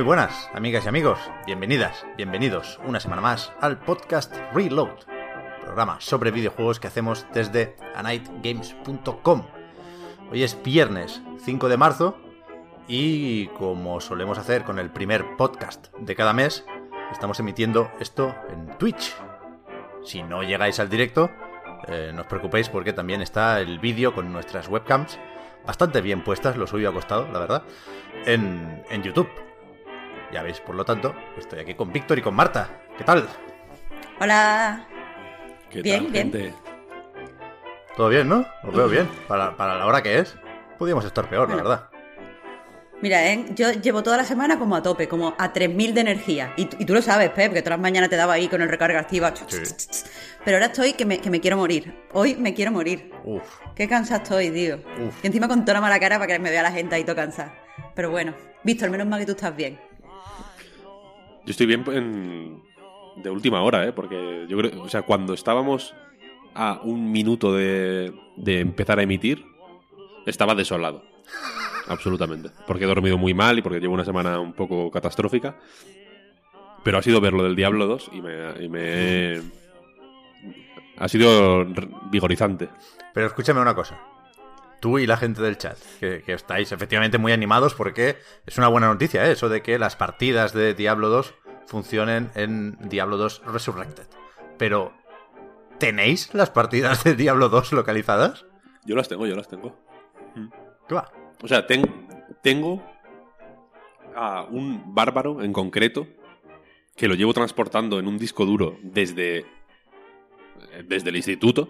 Muy buenas, amigas y amigos. Bienvenidas, bienvenidos una semana más al podcast Reload, programa sobre videojuegos que hacemos desde anightgames.com. Hoy es viernes 5 de marzo y como solemos hacer con el primer podcast de cada mes, estamos emitiendo esto en Twitch. Si no llegáis al directo, eh, no os preocupéis porque también está el vídeo con nuestras webcams bastante bien puestas, lo suyo ha costado, la verdad, en, en YouTube. Ya veis, por lo tanto, estoy aquí con Víctor y con Marta. ¿Qué tal? Hola. ¿Qué Bien, tal, bien. gente? ¿Todo bien, no? Os veo bien. Para, para la hora que es, podríamos estar peor, la verdad. Mira, ¿eh? yo llevo toda la semana como a tope, como a 3.000 de energía. Y, tú- y tú lo sabes, Pep, que todas las mañanas te daba ahí con el recarga activa. Sí. Pero ahora estoy que me, que me quiero morir. Hoy me quiero morir. Uf. Qué cansada estoy, tío. Uf. Y encima con toda la mala cara para que me vea la gente ahí todo cansada. Pero bueno, visto, al menos mal que tú estás bien. Yo estoy bien en- de última hora, ¿eh? Porque yo creo, o sea, cuando estábamos a un minuto de, de empezar a emitir, estaba desolado. Absolutamente. Porque he dormido muy mal y porque llevo una semana un poco catastrófica. Pero ha sido ver lo del Diablo 2 y me, y me ha sido vigorizante. Pero escúchame una cosa. Tú y la gente del chat, que, que estáis efectivamente muy animados porque es una buena noticia, ¿eh? eso de que las partidas de Diablo 2 funcionen en Diablo 2 Resurrected. Pero, ¿tenéis las partidas de Diablo 2 localizadas? Yo las tengo, yo las tengo. ¿Qué va? O sea, ten- tengo a un bárbaro en concreto que lo llevo transportando en un disco duro desde, desde el instituto,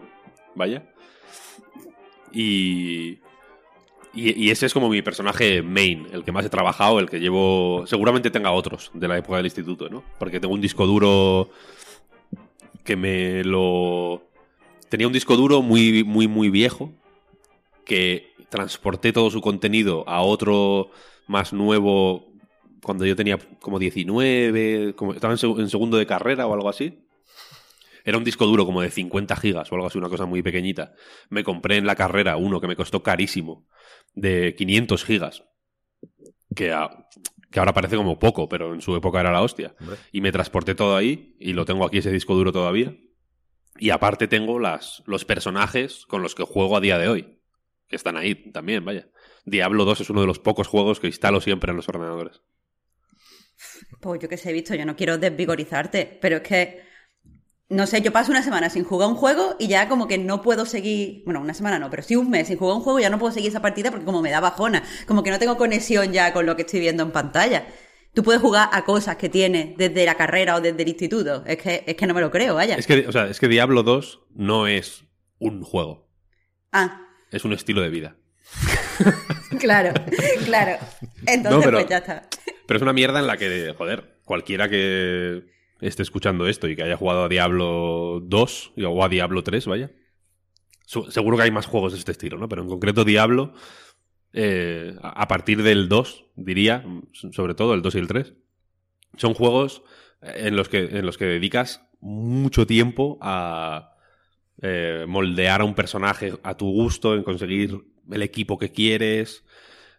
vaya. Y, y, ese es como mi personaje main, el que más he trabajado, el que llevo... Seguramente tenga otros de la época del instituto, ¿no? Porque tengo un disco duro que me lo... Tenía un disco duro muy, muy, muy viejo que transporté todo su contenido a otro más nuevo cuando yo tenía como 19, como estaba en segundo de carrera o algo así. Era un disco duro como de 50 gigas o algo así, una cosa muy pequeñita. Me compré en la carrera uno que me costó carísimo, de 500 gigas, que, a- que ahora parece como poco, pero en su época era la hostia. Hombre. Y me transporté todo ahí y lo tengo aquí ese disco duro todavía. Y aparte tengo las, los personajes con los que juego a día de hoy, que están ahí también, vaya. Diablo 2 es uno de los pocos juegos que instalo siempre en los ordenadores. Pues yo que sé, visto, yo no quiero desvigorizarte, pero es que, no sé, yo paso una semana sin jugar un juego y ya como que no puedo seguir, bueno, una semana no, pero sí un mes sin jugar un juego ya no puedo seguir esa partida porque como me da bajona, como que no tengo conexión ya con lo que estoy viendo en pantalla. Tú puedes jugar a cosas que tienes desde la carrera o desde el instituto. Es que, es que no me lo creo, vaya. Es que, o sea, es que Diablo 2 no es un juego, Ah, es un estilo de vida. claro, claro. Entonces, No, pero- pues ya está. Pero es una mierda en la que, joder, cualquiera que esté escuchando esto y que haya jugado a Diablo 2 o a Diablo 3, vaya. Seguro que hay más juegos de este estilo, ¿no? Pero en concreto Diablo, eh, a partir del 2, diría, sobre todo el 2 y el 3, son juegos en los que, en los que dedicas mucho tiempo a eh, moldear a un personaje a tu gusto, en conseguir el equipo que quieres.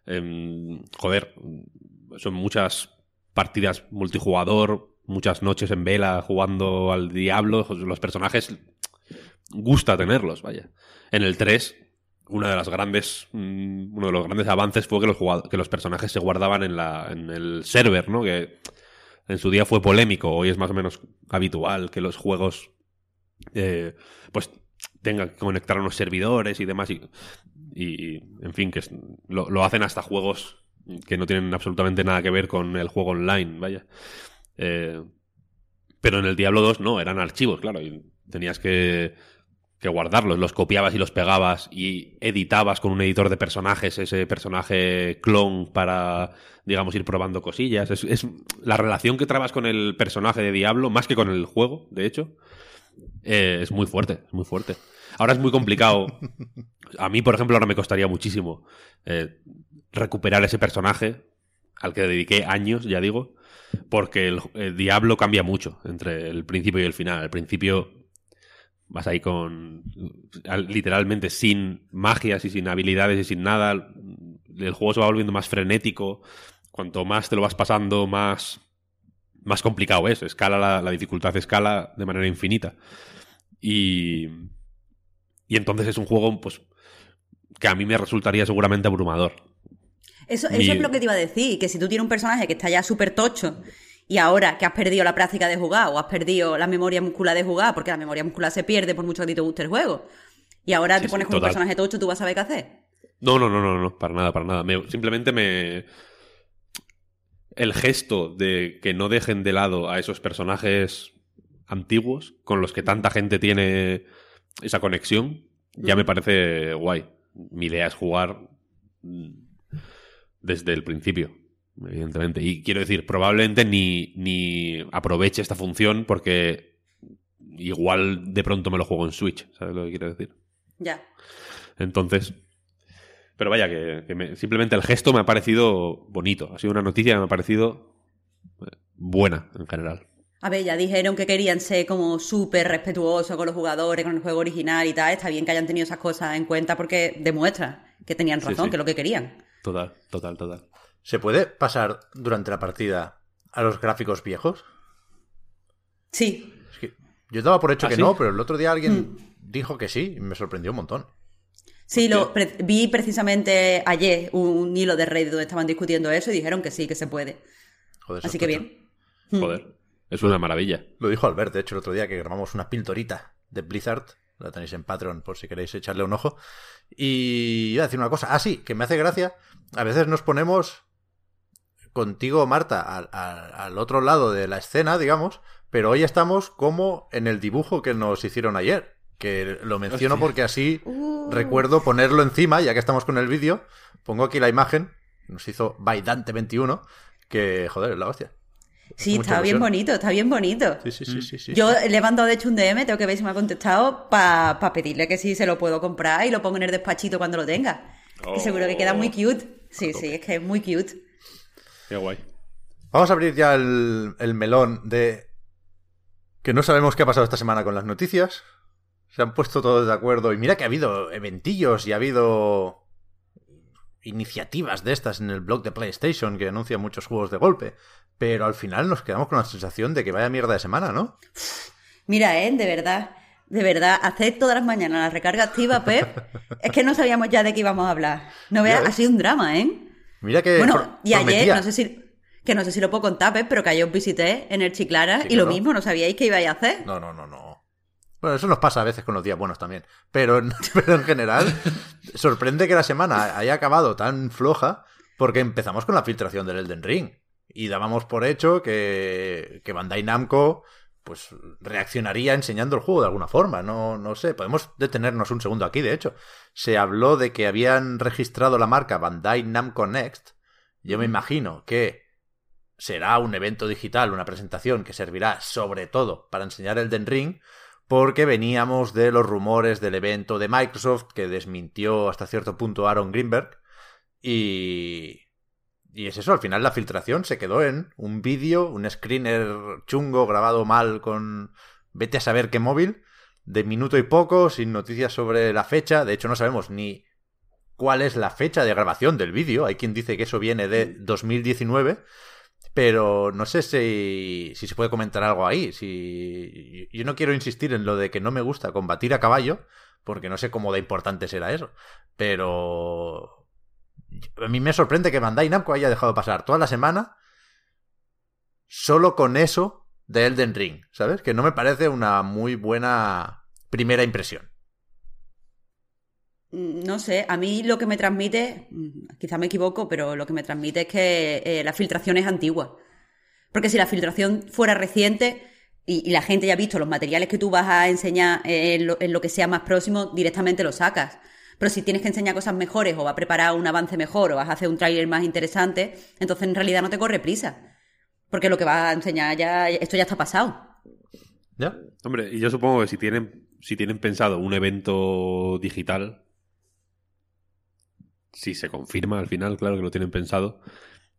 em, joder, son muchas partidas multijugador, muchas noches en vela jugando al diablo. Los personajes gusta tenerlos, vaya. En el 3, una de las grandes, mm, uno de los grandes avances fue que los, que los personajes se guardaban en, la, en el server, ¿no? Que en su día fue polémico, hoy es más o menos habitual que los juegos eh, pues tengan que conectar a unos servidores y demás. Y, y, en fin, que lo, lo hacen hasta juegos que no tienen absolutamente nada que ver con el juego online, vaya. Eh, pero en el Diablo 2 no, eran archivos, claro, y tenías que, que guardarlos, los copiabas y los pegabas y editabas con un editor de personajes ese personaje clon para, digamos, ir probando cosillas. Es, es la relación que trabas con el personaje de Diablo, más que con el juego, de hecho, eh, es muy fuerte, es muy fuerte. Ahora es muy complicado. A mí, por ejemplo, ahora me costaría muchísimo eh, recuperar ese personaje al que dediqué años, ya digo, porque el, Diablo cambia mucho entre el principio y el final. Al principio vas ahí con al- literalmente sin magias y sin habilidades y sin nada. El juego se va volviendo más frenético. Cuanto más te lo vas pasando, más, más complicado es. Escala la, la dificultad, escala de manera infinita. Y, y entonces es un juego pues, que a mí me resultaría seguramente abrumador. Eso, es lo que te iba a decir, que si tú tienes un personaje que está ya súper tocho y ahora que has perdido la práctica de jugar o has perdido la memoria muscular de jugar, porque la memoria muscular se pierde por mucho que a ti te guste el juego, y ahora Sí, te sí, pones con un personaje tocho, tú vas a saber qué hacer. No, no, no, no, no, para nada, para nada. Me- simplemente me. El gesto de que no dejen de lado a esos personajes antiguos con los que tanta gente tiene esa conexión, ya me parece guay. Mi idea es jugar mm, desde el principio, evidentemente. Y quiero decir, probablemente ni, ni aproveche esta función porque igual de pronto me lo juego en Switch, ¿sabes lo que quiero decir? Ya. Entonces. Pero vaya, que, que me- simplemente el gesto me ha parecido bonito. Ha sido una noticia que me ha parecido eh, buena en general. A ver, ya dijeron que querían ser como súper respetuosos con los jugadores, con el juego original y tal. Está bien que hayan tenido esas cosas en cuenta porque demuestra que tenían Sí, razón, sí. que es lo que querían. Total, total, total. ¿Se puede pasar durante la partida a los gráficos viejos? Sí, Es que yo daba por hecho ¿Ah, que sí? no, pero el otro día alguien dijo que sí y me sorprendió un montón. Sí, lo, pre- vi precisamente ayer un hilo de Reddit donde estaban discutiendo eso y dijeron que sí, que se puede. Joder, Así que bien. Joder. Es una maravilla. Lo dijo Albert, de hecho, el otro día que grabamos una pintorita de Blizzard. La tenéis en Patreon por si queréis echarle un ojo. Y iba a decir una cosa. Ah, sí, que me hace gracia. A veces nos ponemos contigo, Marta, al, al- al otro lado de la escena, digamos. Pero hoy estamos como en el dibujo que nos hicieron ayer. Que lo menciono Hostia. porque así Uh. recuerdo ponerlo encima, ya que estamos con el vídeo. Pongo aquí la imagen. que Nos hizo Baidante21. Que, joder, es la hostia. Sí, Mucha está bien bonito, está bien bonito. Sí, sí, sí, sí. sí, Yo sí. le he mandado de hecho un DM, tengo que ver si me ha contestado para pedirle que sí se lo puedo comprar y lo pongo en el despachito cuando lo tenga. Oh. Y seguro que queda muy cute. Sí, sí, es que es muy cute. Qué guay. Vamos a abrir ya el, el melón de que no sabemos qué ha pasado esta semana con las noticias. Se han puesto todos de acuerdo. Y mira que ha habido eventillos y ha habido iniciativas de estas en el blog de PlayStation que anuncian muchos juegos de golpe. Pero al final nos quedamos con la sensación de que vaya mierda de semana, ¿no? Mira, eh, de verdad, de verdad, hacer todas las mañanas la recarga activa, Pep, es que no sabíamos ya de qué íbamos a hablar. No veas, ha sido un drama, ¿eh? Mira que Bueno, y ayer, no sé si, que no sé si lo puedo contar, Pep, pero que ayer os visité en el Chiclara Sí, y lo mismo, no sabíais qué ibais a hacer. No, no, no, no. Bueno, eso nos pasa a veces con los días buenos también. Pero, pero en general, sorprende que la semana haya acabado tan floja porque empezamos con la filtración del Elden Ring. Y dábamos por hecho que, que Bandai Namco pues reaccionaría enseñando el juego de alguna forma. No, no sé, podemos detenernos un segundo aquí, de hecho. Se habló de que habían registrado la marca Bandai Namco Next. Yo me imagino que será un evento digital, una presentación que servirá sobre todo para enseñar el Den Ring, porque veníamos de los rumores del evento de Microsoft que desmintió hasta cierto punto Aaron Greenberg. Y. Y es eso, al final la filtración se quedó en un vídeo, un screener chungo grabado mal con. Vete a saber qué móvil, de minuto y poco, sin noticias sobre la fecha. De hecho, no sabemos ni cuál es la fecha de grabación del vídeo. Hay quien dice que eso viene de 2019. Pero no sé si, si se puede comentar algo ahí. Si, yo no quiero insistir en lo de que no me gusta combatir a caballo, porque no sé cómo de importante será eso. Pero a mí me sorprende que Bandai Namco haya dejado pasar toda la semana solo con eso de Elden Ring, ¿sabes? Que no me parece una muy buena primera impresión. mm, no sé, a mí lo que me transmite, mm, quizá me equivoco, pero lo que me transmite es que eh, la filtración es antigua. Porque si la filtración fuera reciente y, la gente ya ha visto los materiales que tú vas a enseñar en, lo, en lo que sea más próximo, directamente lo sacas. Pero si tienes que enseñar cosas mejores o vas a preparar un avance mejor o vas a hacer un tráiler más interesante, entonces en realidad no te corre prisa. Porque lo que vas a enseñar ya, esto ya está pasado. ¿Ya? Hombre, y yo supongo que si tienen, si tienen pensado un evento digital, si se confirma al final, claro que lo tienen pensado,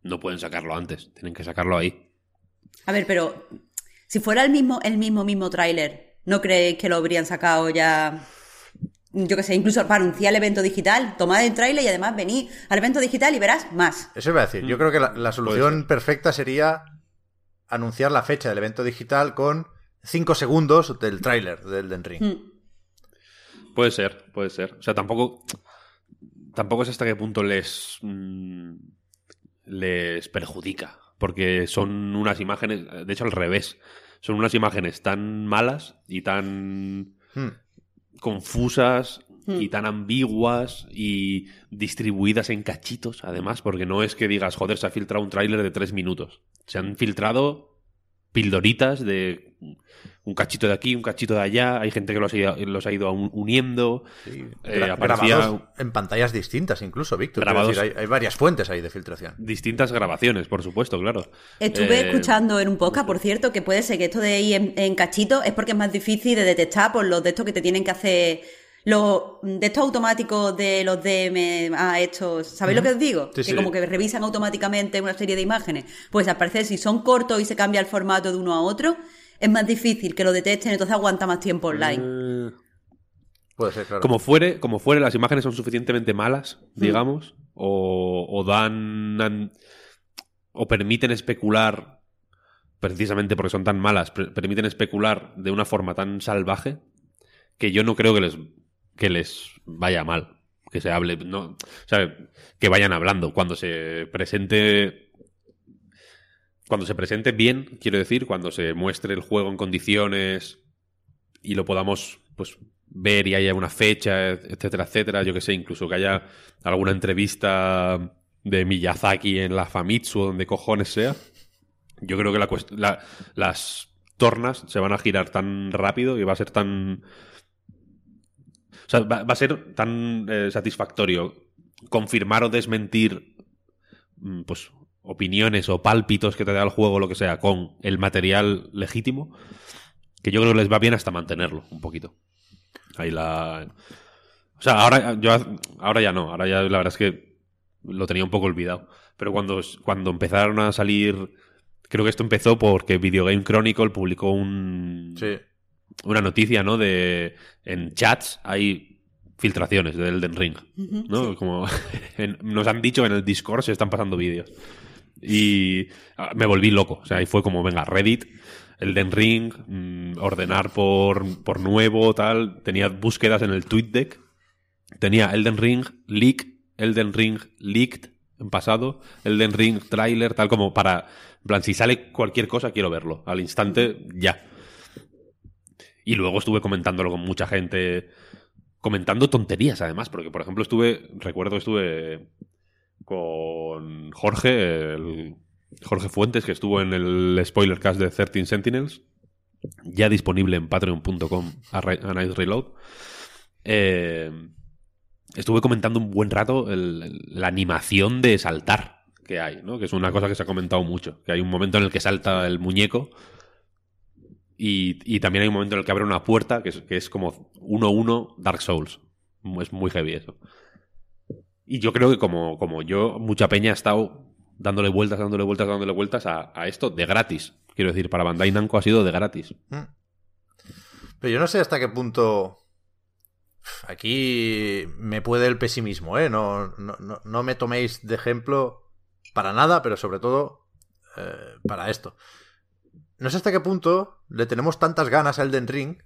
no pueden sacarlo antes, tienen que sacarlo ahí. A ver, pero si fuera el mismo, el mismo, mismo tráiler, ¿no creéis que lo habrían sacado ya? Yo qué sé, incluso para anunciar el evento digital, tomad el tráiler y además venid al evento digital y verás más. Eso iba a decir. Yo creo que la, la solución perfecta sería anunciar la fecha del evento digital con 5 segundos del tráiler del Den Ring. Hmm. Puede ser, puede ser. O sea, tampoco. Tampoco es hasta qué punto les. mm, les perjudica. Porque son unas imágenes. De hecho, al revés. Son unas imágenes tan malas y tan Hmm. Confusas Hmm. y tan ambiguas y distribuidas en cachitos, además, porque no es que digas, joder, se ha filtrado un tráiler de tres minutos. Se han filtrado pildoritas de un cachito de aquí, un cachito de allá. Hay gente que los ha ido, los ha ido un- uniendo. Sí, Eh, gra- aparecía- grabados en pantallas distintas, incluso, Víctor. Decir, hay varias fuentes ahí de filtración. Distintas grabaciones, por supuesto, claro. Estuve Eh, escuchando en un podcast, por cierto, que puede ser que esto de ir en, en cachito es porque es más difícil de detectar por los de estos que te tienen que hacer los de estos automáticos de los DMA estos, ¿sabéis lo que os digo? Sí, que sí. como que revisan automáticamente una serie de imágenes. Pues al parecer si son cortos y se cambia el formato de uno a otro, es más difícil que lo detecten, entonces aguanta más tiempo online. eh, Puede ser, claro. Como fuere, como fuere, las imágenes son suficientemente malas, Hmm. digamos, o, o dan an- o permiten especular, precisamente porque son tan malas, per- permiten especular de una forma tan salvaje que yo no creo que les que les vaya mal, que se hable, no, sea, que vayan hablando cuando se presente cuando se presente bien, quiero decir, cuando se muestre el juego en condiciones y lo podamos pues ver y haya una fecha, etcétera, etcétera, yo que sé, incluso que haya alguna entrevista de Miyazaki en la Famitsu donde cojones sea. Yo creo que la la- las tornas se van a girar tan rápido y va a ser tan sea, va, a ser tan eh, satisfactorio confirmar o desmentir mm, pues opiniones o pálpitos que te da el juego lo que sea con el material legítimo que yo creo que les va bien hasta mantenerlo un poquito. Ahí la o sea, ahora yo ahora ya no, ahora ya la verdad es que lo tenía un poco olvidado, pero cuando cuando empezaron a salir creo que esto empezó porque Video Game Chronicle publicó un. Una noticia, ¿no? De en chats hay filtraciones de Elden Ring, ¿no? sí. Como en- nos han dicho en el Discord se están pasando vídeos. Y ah, me volví loco, o sea, ahí fue como, venga, Reddit, Elden Ring, mm, ordenar por, por nuevo, tal, tenía búsquedas en el TweetDeck, tenía Elden Ring leak, Elden Ring leaked en pasado, Elden Ring trailer, tal como para, en plan, si sale cualquier cosa quiero verlo, al instante ya. Y luego estuve comentándolo con mucha gente, comentando tonterías además, porque por ejemplo estuve, recuerdo estuve con Jorge, el- Jorge Fuentes, que estuvo en el spoiler cast de 13 Sentinels, ya disponible en patreon.com a, a Night Reload. Eh, estuve comentando un buen rato la animación de saltar que hay, ¿no? Que es una cosa que se ha comentado mucho, que hay un momento en el que salta el muñeco y, también hay un momento en el que abre una puerta que es, que es como 1-1 Dark Souls. Es muy heavy eso. Y yo creo que como, como yo, mucha peña ha estado dándole vueltas, dándole vueltas, dándole vueltas a, a esto de gratis. Quiero decir, para Bandai Namco ha sido de gratis. Mm. Pero yo no sé hasta qué punto. Aquí me puede el pesimismo, ¿eh? No, no, no, no me toméis de ejemplo para nada, pero sobre todo eh, para esto. No sé hasta qué punto le tenemos tantas ganas a Elden Ring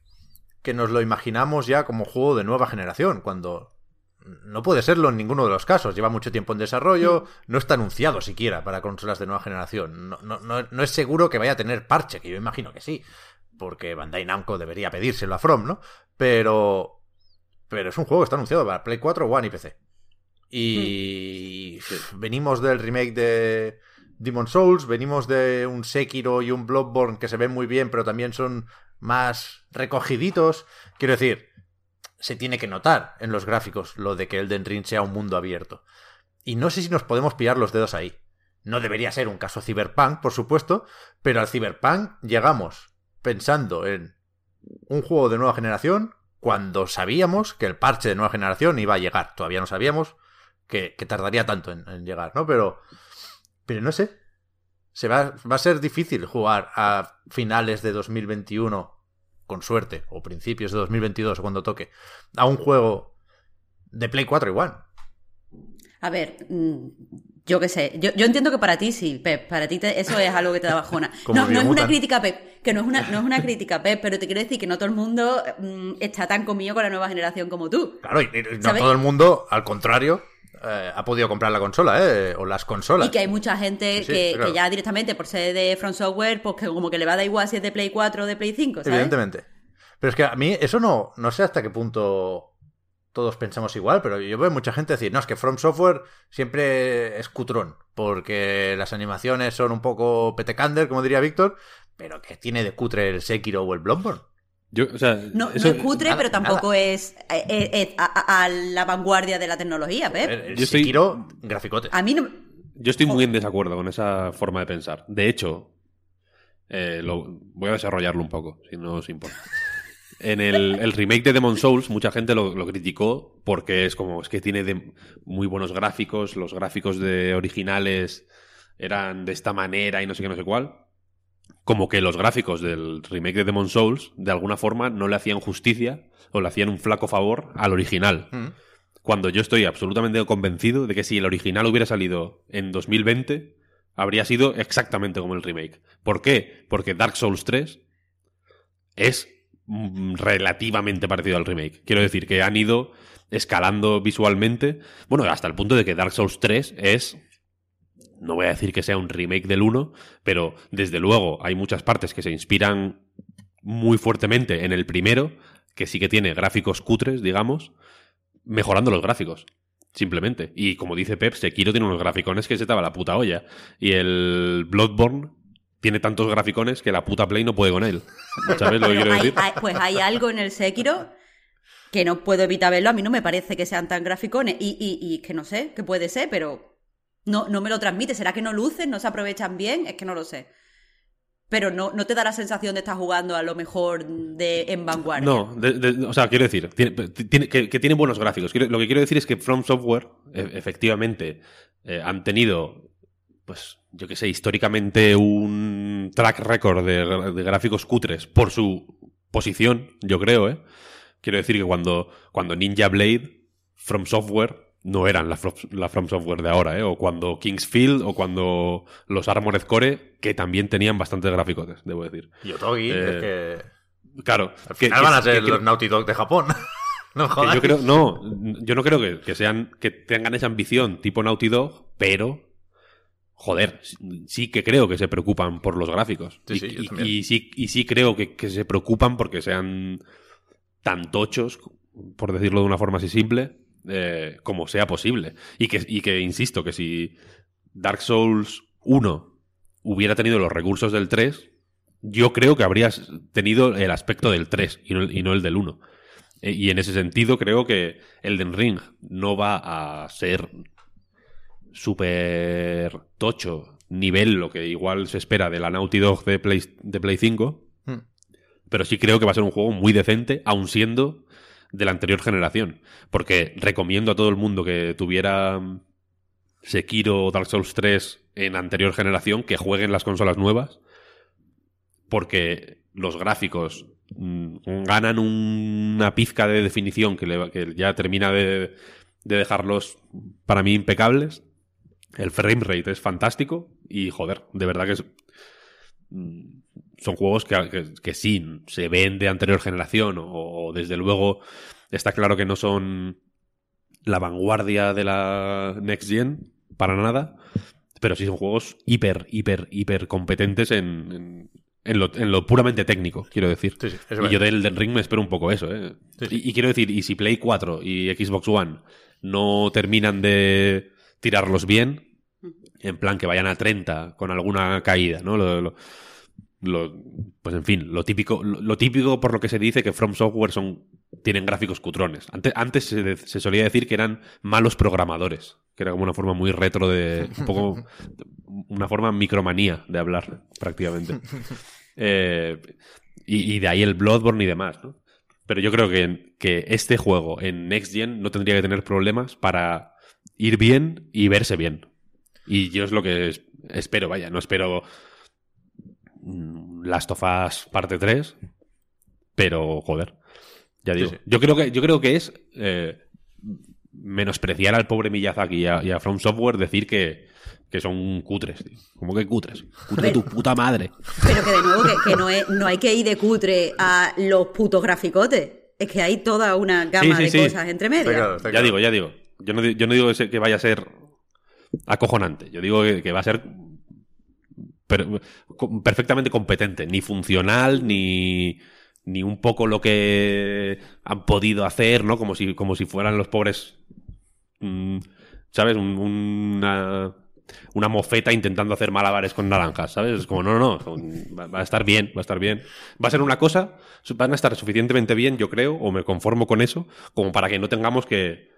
que nos lo imaginamos ya como juego de nueva generación, cuando no puede serlo en ninguno de los casos. Lleva mucho tiempo en desarrollo, no está anunciado siquiera para consolas de nueva generación. No, no, no, no es seguro que vaya a tener parche, que yo imagino que sí, porque Bandai Namco debería pedírselo a From, ¿no? Pero pero es un juego que está anunciado para Play 4, One y PC. Y venimos del remake de Demon Souls, venimos de un Sekiro y un Bloodborne que se ven muy bien, pero también son más recogiditos. Quiero decir, se tiene que notar en los gráficos lo de que Elden Ring sea un mundo abierto. Y no sé si nos podemos pillar los dedos ahí. No debería ser un caso Cyberpunk, por supuesto, pero al Cyberpunk llegamos pensando en un juego de nueva generación cuando sabíamos que el parche de nueva generación iba a llegar. Todavía no sabíamos que, tardaría tanto en, llegar, ¿no? Pero, pero no sé. Se va, va a ser difícil jugar a finales de 2021, con suerte, o principios de 2022, cuando toque, a un juego de Play 4 igual. A ver, mm, yo qué sé, yo, entiendo que para ti sí, Pep, para ti eso es algo que te da bajona. No, no es una crítica, Pep, que no es una, no es una crítica, Pep, pero te quiero decir que no todo el mundo mm, está tan comido con la nueva generación como tú. Claro, y, no todo el mundo, al contrario, eh, ha podido comprar la consola, ¿eh? O las consolas. Y que hay mucha gente que, ya directamente, por ser de Front Software, pues que como que le va a dar igual si es de Play 4 o de Play 5, ¿sabes? Evidentemente. Pero es que a mí eso no, no sé hasta qué punto todos pensamos igual, pero yo veo mucha gente decir, no, es que From Software siempre es cutrón, porque las animaciones son un poco petecander, como diría Víctor, pero que tiene de cutre el Sekiro o el Bloodborne. Yo, o sea, no, es cutre, pero tampoco es, eh, eh, a, la vanguardia de la tecnología, Pep. El, yo Sekiro, graficote. A mí no... Yo estoy muy en desacuerdo con esa forma de pensar. De hecho, eh, lo, voy a desarrollarlo un poco, si no os importa. En el, remake de Demon Souls, mucha gente lo, criticó porque es como, es que tiene muy buenos gráficos, los gráficos de originales eran de esta manera y no sé qué, no sé cuál. Como que los gráficos del remake de Demon Souls, de alguna forma, no le hacían justicia o le hacían un flaco favor al original. Mm. Cuando yo estoy absolutamente convencido de que si el original hubiera salido en 2020, habría sido exactamente como el remake. ¿Por qué? Porque Dark Souls 3 es Mm, relativamente parecido al remake. Quiero decir que han ido escalando visualmente, bueno, hasta el punto de que Dark Souls 3 es no voy a decir que sea un remake del 1, pero desde luego hay muchas partes que se inspiran muy fuertemente en el primero, que sí que tiene gráficos cutres, digamos, mejorando los gráficos. Simplemente. Y como dice Pep, Sekiro tiene unos graficones que se estaba la puta olla. Y el Bloodborne tiene tantos graficones que la puta Play no puede con él. ¿Sabes lo que quiero decir? pues hay algo en el Sekiro que no puedo evitar verlo. A mí no me parece que sean tan graficones. Y, y, que no sé, que puede ser, pero no, no me lo transmite. ¿Será que no lucen? ¿No se aprovechan bien? Es que no lo sé. Pero no, no te da la sensación de estar jugando a lo mejor de, en vanguardia. No, o sea, quiero decir, tiene, que, tienen buenos gráficos. lo que quiero decir es que From Software, e, efectivamente, eh, han tenido pues yo que sé, históricamente un track record de, gráficos cutres por su posición, yo creo, ¿eh? Quiero decir que cuando, cuando Ninja Blade, From Software, no eran la, From Software de ahora, ¿eh? O cuando Kingsfield o cuando los Armored Core, que también tenían bastantes gráficos, debo decir. Y Otogi, es eh, que... Claro. Al final van a ser los Naughty Dog de Japón. no Yo creo, no, yo no creo que, que, sean, que tengan esa ambición tipo Naughty Dog, pero joder, sí que creo que se preocupan por los gráficos. y, sí, y, sí, creo que, se preocupan porque sean tan tochos, por decirlo de una forma así simple, eh, como sea posible. Y que, y que, insisto, que si Dark Souls 1 hubiera tenido los recursos del 3, yo creo que habrías tenido el aspecto del 3 y no, y no el del 1. Eh, y en ese sentido creo que Elden Ring no va a ser súper tocho, nivel lo que igual se espera de la Naughty Dog de Play, de Play 5. Hmm. Pero sí creo que va a ser un juego muy decente, aun siendo de la anterior generación. Porque recomiendo a todo el mundo que tuviera Sekiro o Dark Souls 3 en anterior generación que jueguen las consolas nuevas. Porque los gráficos mm, ganan una pizca de definición que, ya termina de, de dejarlos para mí impecables el frame rate es fantástico y, joder, de verdad que mm, son juegos que, sí se ven de anterior generación o, desde luego está claro que no son la vanguardia de la Next Gen para nada, pero sí son juegos hiper, hiper, hiper competentes en, En lo, en lo puramente técnico, quiero decir. Sí, sí, es y yo del Elden Ring me espero un poco eso, ¿eh? Sí, sí. Y, y quiero decir, y si Play 4 y Xbox One no terminan de tirarlos bien, en plan que vayan a 30 con alguna caída, ¿no? Lo- lo- lo- pues en fin, lo típico, lo, lo típico por lo que se dice que From Software son tienen gráficos cutrones. Antes, antes se, solía decir que eran malos programadores, que era como una forma muy retro de un poco una forma micromanía de hablar prácticamente. Eh, y, y de ahí el Bloodborne y demás, ¿no? Pero yo creo que, que este juego en Next Gen no tendría que tener problemas para ir bien y verse bien. Y yo es lo que es- espero, vaya, no espero Last of Us parte 3, pero joder. Ya digo, sí. yo creo que yo creo que es eh, menospreciar al pobre Miyazaki y a, y a From Software decir que, que son cutres, tío. ¿Cómo que cutres? Cutre tu puta madre. Pero que de nuevo, que, que no, es, no hay que ir de cutre a los putos graficotes. Es que hay toda una gama Sí, sí, de sí. cosas entre medias. Está claro, está Ya digo, ya digo. Yo no, di- yo no digo que, vaya a ser acojonante. Yo digo que, que va a ser perfectamente competente. Ni funcional, ni, ni un poco lo que han podido hacer, ¿no? Como si, como si fueran los pobres. mm, ¿Sabes? Un- una, una mofeta intentando hacer malabares con naranjas, ¿sabes? Es como, no, no, no. va, a estar bien, va a estar bien. Va a ser una cosa, van a estar suficientemente bien, yo creo, o me conformo con eso, como para que no tengamos que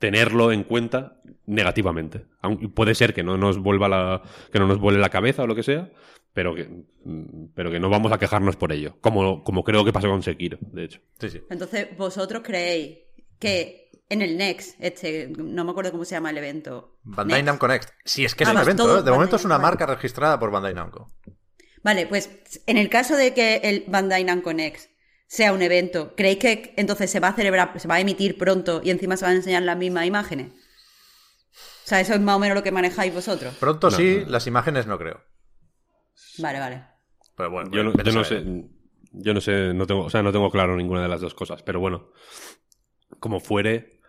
tenerlo en cuenta negativamente. Aunque puede ser que no nos vuelva la, que no nos vuele la cabeza o lo que sea, pero que, mm, pero que no vamos a quejarnos por ello. Como, como creo que pasó con Sekiro, de hecho. Sí, sí. Entonces, ¿vosotros creéis que en el Next, este, no me acuerdo cómo se llama el evento? Bandai. Namco Next. Sí, es que es Ah, un vas, evento, ¿eh? De momento es una marca registrada por Bandai Namco. Vale, pues en el caso de que el Bandai Namco Next sea un evento, ¿creéis que entonces se va a celebrar, se va a emitir pronto y encima se van a enseñar las mismas imágenes? O sea, eso es más o menos lo que manejáis vosotros. Pronto No, sí, no. las imágenes no creo. Vale, vale. Pero bueno, Yo no, yo sé, yo no sé, no tengo, o sea, no tengo claro ninguna de las dos cosas, pero bueno, como fuere,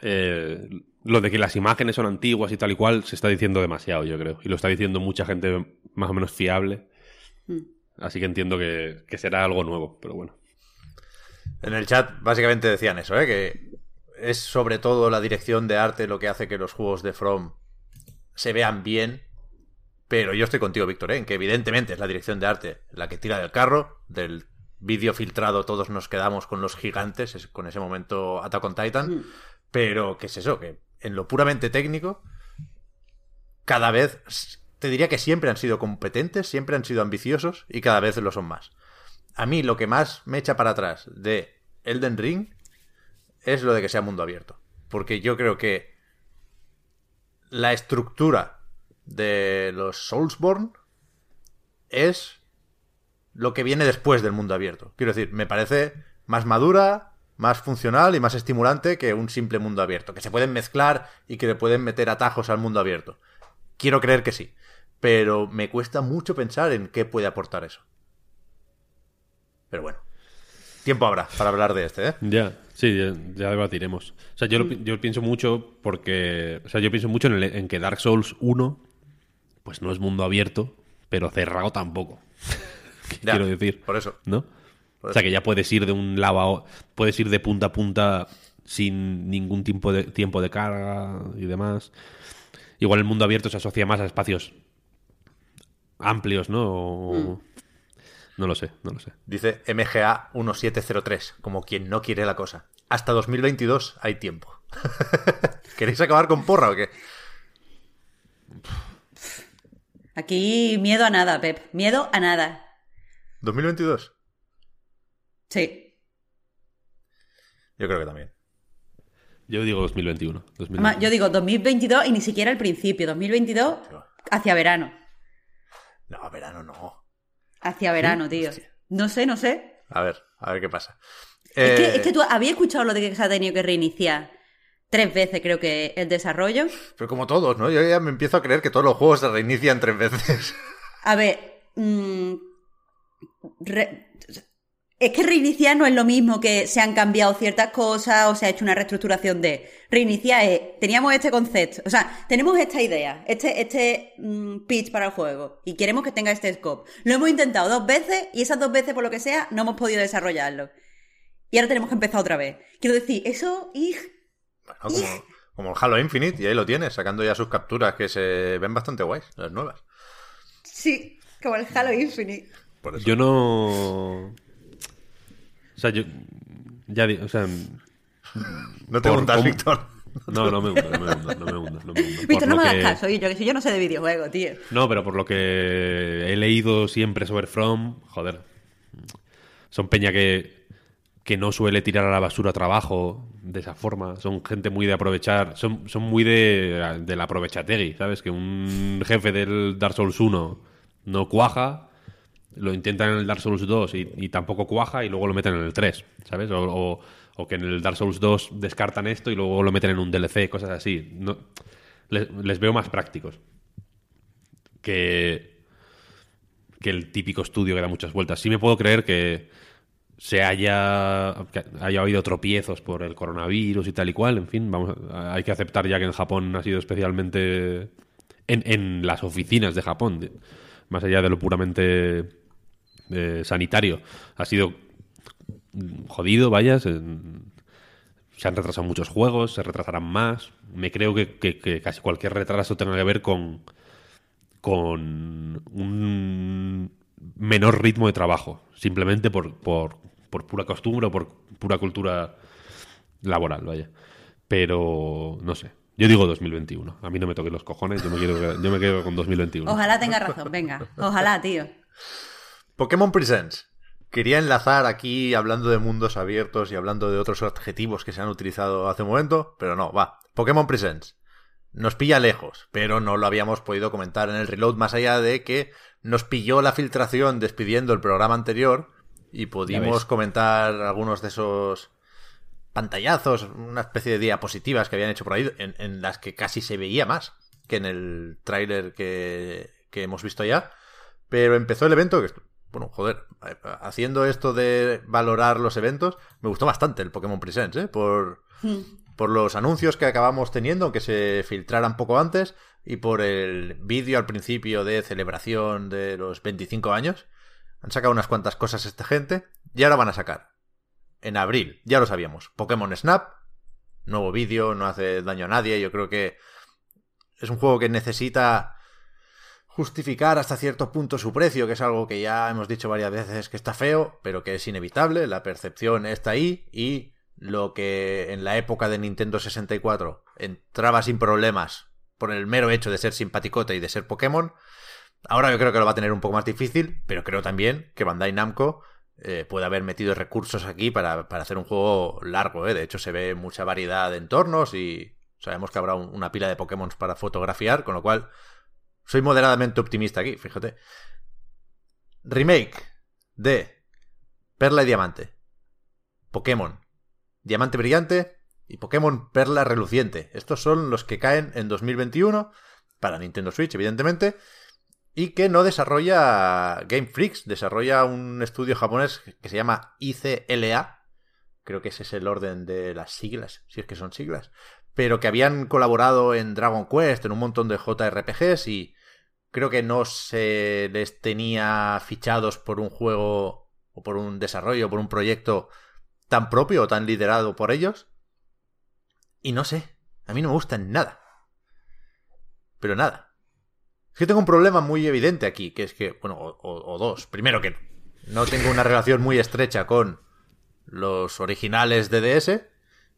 eh, lo de que las imágenes son antiguas y tal y cual se está diciendo demasiado, yo creo, y lo está diciendo mucha gente más o menos fiable, Mm. Así que entiendo que, que será algo nuevo, pero bueno. En el chat básicamente decían eso, ¿eh? que es sobre todo la dirección de arte lo que hace que los juegos de From se vean bien. Pero yo estoy contigo, Víctor, ¿eh? en que evidentemente es la dirección de arte la que tira del carro. Del vídeo filtrado todos nos quedamos con los gigantes, es- con ese momento Attack on Titan. Pero, ¿qué es eso? Que en lo puramente técnico, cada vez, te diría que siempre han sido competentes, siempre han sido ambiciosos y cada vez lo son más. A mí lo que más me echa para atrás de Elden Ring es lo de que sea mundo abierto. Porque yo creo que la estructura de los Soulsborne es lo que viene después del mundo abierto. Quiero decir, me parece más madura, más funcional y más estimulante que un simple mundo abierto. Que se pueden mezclar y que le pueden meter atajos al mundo abierto. Quiero creer que sí. Pero me cuesta mucho pensar en qué puede aportar eso. Pero bueno. Tiempo habrá para hablar de este, ¿eh? Ya, sí, ya, ya debatiremos. O sea, yo, lo yo pienso mucho porque. O sea, yo pienso mucho en, el- en que Dark Souls 1, pues no es mundo abierto, pero cerrado tampoco. ¿Qué Ya, quiero decir? Por eso. ¿No? Por O sea, que ya puedes ir de un lado a Puedes ir de punta a punta sin ningún tiempo de, tiempo de carga y demás. Igual el mundo abierto se asocia más a espacios amplios, ¿no? O- No lo sé, no lo sé. Dice MGA 1703, como quien no quiere la cosa. Hasta 2022 hay tiempo. ¿Queréis acabar con porra o qué? Aquí miedo a nada, Pep. Miedo a nada. ¿2022? Sí. Yo creo que también. Yo digo 2021. 2021. Además, yo digo 2022 y ni siquiera el principio. 2022 hacia verano. No, verano no. Hacia verano, tío. No sé, no sé. A ver, a ver qué pasa. Es, que, Eh, es que tú habías escuchado lo de que se ha tenido que reiniciar tres veces, creo que, el desarrollo. Pero como todos, ¿no? Yo ya me empiezo a creer que todos los juegos se reinician tres veces. A ver. mm, re- Es que reiniciar no es lo mismo que se han cambiado ciertas cosas o se ha hecho una reestructuración de. Reiniciar es, teníamos este concepto, o sea, tenemos esta idea, este, este mm, pitch para el juego y queremos que tenga este scope. Lo hemos intentado dos veces y esas dos veces, por lo que sea, no hemos podido desarrollarlo. Y ahora tenemos que empezar otra vez. Quiero decir, eso, ig, Bueno, como, como el Halo Infinite, y ahí lo tienes, sacando ya sus capturas que se ven bastante guays, las nuevas. sí, como el Halo Infinite. Por eso. Yo no. O sea, yo. Ya digo, o sea. no te hundas, cómo- Víctor. No, no me hundas, no me hundas, no me hundas. No, me. Víctor, no me hagas que- caso, y yo que si yo no sé de videojuegos, tío. No, pero por lo que he leído siempre sobre From, joder. Son peña que, que no suele tirar a la basura trabajo de esa forma. Son gente muy de aprovechar. Son, son muy de, de la aprovechategui, ¿sabes? Que un jefe del Dark Souls 1 no cuaja, lo intentan en el Dark Souls 2 y, y tampoco cuaja y luego lo meten en el 3, ¿sabes? O, o- que en el Dark Souls 2 descartan esto y luego lo meten en un DLC, cosas así. No, les, veo más prácticos que, que el típico estudio que da muchas vueltas. Sí me puedo creer que se haya, que haya habido tropiezos por el coronavirus y tal y cual. En fin, vamos, hay que aceptar ya que en Japón ha sido especialmente en, en las oficinas de Japón, más allá de lo puramente eh, sanitario, ha sido jodido, vaya. Se, han retrasado muchos juegos, se retrasarán más. Me creo que casi cualquier retraso tenga que ver con, con un menor ritmo de trabajo, simplemente por, por, por pura costumbre o por pura cultura laboral, vaya. Pero no sé. Yo digo 2021. A mí no me toquen los cojones, yo me, quiero, yo me quedo con 2021. Ojalá tenga razón, venga. Ojalá, tío. Pokémon Presents. Quería enlazar aquí hablando de mundos abiertos y hablando de otros adjetivos que se han utilizado hace un momento, pero no, va. Pokémon Presents. Nos pilla lejos, pero no lo habíamos podido comentar en el reload más allá de que nos pilló la filtración despidiendo el programa anterior y pudimos comentar algunos de esos pantallazos, una especie de diapositivas que habían hecho por ahí, en, en las que casi se veía más que en el tráiler que, que hemos visto ya. Pero empezó el evento, que, bueno, joder, haciendo esto de valorar los eventos, me gustó bastante el Pokémon Presents, ¿eh? Por, por los anuncios que acabamos teniendo, aunque se filtraran poco antes, y por el vídeo al principio de celebración de los 25 años. Han sacado unas cuantas cosas esta gente, y ahora van a sacar. En abril, ya lo sabíamos, Pokémon Snap, nuevo vídeo, no hace daño a nadie, yo creo que es un juego que necesita justificar hasta cierto punto su precio, que es algo que ya hemos dicho varias veces que está feo, pero que es inevitable, la percepción está ahí y lo que en la época de Nintendo 64 entraba sin problemas por el mero hecho de ser simpaticote y de ser Pokémon, ahora yo creo que lo va a tener un poco más difícil, pero creo también que Bandai Namco eh, puede haber metido recursos aquí para, para hacer un juego largo, ¿eh? de hecho se ve mucha variedad de entornos y sabemos que habrá un- una pila de Pokémon para fotografiar, con lo cual soy moderadamente optimista aquí, fíjate. Remake de Perla y Diamante. Pokémon. Diamante Brillante y Pokémon Perla Reluciente. Estos son los que caen en 2021 para Nintendo Switch, evidentemente. Y que no desarrolla Game Freaks, desarrolla un estudio japonés que se llama ICLA. Creo que ese es el orden de las siglas, si es que son siglas. Pero que habían colaborado en Dragon Quest, en un montón de JRPGs y creo que no se les tenía fichados por un juego o por un desarrollo, por un proyecto tan propio o tan liderado por ellos. Y no sé, a mí no me gusta nada. Pero nada. Es que tengo un problema muy evidente aquí, que es que, bueno, o, o- o dos. Primero que no tengo una relación muy estrecha con los originales de DS,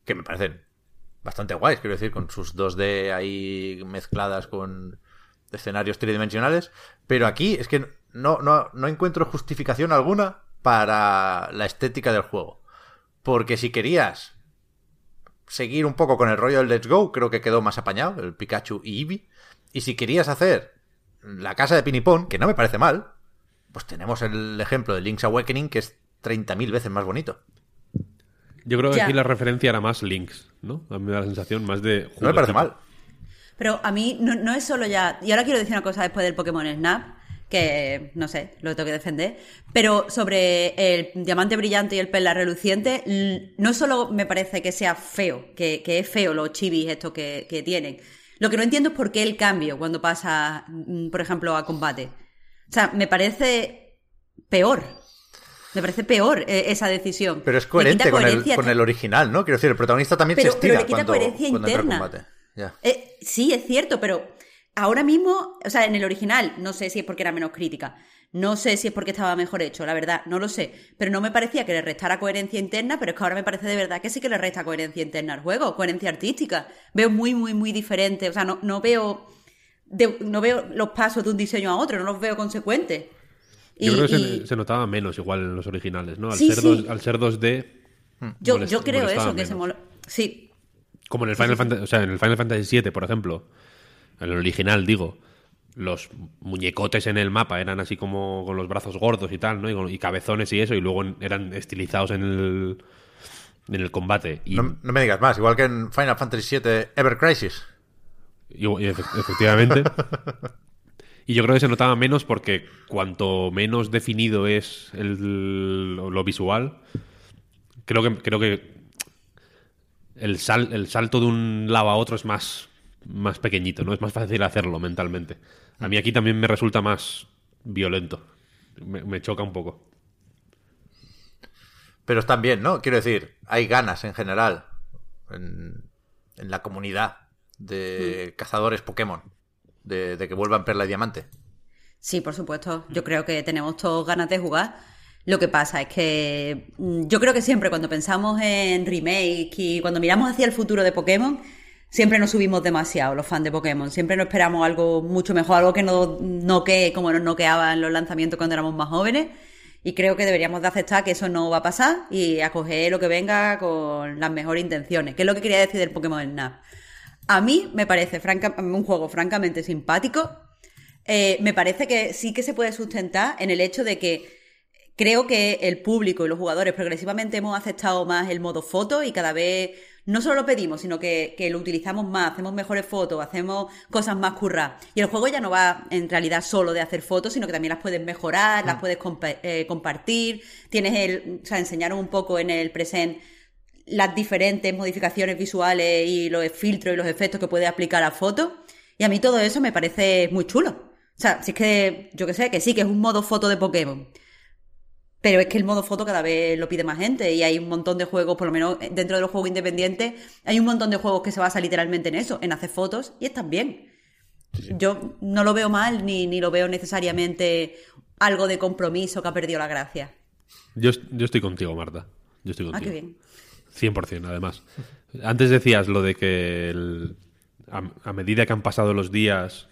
que me parecen bastante guays, quiero decir, con sus 2D ahí mezcladas con escenarios tridimensionales. Pero aquí es que no, no, no encuentro justificación alguna para la estética del juego. Porque si querías seguir un poco con el rollo del Let's Go, creo que quedó más apañado, el Pikachu y Eevee. Y si querías hacer la casa de Pinipón, que no me parece mal, pues tenemos el ejemplo de Link's Awakening, que es 30.000 veces más bonito. Yo creo que Ya. aquí la referencia era más Links, ¿no? A mí me da la sensación más de... No me parece mal. Pero a mí no, no es solo ya. Y ahora quiero decir una cosa después del Pokémon Snap. que no sé, lo tengo que defender. Pero sobre el diamante brillante y el perla reluciente, no solo me parece que sea feo, que, que es feo los chivis estos que, que tienen. Lo que no entiendo es por qué el cambio cuando pasa, mm, por ejemplo, a combate. O sea, me parece peor. Me parece peor eh, esa decisión. Pero es coherente con el, con el original, ¿no? Quiero decir, el protagonista también Pero- se pero estira le quita cuando, coherencia cuando entra a interna. combate. Eh, sí, es cierto, pero ahora mismo, o sea, en el original, no sé si es porque era menos crítica, no sé si es porque estaba mejor hecho, la verdad, no lo sé, pero no me parecía que le restara coherencia interna, pero es que ahora me parece de verdad que sí que le resta coherencia interna al juego, coherencia artística. Veo muy, muy, muy diferente, o sea, no, no veo de- no veo los pasos de un diseño a otro, no los veo consecuentes. Yo Y- creo que y- se, se notaba menos igual en los originales, ¿no? Al, Sí, ser, sí. dos- al ser 2D. yo, molest- yo creo eso, que se mola. Sí, Como en el Final Fantasy, o sea, en el Final Fantasy VII, por ejemplo, en el original, digo, los muñecotes en el mapa eran así como con los brazos gordos y tal, ¿no? Y, con- y cabezones y eso, y luego eran estilizados en el en el combate. Y, No, no me digas más, igual que en Final Fantasy VII Ever Crisis. y- y efe- efectivamente. y yo creo que se notaba menos porque cuanto menos definido es el, lo, lo visual, creo que creo que el, sal- el salto de un lado a otro es más, más pequeñito, ¿no? Es más fácil hacerlo mentalmente. A mí aquí también me resulta más violento. Me, me choca un poco. Pero están bien, ¿no? Quiero decir, hay ganas en general en, en la comunidad de cazadores Pokémon de, de que vuelvan Perla y Diamante. Sí, por supuesto. Yo creo que tenemos todos ganas de jugar. Lo que pasa es que mm, yo creo que siempre cuando pensamos en remake y cuando miramos hacia el futuro de Pokémon, siempre nos subimos demasiado los fans de Pokémon. Siempre nos esperamos algo mucho mejor, algo que nos noquee como nos noqueaba los lanzamientos cuando éramos más jóvenes. Y creo que deberíamos de aceptar que eso no va a pasar y acoger lo que venga con las mejores intenciones, que es lo que quería decir del Pokémon Snap. A mí me parece franca- un juego francamente simpático. Eh, me parece que sí que se puede sustentar en el hecho de que creo que el público y los jugadores progresivamente hemos aceptado más el modo foto y cada vez no solo lo pedimos, sino que, que lo utilizamos más, hacemos mejores fotos, hacemos cosas más curras. Y el juego ya no va en realidad solo de hacer fotos, sino que también las puedes mejorar, las puedes compa- eh, compartir, tienes el, o sea, enseñaron un poco en el present las diferentes modificaciones visuales y los filtros y los efectos que puedes aplicar a fotos. Y a mí todo eso me parece muy chulo. O sea, si es que, yo que sé, que sí, que es un modo foto de Pokémon. Pero es que el modo foto cada vez lo pide más gente y hay un montón de juegos, por lo menos dentro de los juegos independientes, hay un montón de juegos que se basa literalmente en eso, en hacer fotos y están bien. Yo no lo veo mal ni, ni lo veo necesariamente algo de compromiso que ha perdido la gracia. Yo, yo estoy contigo, Marta. Yo estoy Ah, contigo. qué bien. 100%, además. Antes decías lo de que el- a, a medida que han pasado los días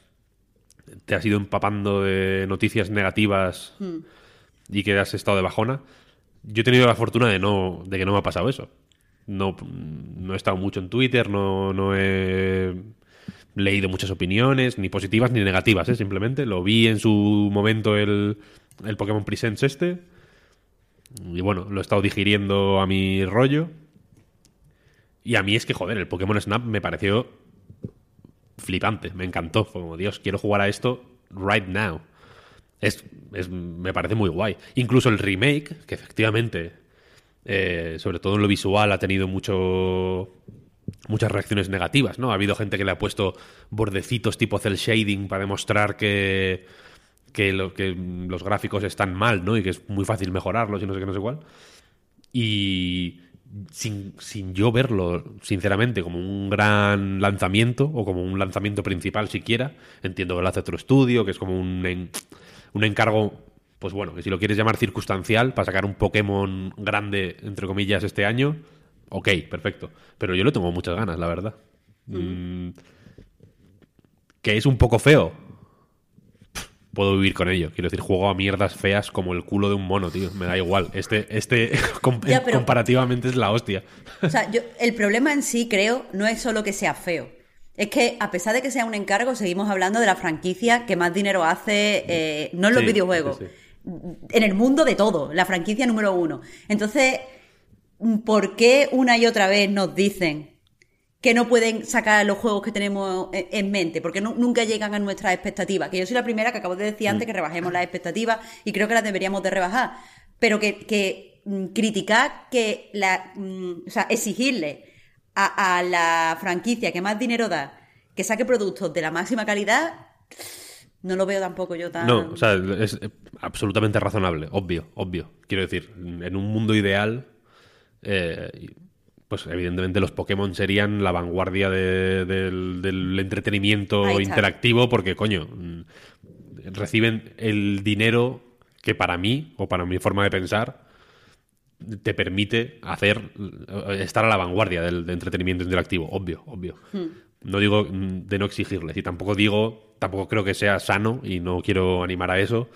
te has ido empapando de noticias negativas y que has estado de bajona. Yo he tenido la fortuna de no de que no me ha pasado eso. No, no he estado mucho en Twitter, no, no he leído muchas opiniones, ni positivas ni negativas, ¿eh? simplemente. Lo vi en su momento el, el Pokémon Presents este. Y bueno, lo he estado digiriendo a mi rollo. Y a mí es que, joder, el Pokémon Snap me pareció flipante, me encantó. Fue como, Dios, quiero jugar a esto right now. Es, es- me parece muy guay. Incluso el remake, que efectivamente, eh, sobre todo en lo visual, ha tenido mucho muchas reacciones negativas, ¿no? Ha habido gente que le ha puesto bordecitos tipo cel shading para demostrar que, que, lo- que los gráficos están mal, ¿no? Y que es muy fácil mejorarlos y no sé qué, no sé cuál. Y sin, sin yo verlo, sinceramente, como un gran lanzamiento o como un lanzamiento principal siquiera, entiendo que lo hace otro estudio, que es como un, un encargo, pues bueno, que si lo quieres llamar circunstancial, para sacar un Pokémon grande, entre comillas, este año, ok, perfecto. Pero yo le tengo muchas ganas, la verdad. Mm, que es un poco feo, puedo vivir con ello. Quiero decir, juego a mierdas feas como el culo de un mono, tío. Me da igual. Este, este com- Ya, pero- comparativamente es la hostia. O sea, yo, el problema en sí, creo, no es solo que sea feo. Es que, a pesar de que sea un encargo, seguimos hablando de la franquicia que más dinero hace, eh, no en los Sí, videojuegos, sí, en el mundo de todo, la franquicia número uno. Entonces, ¿por qué una y otra vez nos dicen que no pueden sacar los juegos que tenemos en, en mente, porque nu- nunca llegan a nuestras expectativas. Que yo soy la primera que acabo de decir antes que rebajemos las expectativas y creo que las deberíamos de rebajar. Pero que, que mm, criticar que la, mm, o sea, exigirle a, a la franquicia que más dinero da que saque productos de la máxima calidad, no lo veo tampoco yo tan. No, o sea, es absolutamente razonable, obvio, obvio. Quiero decir, en un mundo ideal, eh, pues evidentemente los Pokémon serían la vanguardia de- del, del entretenimiento interactivo porque, coño, mm, reciben el dinero que para mí, o para mi forma de pensar, te permite hacer estar a la vanguardia del, de entretenimiento interactivo, obvio, obvio. No digo de no exigirles y tampoco digo, tampoco creo que sea sano y no quiero animar a eso,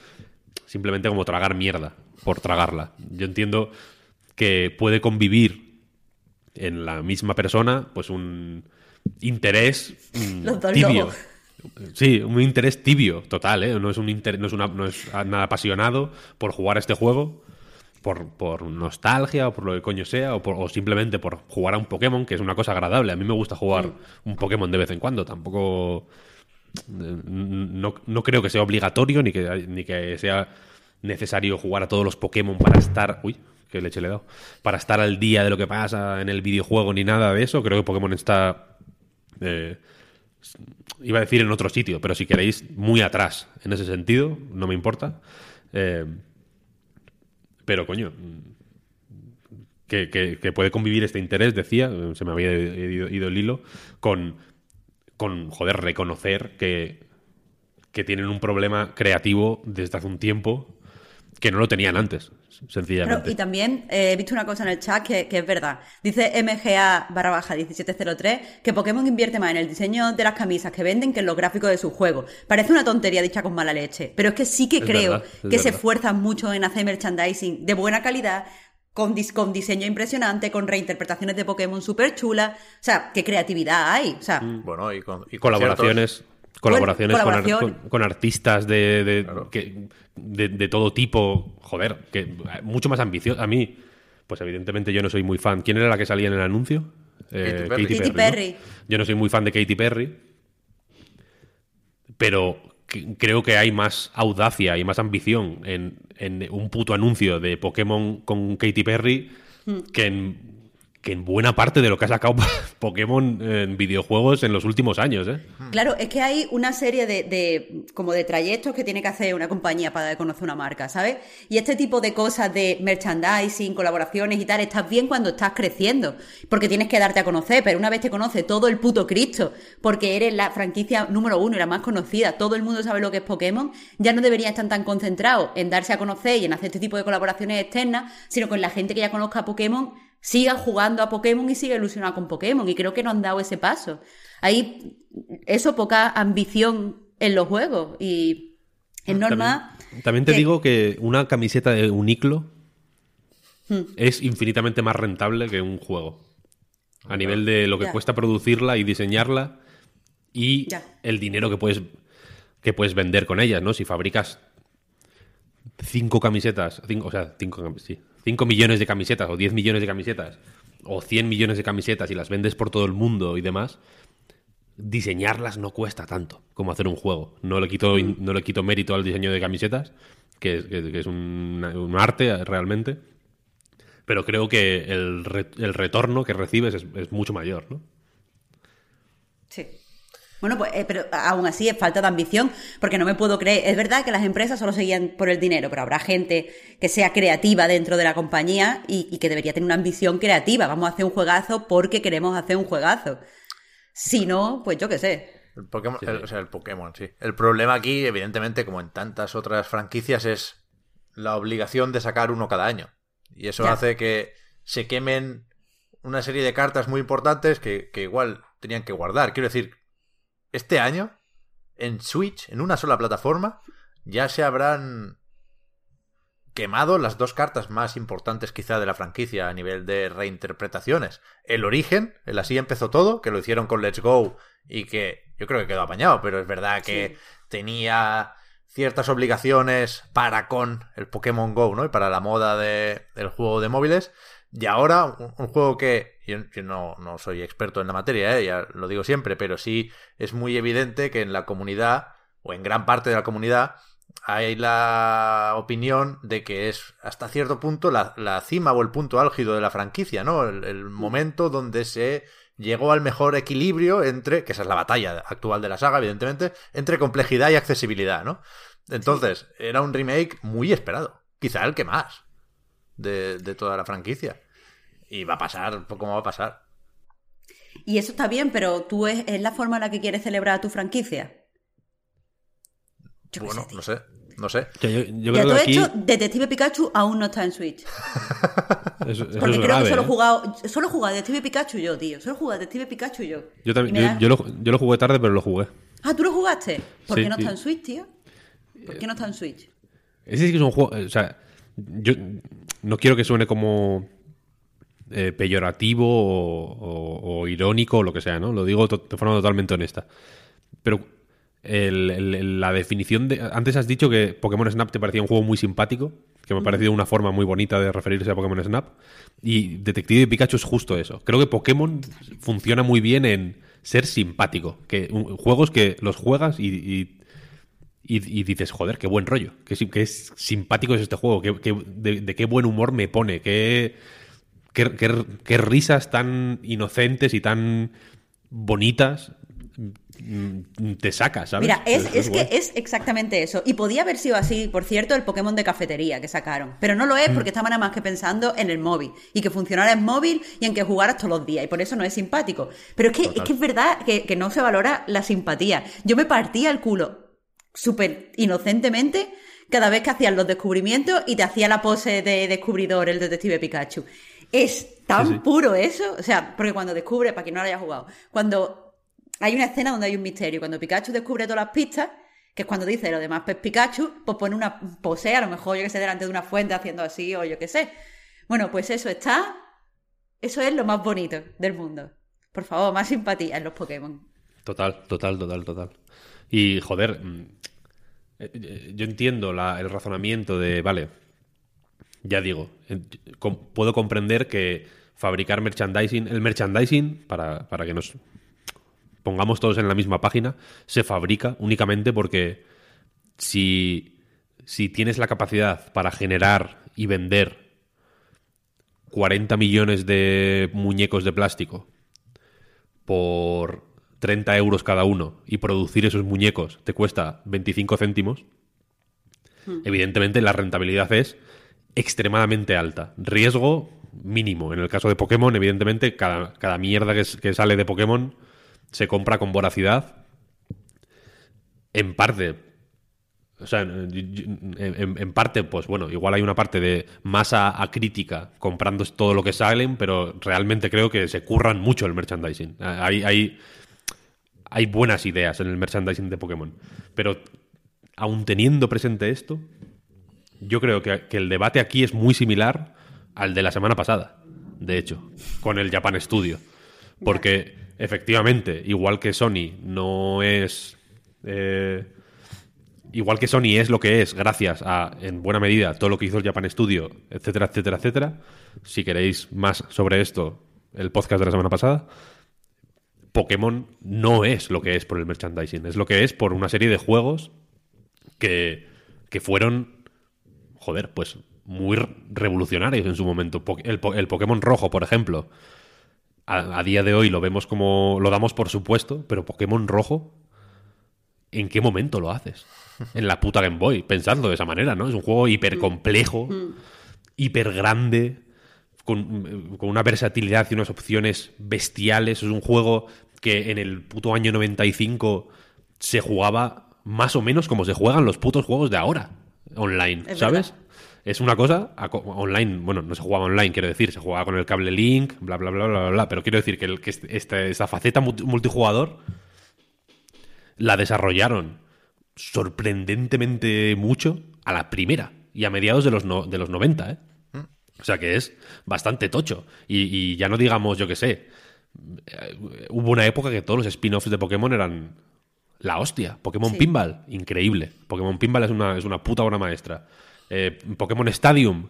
simplemente como tragar mierda por tragarla. Yo entiendo que puede convivir en la misma persona pues un interés mm, tibio. Sí, un interés tibio, total, ¿eh? No es, un inter- no es, una- no es nada apasionado por jugar a este juego, por, por nostalgia o por lo que coño sea, o, por- o simplemente por jugar a un Pokémon, que es una cosa agradable. A mí me gusta jugar un Pokémon de vez en cuando, tampoco... No, no creo que sea obligatorio ni que, ni que sea necesario jugar a todos los Pokémon para estar... Uy, qué leche le he dado. Para estar al día de lo que pasa en el videojuego ni nada de eso. Creo que Pokémon está... eh, iba a decir en otro sitio, pero si queréis, muy atrás en ese sentido, no me importa. Eh, pero, coño, que, que- que puede convivir este interés, decía, se me había ido, ido el hilo, con, con, joder, reconocer que, que tienen un problema creativo desde hace un tiempo que no lo tenían antes, Pero, sencillamente. y también eh, he visto una cosa en el chat que, que es verdad. Dice MGA barra baja 1703 que Pokémon invierte más en el diseño de las camisas que venden que en los gráficos de sus juegos. Parece una tontería dicha con mala leche, pero es que sí que Es creo verdad, que se esfuerzan mucho en hacer merchandising de buena calidad. Con, dis- con diseño impresionante, con reinterpretaciones de Pokémon súper chulas. O sea, qué creatividad hay. O sea, Bueno, y, con, y colaboraciones ar- colaboración. con- con artistas de, de, que- de- de todo tipo joder que mucho más ambicioso a mí pues evidentemente yo no soy muy fan ¿quién era la que salía en el anuncio? Eh, Katy Perry. Katy ¿no? Perry. yo no soy muy fan de Katy Perry pero creo que hay más audacia y más ambición en, en un puto anuncio de Pokémon con Katy Perry que en que en buena parte de lo que ha sacado Pokémon en videojuegos en los últimos años, ¿eh? Claro, es que hay una serie de, como de trayectos que tiene que hacer una compañía para conocer una marca, ¿sabes? Y este tipo de cosas de merchandising, colaboraciones y tal, estás bien cuando estás creciendo, porque tienes que darte a conocer, pero una vez te conoce todo el puto Cristo, porque eres la franquicia número uno y la más conocida, todo el mundo sabe lo que es Pokémon, ya no deberían estar tan concentrados en darse a conocer y en hacer este tipo de colaboraciones externas, sino con la gente que ya conozca Pokémon siga jugando a Pokémon y siga ilusionado con Pokémon. Y creo que no han dado ese paso. Hay eso, poca ambición en los juegos. Y es normal. También, también te que- digo que una camiseta de Uniclo Hmm. es infinitamente más rentable que un juego. A nivel de lo que Ya. cuesta producirla y diseñarla y Ya. el dinero que puedes, que puedes vender con ellas, ¿no? Si fabricas cinco camisetas, cinco, o sea, cinco, sí, cinco millones de camisetas o 10 millones de camisetas o 100 millones de camisetas y las vendes por todo el mundo y demás, diseñarlas no cuesta tanto como hacer un juego. No le quito, no le quito mérito al diseño de camisetas, que, que- que es un, arte realmente, pero creo que el, re- el retorno que recibes es, es mucho mayor, ¿no? Sí. Bueno, pues, eh, pero aún así es falta de ambición, porque no me puedo creer. Es verdad que las empresas solo seguían por el dinero, pero habrá gente que sea creativa dentro de la compañía y, y que debería tener una ambición creativa. Vamos a hacer un juegazo porque queremos hacer un juegazo. Si no, pues yo qué sé. El Pokémon, el- o sea, el Pokémon, sí. El problema aquí, evidentemente, como en tantas otras franquicias, es la obligación de sacar uno cada año. Y eso Ya. hace que se quemen una serie de cartas muy importantes que, que igual tenían que guardar. Quiero decir, este año, en Switch, en una sola plataforma, ya se habrán quemado las dos cartas más importantes quizá de la franquicia a nivel de reinterpretaciones. El origen, el así empezó todo, que lo hicieron con Let's Go y que yo creo que quedó apañado, pero es verdad que tenía ciertas obligaciones para con el Pokémon Go, ¿no? Y para la moda de- del juego de móviles. Y ahora un, un juego que yo, no, no, soy experto en la materia, ¿eh? ya lo digo siempre, pero sí es muy evidente que en la comunidad, o en gran parte de la comunidad, hay la opinión de que es hasta cierto punto la, la cima o el punto álgido de la franquicia, ¿no? El, momento donde se llegó al mejor equilibrio entre, que esa es la batalla actual de la saga, evidentemente, entre complejidad y accesibilidad, ¿no? Entonces, era un remake muy esperado, quizá el que más de, de toda la franquicia. Y va a pasar, ¿cómo va a pasar? Y eso está bien, pero tú es, es la forma en la que quieres celebrar tu franquicia bueno, no sé. No sé. Yo, yo, ya he hecho, Detective Pikachu aún no está en Switch. eso, Porque creo que solo he ¿eh? jugado, solo he jugado Detective Pikachu yo, tío. Solo he jugado Detective Pikachu yo. Yo también, yo, lo, yo, lo, jugué tarde, pero lo jugué. Ah, ¿tú lo jugaste? ¿Por qué no está en Switch, tío? ¿Por qué no está en Switch? Ese sí que es un juego. O sea, yo no quiero que suene como eh, peyorativo o, o, irónico o lo que sea, ¿no? Lo digo de forma totalmente honesta. Pero la definición de... Antes has dicho que Pokémon Snap te parecía un juego muy simpático, que me ha parecido una forma muy bonita de referirse a Pokémon Snap. Y Detective Pikachu es justo eso. Creo que Pokémon funciona muy bien en ser simpático. Que, juegos que los juegas y, y, dices, joder, qué buen rollo. Qué, simpático es este juego. Qué, de, qué buen humor me pone. Qué, qué risas tan inocentes y tan bonitas Mm, te saca, ¿sabes? Mira, es, que es exactamente eso. Y podía haber sido así, por cierto, el Pokémon de cafetería que sacaron. Pero no lo es mm. porque estaban nada más que pensando en el móvil. Y que funcionara en móvil y en que jugaras todos los días. Y por eso no es simpático. Pero es que es, que es verdad que, no se valora la simpatía. Yo me partía el culo súper inocentemente cada vez que hacían los descubrimientos y te hacía la pose de descubridor el detective Pikachu. Es tan puro eso. O sea, porque cuando descubre, para quien no lo haya jugado, cuando hay una escena donde hay un misterio. Cuando Pikachu descubre todas las pistas, que es cuando dice lo demás, pues Pikachu, pues pone una pose, a lo mejor yo que sé, delante de una fuente haciendo así, o yo qué sé. Bueno, pues eso está. Eso es lo más bonito del mundo. Por favor, más simpatía en los Pokémon. Total, total, total, total. Y joder, mm, eh, eh, yo entiendo el razonamiento de, vale, ya digo, puedo comprender que fabricar merchandising, el merchandising, para, para que nos pongamos todos en la misma página, se fabrica únicamente porque si, si tienes la capacidad para generar y vender 40 millones de muñecos de plástico por 30 euros cada uno y producir esos muñecos te cuesta 25 céntimos, hmm. evidentemente la rentabilidad es extremadamente alta. Riesgo mínimo. En el caso de Pokémon, evidentemente, cada, cada mierda que, sale de Pokémon se compra con voracidad. En parte. O sea, en, parte, pues bueno, igual hay una parte de masa a crítica comprando todo lo que salen, pero realmente creo que se curran mucho el merchandising. Hay, hay, hay buenas ideas en el merchandising de Pokémon. Pero aún teniendo presente esto, yo creo que, que, el debate aquí es muy similar al de la semana pasada, de hecho, con el Japan Studio. Porque efectivamente, igual que Sony no es... Eh, igual que Sony es lo que es gracias a, en buena medida, todo lo que hizo el Japan Studio, etcétera, etcétera, etcétera. Si queréis más sobre esto, el podcast de la semana pasada. Pokémon no es lo que es por el merchandising, es lo que es por una serie de juegos que, que fueron, joder, pues muy revolucionarios en su momento. El, el Pokémon rojo, por ejemplo, a, día de hoy lo vemos como. lo damos por supuesto, pero Pokémon rojo, ¿en qué momento lo haces? En la puta Game Boy, pensando de esa manera, ¿no? Es un juego hiper complejo, mm. hiper grande, con, una versatilidad y unas opciones bestiales. Es un juego que en el puto año 95 se jugaba más o menos como se juegan los putos juegos de ahora, online, ¿sabes? es una cosa online, bueno, no se jugaba online, quiero decir, se jugaba con el cable link, bla, bla, bla, bla, bla, pero quiero decir que, el, que esta, esta faceta multijugador la desarrollaron sorprendentemente mucho a la primera y a mediados de los, de los 90, ¿eh? O sea que es bastante tocho. Y, ya no digamos, yo qué sé, eh, hubo una época que todos los spin-offs de Pokémon eran la hostia. Pokémon Pinball, increíble. Pokémon Pinball es una, es una puta obra maestra. Eh, Pokémon Stadium,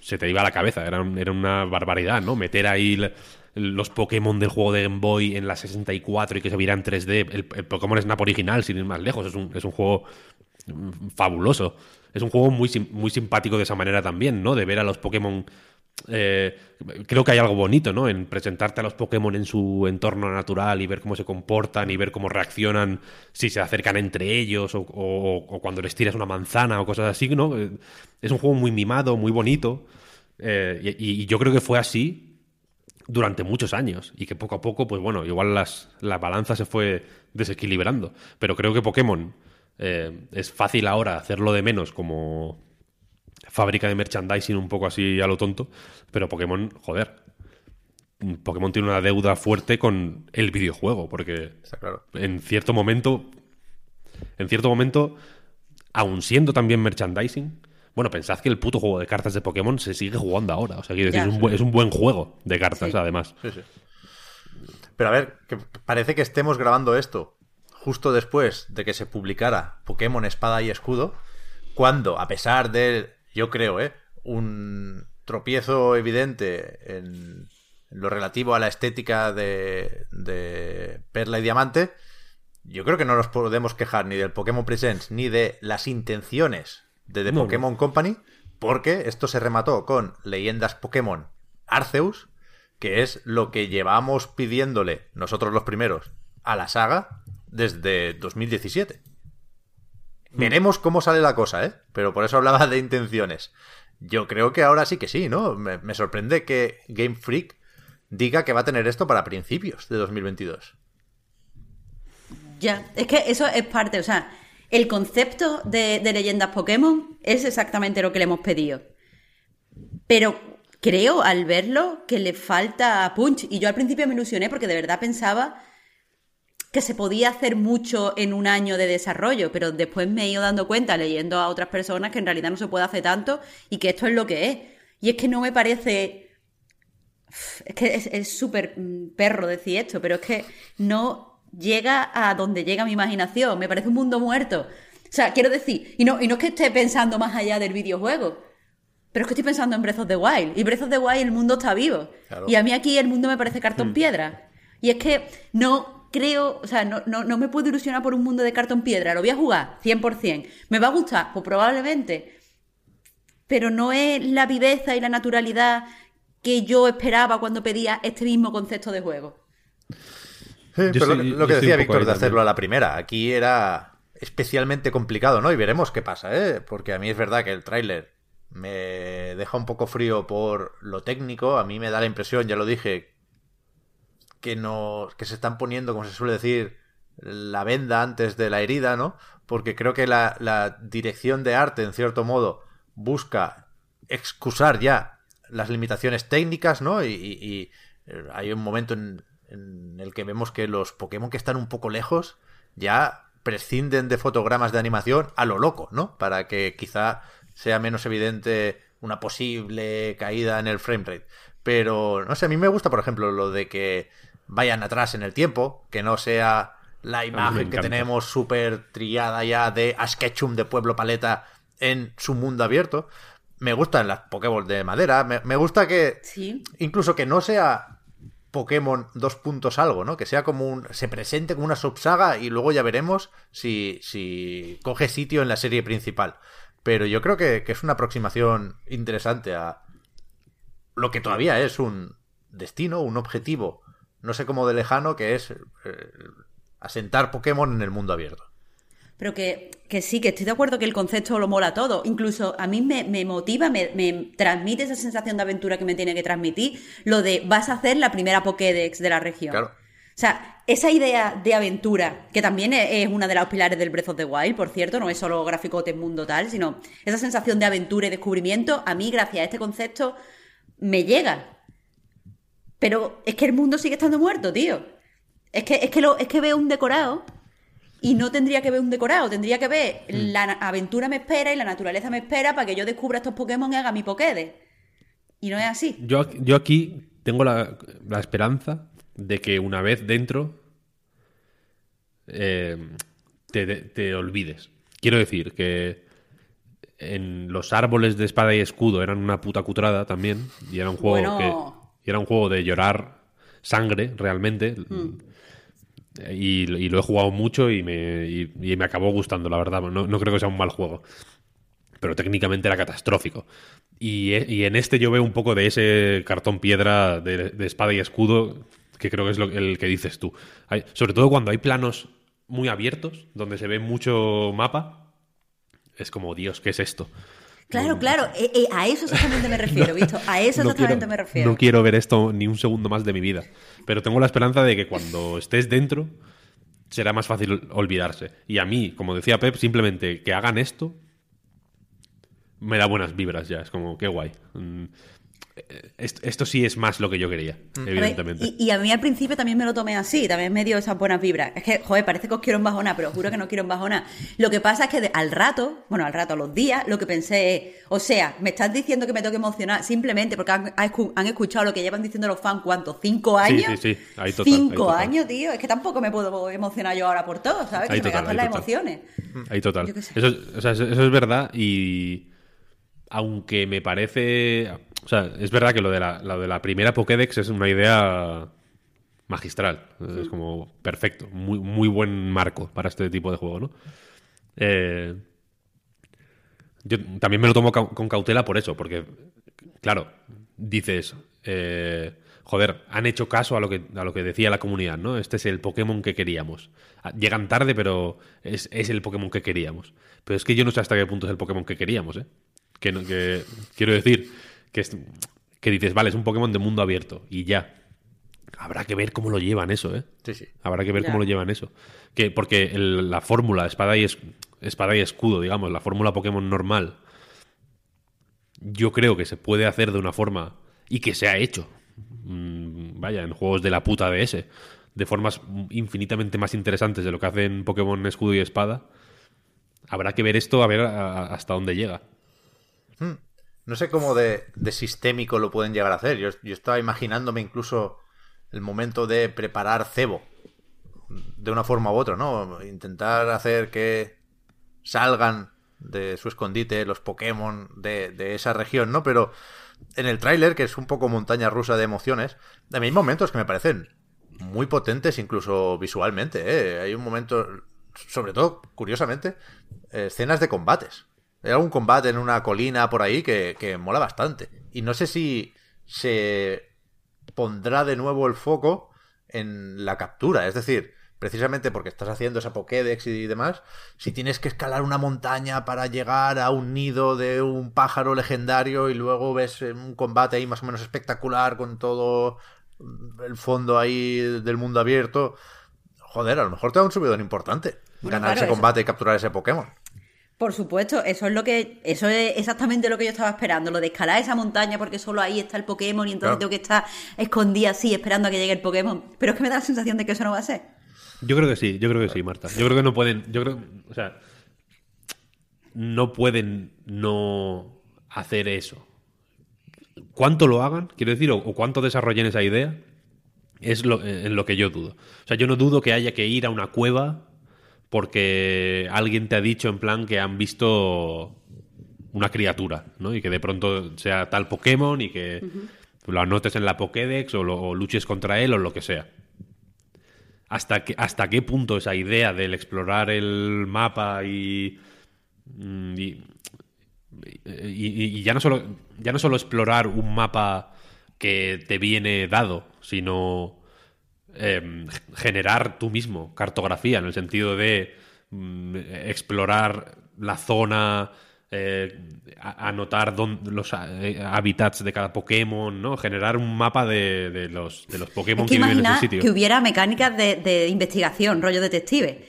se te iba a la cabeza. Era, era una barbaridad, ¿no? Meter ahí los Pokémon del juego de Game Boy en la 64 y que se vieran 3D. El, Pokémon Snap original, sin ir más lejos. Es un, es un juego mm, fabuloso. Es un juego muy, muy simpático de esa manera también, ¿no? De ver a los Pokémon eh, creo que hay algo bonito, ¿no? En presentarte a los Pokémon en su entorno natural y ver cómo se comportan y ver cómo reaccionan si se acercan entre ellos o, cuando les tiras una manzana o cosas así, ¿no? Eh, es un juego muy mimado, muy bonito. Eh, y, yo creo que fue así durante muchos años y que poco a poco, pues bueno, igual las, la balanza se fue desequilibrando. Pero creo que Pokémon es fácil ahora hacerlo de menos como fábrica de merchandising un poco así a lo tonto, pero Pokémon, joder, Pokémon tiene una deuda fuerte con el videojuego, porque en cierto momento, en cierto momento, aun siendo también merchandising, bueno, pensad que el puto juego de cartas de Pokémon se sigue jugando ahora, o sea, es, un buen, es, un buen, juego de cartas, además. Pero a ver, que parece que estemos grabando esto justo después de que se publicara Pokémon Espada y Escudo, cuando, a pesar de yo creo, ¿eh? Un tropiezo evidente en, lo relativo a la estética de, de, Perla y Diamante, yo creo que no nos podemos quejar ni del Pokémon Presents ni de las intenciones de The Pokémon Company, porque esto se remató con Leyendas Pokémon Arceus, que es lo que llevamos pidiéndole nosotros los primeros a la saga desde 2017. Veremos cómo sale la cosa, ¿eh? Pero por eso hablaba de intenciones. Yo creo que ahora sí que sí, ¿no? Me, sorprende que Game Freak diga que va a tener esto para principios de 2022. Ya, es que eso es parte, o sea, el concepto de, de leyendas Pokémon es exactamente lo que le hemos pedido. Pero creo al verlo que le falta punch. Y yo al principio me ilusioné porque de verdad pensaba que se podía hacer mucho en un año de desarrollo, pero después me he ido dando cuenta leyendo a otras personas que en realidad no se puede hacer tanto y que esto es lo que es. Y es que no me parece... Es que es súper mm, perro decir esto, pero es que no llega a donde llega mi imaginación. Me parece un mundo muerto. O sea, quiero decir, y no, y no es que esté pensando más allá del videojuego, pero es que estoy pensando en Breath of the Wild. Y Breath of the Wild el mundo está vivo. Y a mí aquí el mundo me parece cartón hmm. piedra. Y es que no, creo, o sea, no, no, me puedo ilusionar por un mundo de cartón piedra. Lo voy a jugar, 100%. ¿Me va a gustar? Pues probablemente. Pero no es la viveza y la naturalidad que yo esperaba cuando pedía este mismo concepto de juego. pero lo, que decía Víctor de hacerlo a la primera, aquí era especialmente complicado, ¿no? Y veremos qué pasa, ¿eh? Porque a mí es verdad que el tráiler me deja un poco frío por lo técnico, a mí me da la impresión, ya lo dije, que, no, que se están poniendo, como se suele decir, la venda antes de la herida, ¿no? Porque creo que la, dirección de arte, en cierto modo, busca excusar ya las limitaciones técnicas, ¿no? Y, eh, hay un momento en, en, el que vemos que los Pokémon que están un poco lejos ya prescinden de fotogramas de animación a lo loco, ¿no? Para que quizá sea menos evidente una posible caída en el framerate. Pero, no sé, a mí me gusta, por ejemplo, lo de que vayan atrás en el tiempo, que no sea la imagen que tenemos súper trillada ya de Asketchum de Pueblo Paleta en su mundo abierto. Me gustan las Pokémon de madera, me, gusta que incluso que no sea Pokémon dos puntos algo, ¿no? Que sea como un. se presente como una subsaga y luego ya veremos si, si coge sitio en la serie principal. Pero yo creo que es una aproximación interesante a lo que todavía es un destino, un objetivo no sé cómo de lejano, que es eh, asentar Pokémon en el mundo abierto. Pero que, sí, que estoy de acuerdo que el concepto lo mola todo. Incluso a mí me, motiva, me, transmite esa sensación de aventura que me tiene que transmitir lo de vas a hacer la primera Pokédex de la región. Claro. O sea, esa idea de aventura, que también es una de las pilares del Breath of the Wild, por cierto, no es solo graficote mundo tal, sino esa sensación de aventura y descubrimiento, a mí, gracias a este concepto, me llega. Pero es que el mundo sigue estando muerto, tío. Es que, es que, lo, es que veo un decorado y no tendría que ver un decorado, tendría que ver mm. la aventura me espera y la naturaleza me espera para que yo descubra estos Pokémon y haga mi Pokédex. Y no es así. Yo, yo aquí tengo la, esperanza de que una vez dentro eh, te, te, olvides. Quiero decir que en los árboles de espada y escudo eran una puta cutrada también. Y era un juego Bueno. que. Y era un juego de llorar sangre, realmente. Y, y lo he jugado mucho y me, y- y me acabó gustando, la verdad. No, no creo que sea un mal juego. Pero técnicamente era catastrófico. Y, e- y en este yo veo un poco de ese cartón piedra de, de espada y escudo, que creo que es lo, el que dices tú. Hay- sobre todo cuando hay planos muy abiertos, donde se ve mucho mapa, es como, Dios, ¿qué es esto? Claro, claro, eh, eh, a eso exactamente me refiero, ¿visto? A eso No exactamente quiero- me refiero. No quiero ver esto ni un segundo más de mi vida. Pero tengo la esperanza de que cuando estés dentro será más fácil olvidarse. Y a mí, como decía Pep, simplemente que hagan esto me da buenas vibras ya. Es como, qué guay. Mm, Esto, esto sí es más lo que yo quería, ver, evidentemente. y, y a mí al principio también me lo tomé así, también me dio esas buenas vibras. Es que, joder, parece que os quiero en bajona, pero os juro que no quiero en bajona. Lo que pasa es que de- al rato, bueno, al rato, a los días, lo que pensé es, o sea, me estás diciendo que me tengo que emocionar simplemente porque han, han escu- han escuchado lo que llevan diciendo los fans, ¿cuántos? ¿Cinco Sí, años? sí, sí, ahí total, ahí Cinco total. años, tío. Es que tampoco me puedo emocionar yo ahora por todo, ¿sabes? Que Ahí se me total, gastan ahí las total. emociones. Ahí total. Yo qué sé. Eso, es- o sea, eso eso es verdad y aunque me parece... O sea, es verdad que lo de la, lo de la primera Pokédex es una idea magistral. Es como perfecto. Muy, muy buen marco para este tipo de juego, ¿no? Eh, yo también me lo tomo con cautela por eso, porque, claro, dices, eh, joder, han hecho caso a lo, que, a lo que decía la comunidad, ¿no? Este es el Pokémon que queríamos. Ah, Llegan tarde, pero es, es el Pokémon que queríamos. Pero es que yo no sé hasta qué punto es el Pokémon que queríamos, ¿eh? Que, no- que- quiero decir que, es- que dices, vale, es un Pokémon de mundo abierto y ya. Habrá que ver cómo lo llevan eso, ¿eh? Sí, sí. Habrá que ver Ya. cómo lo llevan eso. Que, porque el- la fórmula espada y, es- espada y escudo, digamos, la fórmula Pokémon normal, yo creo que se puede hacer de una forma y que se ha hecho. mm, vaya, en juegos de la puta DS, de formas infinitamente más interesantes de lo que hacen Pokémon escudo y espada. Habrá que ver esto a ver a- a- hasta dónde llega. No sé cómo de, sistémico lo pueden llegar a hacer. Yo, estaba imaginándome incluso el momento de preparar cebo. De una forma u otra, ¿no? Intentar hacer que salgan de su escondite los Pokémon de, esa región, ¿no? Pero en el tráiler, que es un poco montaña rusa de emociones, a mí hay momentos que me parecen muy potentes incluso visualmente, ¿eh? Hay un momento, sobre todo, curiosamente, escenas de combates. Hay algún combate en una colina por ahí que, que mola bastante. Y no sé si se pondrá de nuevo el foco en la captura. Es decir, precisamente porque estás haciendo esa Pokédex y demás, si tienes que escalar una montaña para llegar a un nido de un pájaro legendario y luego ves eh, un combate ahí más o menos espectacular con todo el fondo ahí del mundo abierto, joder, a lo mejor te da un subidón importante. Bueno, ganar claro, ese eso- combate y capturar ese Pokémon. Por supuesto, eso es lo que, eso es exactamente lo que yo estaba esperando, lo de escalar esa montaña porque solo ahí está el Pokémon y entonces Claro. tengo que estar escondida así esperando a que llegue el Pokémon. Pero es que me da la sensación de que eso no va a ser. Yo creo que sí, yo creo que sí, Marta. Yo creo que no pueden, yo creo, o sea, no pueden no hacer eso. ¿Cuánto lo hagan? Quiero decir, o, o cuánto desarrollen esa idea, es lo, en lo que yo dudo. O sea, yo no dudo que haya que ir a una cueva porque alguien te ha dicho en plan que han visto una criatura, ¿no? Y que de pronto sea tal Pokémon y que lo anotes en la Pokédex o, lo- o luches contra él o lo que sea. ¿Hasta qué, ¿Hasta qué punto esa idea del explorar el mapa y, mm, y, y- y ya no solo ya no solo explorar un mapa que te viene dado, sino em, generar tú mismo cartografía en el sentido de mm, explorar la zona, eh, a- anotar dón- los eh, hábitats de cada Pokémon, ¿no? Generar un mapa de, de los, de los Pokémon Es que que viven en ese sitio. que hubiera mecánicas de, de investigación, rollo detective.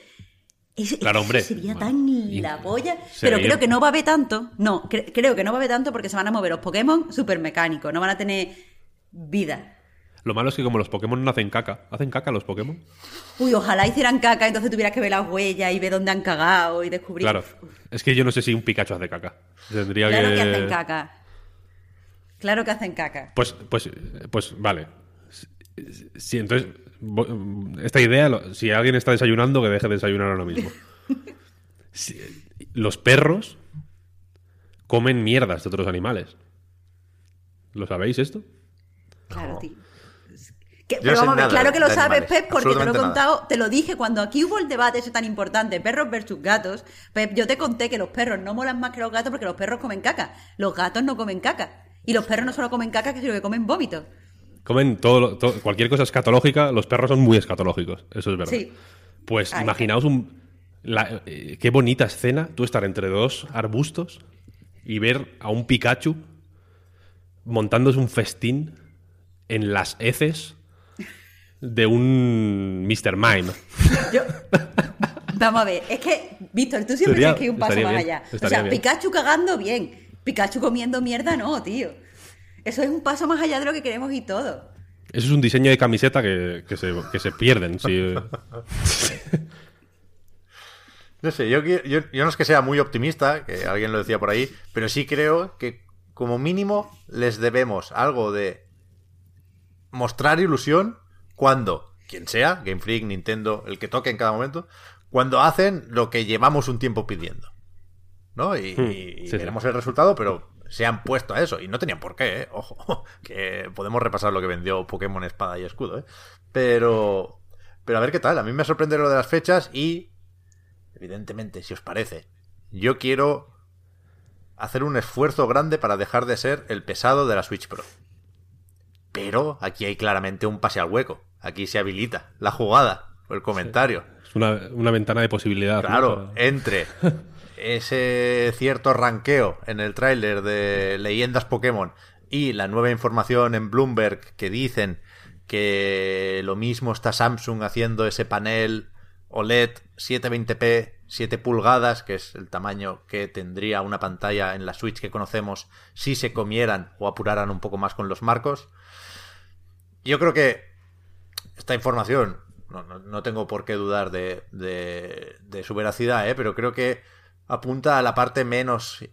Claro, hombre. Sería Bueno, tan la polla. Pero creo que no va a haber tanto. No, cre- creo que no va a haber tanto porque se van a mover los Pokémon súper mecánicos. No van a tener vida. Lo malo es que como los Pokémon no hacen caca, ¿hacen caca los Pokémon? Uy, ojalá hicieran caca, entonces tuvieras que ver las huellas y ver dónde han cagado y descubrir. Claro. Es que yo no sé si un Pikachu hace caca. Tendría Claro que... que hacen caca. Claro que hacen caca. Pues, pues, pues vale. Sí, entonces, esta idea, si alguien está desayunando, que deje de desayunar ahora mismo. Los perros comen mierdas de otros animales. ¿Lo sabéis esto? Claro, tío. Que- pero vamos a ver, nada claro que lo sabes, Pep, porque te lo he contado, te lo dije cuando aquí hubo el debate ese tan importante, perros versus gatos. Pep, yo te conté que los perros no molan más que los gatos porque los perros comen caca. Los gatos no comen caca. Y los perros no solo comen caca, sino que comen vómito. Comen todo, cualquier cosa escatológica, los perros son muy escatológicos, eso es verdad. Sí. Pues imaginaos un la- eh, qué bonita escena, tú estar entre dos arbustos y ver a un Pikachu montándose un festín en las heces de un Mr. Mime. Yo... Vamos a ver, es que, Víctor, tú siempre tienes que ir un paso más bien, allá. O sea, bien. Pikachu cagando bien, Pikachu comiendo mierda no, tío. Eso es un paso más allá de lo que queremos y todo. Eso es un diseño de camiseta que, que se, que se pierden. No sé, yo, yo, yo no es que sea muy optimista, que alguien lo decía por ahí, pero sí creo que como mínimo les debemos algo de mostrar ilusión cuando, quien sea, Game Freak, Nintendo, el que toque en cada momento, cuando hacen lo que llevamos un tiempo pidiendo. ¿No? Y, y- y sí, sí. veremos el resultado, pero se han puesto a eso. Y no tenían por qué, ¿eh? Ojo, que podemos repasar lo que vendió Pokémon Espada y Escudo, ¿eh? Pero, pero a ver qué tal. A mí me sorprende lo de las fechas y evidentemente, si os parece, yo quiero hacer un esfuerzo grande para dejar de ser el pesado de la Switch Pro. Pero aquí hay claramente un pase al hueco. Aquí se habilita la jugada o el comentario. es una, una ventana de posibilidad. ¿no? Claro, entre ese cierto ranqueo en el tráiler de Leyendas Pokémon y la nueva información en Bloomberg que dicen que lo mismo está Samsung haciendo ese panel OLED 720p 7 pulgadas, que es el tamaño que tendría una pantalla en la Switch que conocemos si se comieran o apuraran un poco más con los marcos. Yo creo que esta información, no, no- no tengo por qué dudar de, de- su veracidad, ¿eh? pero creo que apunta a la parte menos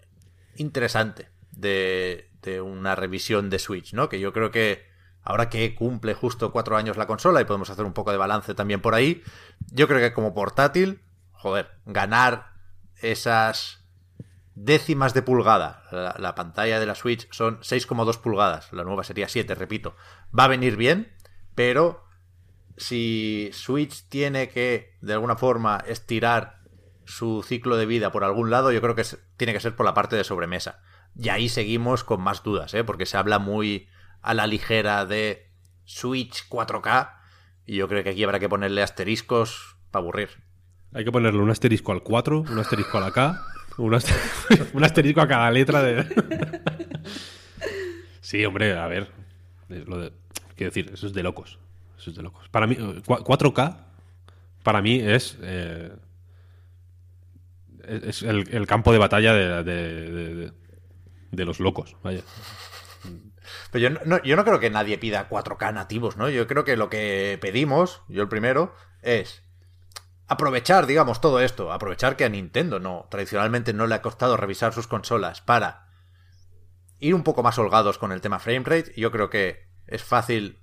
interesante de, de una revisión de Switch, ¿no? Que yo creo que ahora que cumple justo cuatro años la consola y podemos hacer un poco de balance también por ahí, yo creo que como portátil, joder, ganar esas décimas de pulgada. La, la pantalla de la Switch son 6,2 pulgadas. La nueva sería 7, repito. Va a venir bien, pero si Switch tiene que, de alguna forma, estirar su ciclo de vida por algún lado, yo creo que tiene que ser por la parte de sobremesa. Y ahí seguimos con más dudas, ¿eh? porque se habla muy a la ligera de Switch 4K. Y yo creo que aquí habrá que ponerle asteriscos para aburrir. Hay que ponerle un asterisco al 4, un asterisco a la K, un, aster- un asterisco a cada letra de... sí, hombre, a ver. Quiero decir, eso es de locos. De locos. Para mí, eh, cua- 4K, para mí es... eh, es es el, el campo de batalla de, de- de- de- los locos, vaya. Pero yo no- yo no creo que nadie pida 4K nativos, ¿no? Yo creo que lo que pedimos, yo el primero, es aprovechar, digamos, todo esto. Aprovechar que a Nintendo no, tradicionalmente no le ha costado revisar sus consolas para ir un poco más holgados con el tema framerate. Yo creo que es fácil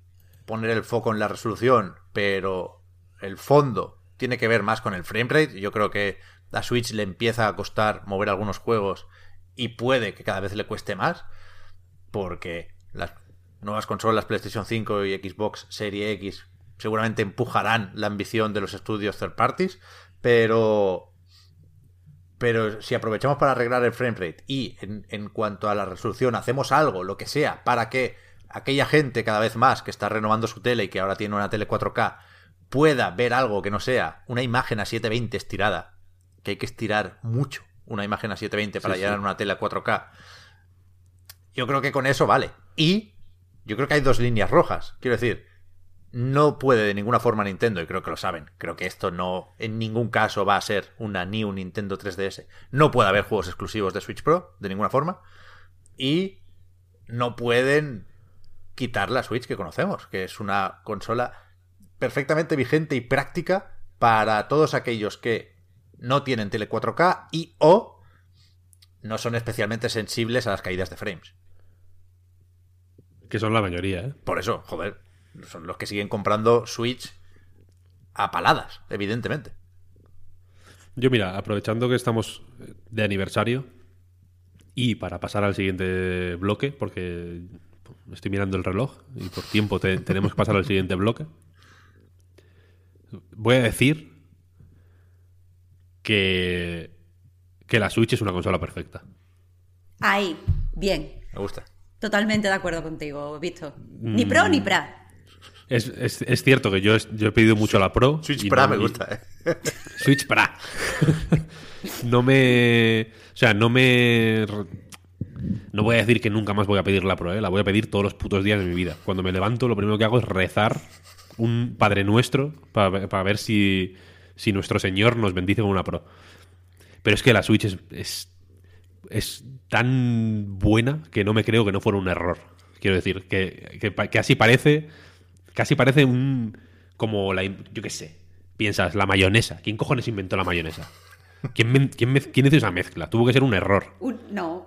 poner el foco en la resolución, pero el fondo tiene que ver más con el framerate. Yo creo que a Switch le empieza a costar mover algunos juegos y puede que cada vez le cueste más porque las nuevas consolas PlayStation 5 y Xbox Serie X seguramente empujarán la ambición de los estudios third parties, pero pero si aprovechamos para arreglar el framerate y en, en cuanto a la resolución hacemos algo, lo que sea, para que aquella gente cada vez más que está renovando su tele y que ahora tiene una tele 4K pueda ver algo que no sea una imagen a 720 estirada, que hay que estirar mucho una imagen a 720 para Sí, llegar sí. a una tele a 4K. Yo creo que con eso vale. Y yo creo que hay dos líneas rojas. Quiero decir, no puede de ninguna forma Nintendo, y creo que lo saben. Creo que esto no, en ningún caso va a ser una New Nintendo 3DS. No puede haber juegos exclusivos de Switch Pro, de ninguna forma. Y no pueden quitar la Switch que conocemos, que es una consola perfectamente vigente y práctica para todos aquellos que no tienen tele 4K y o no son especialmente sensibles a las caídas de frames. Que son la mayoría, ¿eh? Por eso, joder, son los que siguen comprando Switch a paladas, evidentemente. Yo, mira, aprovechando que estamos de aniversario Y para pasar al siguiente bloque, porque estoy mirando el reloj y por tiempo te- tenemos que pasar al siguiente bloque, voy a decir que, que la Switch es una consola perfecta. Ahí, bien. Me gusta. Totalmente de acuerdo contigo, Víctor. Ni pro ni pra. Es, es- es cierto que yo, es- yo he pedido mucho a la Pro. Switch no- me y- gusta, ¿eh? Switch Pra. no me. O sea, no me. No voy a decir que nunca más voy a pedir la Pro, ¿eh? la voy a pedir todos los putos días de mi vida. Cuando me levanto, lo primero que hago es rezar un Padre Nuestro para ver si, si nuestro Señor nos bendice con una Pro. Pero es que la Switch es, es, es tan buena que no me creo que no fuera un error. Quiero decir, que, que casi parece. Casi parece un. Como la. Yo qué sé. Piensas, la mayonesa. ¿Quién cojones inventó la mayonesa? ¿Quién, quién, quién hizo esa mezcla? Tuvo que ser un error. No.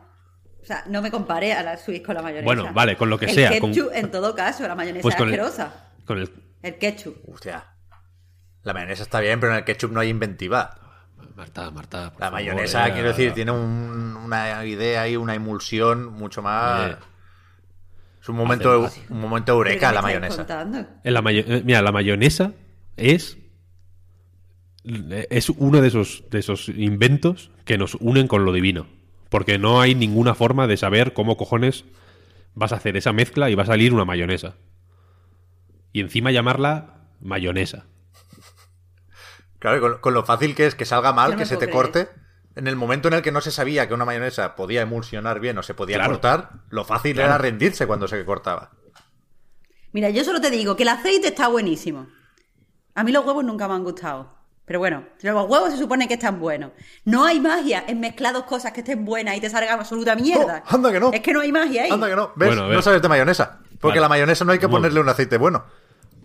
O sea, no me compare a la Switch con la mayonesa. Bueno, vale, con lo que el sea, con- Ketchup, en todo caso, la mayonesa Pues es con el- asquerosa. Con el. El ketchup. Hostia. La mayonesa está bien, pero en el ketchup no hay inventiva. Marta, Marta. por La favor, mayonesa, eh, quiero decir, tiene un- una idea y una emulsión mucho más. Es un momento, Hace- un momento ¿Pero qué eureka la mayonesa. En la mayo- eh, mira, la mayonesa es. Es uno de esos, de esos inventos que nos unen con lo divino. Porque no hay ninguna forma de saber cómo cojones vas a hacer esa mezcla y va a salir una mayonesa. Y encima llamarla mayonesa. Claro, con, con lo fácil que es que salga mal, no que se te creer. corte. En el momento en el que no se sabía que una mayonesa podía emulsionar bien o se podía Claro. cortar, lo fácil Claro. era rendirse cuando se cortaba. Mira, yo solo te digo que el aceite está buenísimo. A mí los huevos nunca me han gustado. Pero bueno, los huevos se supone que están buenos. No hay magia en mezclar dos cosas que estén buenas y te salga absoluta mierda. Oh, anda que no. Es que no hay magia ahí. Anda que no. ¿Ves? Bueno, no sabes de mayonesa. Porque Vale. la mayonesa no hay que ponerle un aceite bueno.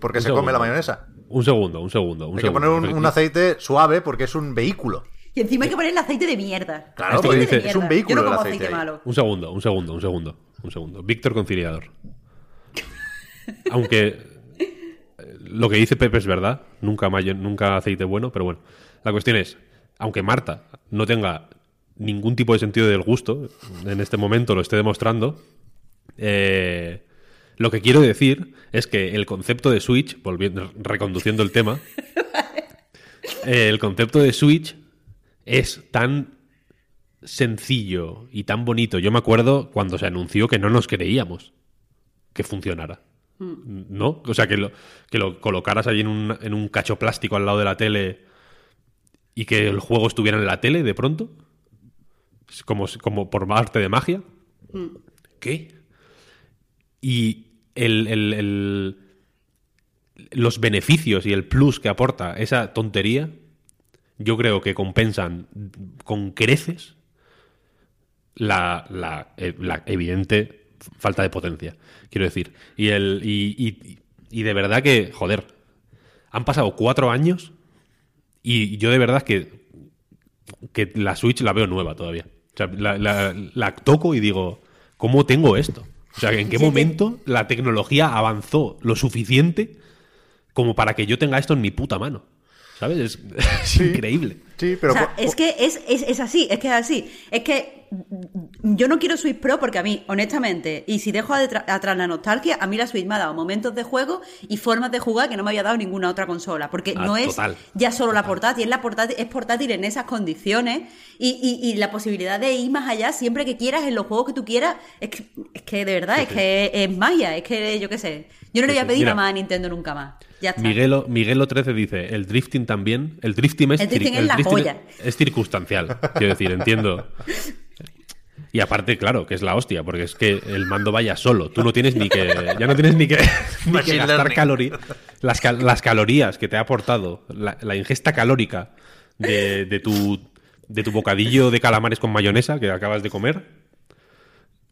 Porque Un se come la mayonesa. Un segundo, un segundo. Un Hay que poner un, aceite suave porque es un vehículo. Y encima hay que ponerle aceite de mierda. Claro, porque que dice- es un mierda. vehículo Yo no el como aceite aceite malo. Un segundo, un segundo, un segundo, un segundo. Víctor Conciliador. Aunque lo que dice Pepe es verdad, nunca, mayo- nunca aceite bueno, pero bueno. La cuestión es, aunque Marta no tenga ningún tipo de sentido del gusto, en este momento lo esté demostrando, eh, lo que quiero decir es que el concepto de Switch, volviendo, reconduciendo el tema, eh, el concepto de Switch es tan sencillo y tan bonito. Yo me acuerdo cuando se anunció que no nos creíamos que funcionara. ¿No? O sea, que lo, que lo colocaras ahí en un, en un cacho plástico al lado de la tele y que el juego estuviera en la tele de pronto. Como, como por arte de magia. ¿Qué? Y el- el- los beneficios y el plus que aporta esa tontería, yo creo que compensan con creces la, la- eh, la evidente falta de potencia, quiero decir. Y, el, y, y- y de verdad que, joder, han pasado cuatro años y yo de verdad que, que la Switch la veo nueva todavía. O sea, la, la- la toco y digo, ¿cómo tengo esto? O sea, ¿en qué momento la tecnología avanzó lo suficiente como para que yo tenga esto en mi puta mano? ¿Sabes? Es, es increíble. Sí, pero. o sea, po- es que es, es, es así, es que es así. Es que yo no quiero Switch Pro porque a mí, honestamente, y si dejo atrás la nostalgia, a mí la Switch me ha dado momentos de juego y formas de jugar que no me había dado ninguna otra consola. Porque Ah, no es total. ya solo la portátil, es la portátil, es portátil en esas condiciones y, y- y la posibilidad de ir más allá siempre que quieras en los juegos que tú quieras. Es que, es que de verdad, es que es magia, es que yo qué sé. Yo no le voy a pedir Mira. nada más a Nintendo nunca más. Ya está. Miguelo, Miguelo 13 dice, el drifting también, el drifting es, El drifting es la polla. es circunstancial, quiero decir, entiendo. Y aparte, claro, que es la hostia, porque es que el mando vaya solo. Tú no tienes ni que. Ya no tienes ni que, ni que Machine gastar calorías. Las, cal- las calorías que te ha aportado, la, la ingesta calórica de, de tu, de tu bocadillo de calamares con mayonesa que acabas de comer.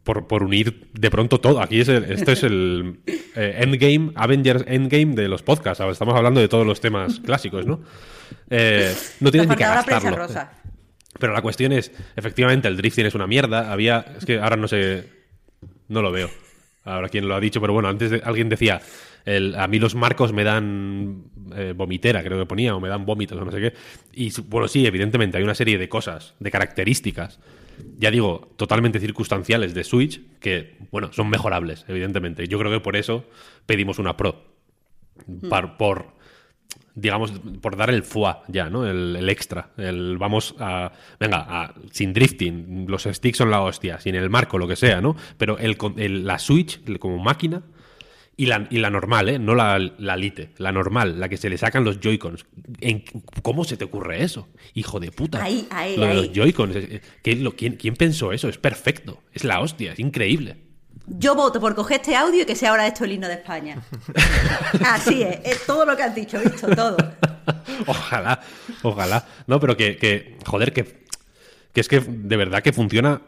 Por, por unir de pronto todo. Aquí es el, esto es el eh, Endgame, Avengers Endgame de los podcasts. Estamos hablando de todos los temas clásicos, ¿no? Eh, no tienes ni que gastarlo. rosa. Pero la cuestión es, efectivamente, el drifting es una mierda. Había, es que ahora no sé, no lo veo. Ahora quién lo ha dicho, pero bueno, antes de- alguien decía, el- a mí los marcos me dan eh, vomitera, creo que ponía, o me dan vómitos, o no sé qué. Y bueno, sí, evidentemente hay una serie de cosas, de características ya digo, totalmente circunstanciales de Switch, que, bueno, son mejorables, evidentemente. Yo creo que por eso pedimos una Pro. Par- por, digamos, por dar el foie ya, ¿no? El, el extra. El vamos a. Venga, a- sin drifting, los sticks son la hostia, sin el marco, lo que sea, ¿no? Pero el, con- el- la Switch, como máquina, y la, y la normal, ¿eh? No la, la Lite, la normal, la que se le sacan los Joy-Cons. ¿En- ¿Cómo se te ocurre eso? Hijo de puta. Ahí, ahí, Lo de ahí. los Joy-Cons. eh, ¿qué- lo- quién, quién pensó eso? Es perfecto. Es la hostia, es increíble. Yo voto por coger este audio y que sea ahora esto el himno de España. Así es, es todo lo que has dicho, visto, todo. Ojalá, ojalá. No, pero que, que, joder, que, que es que de verdad que funciona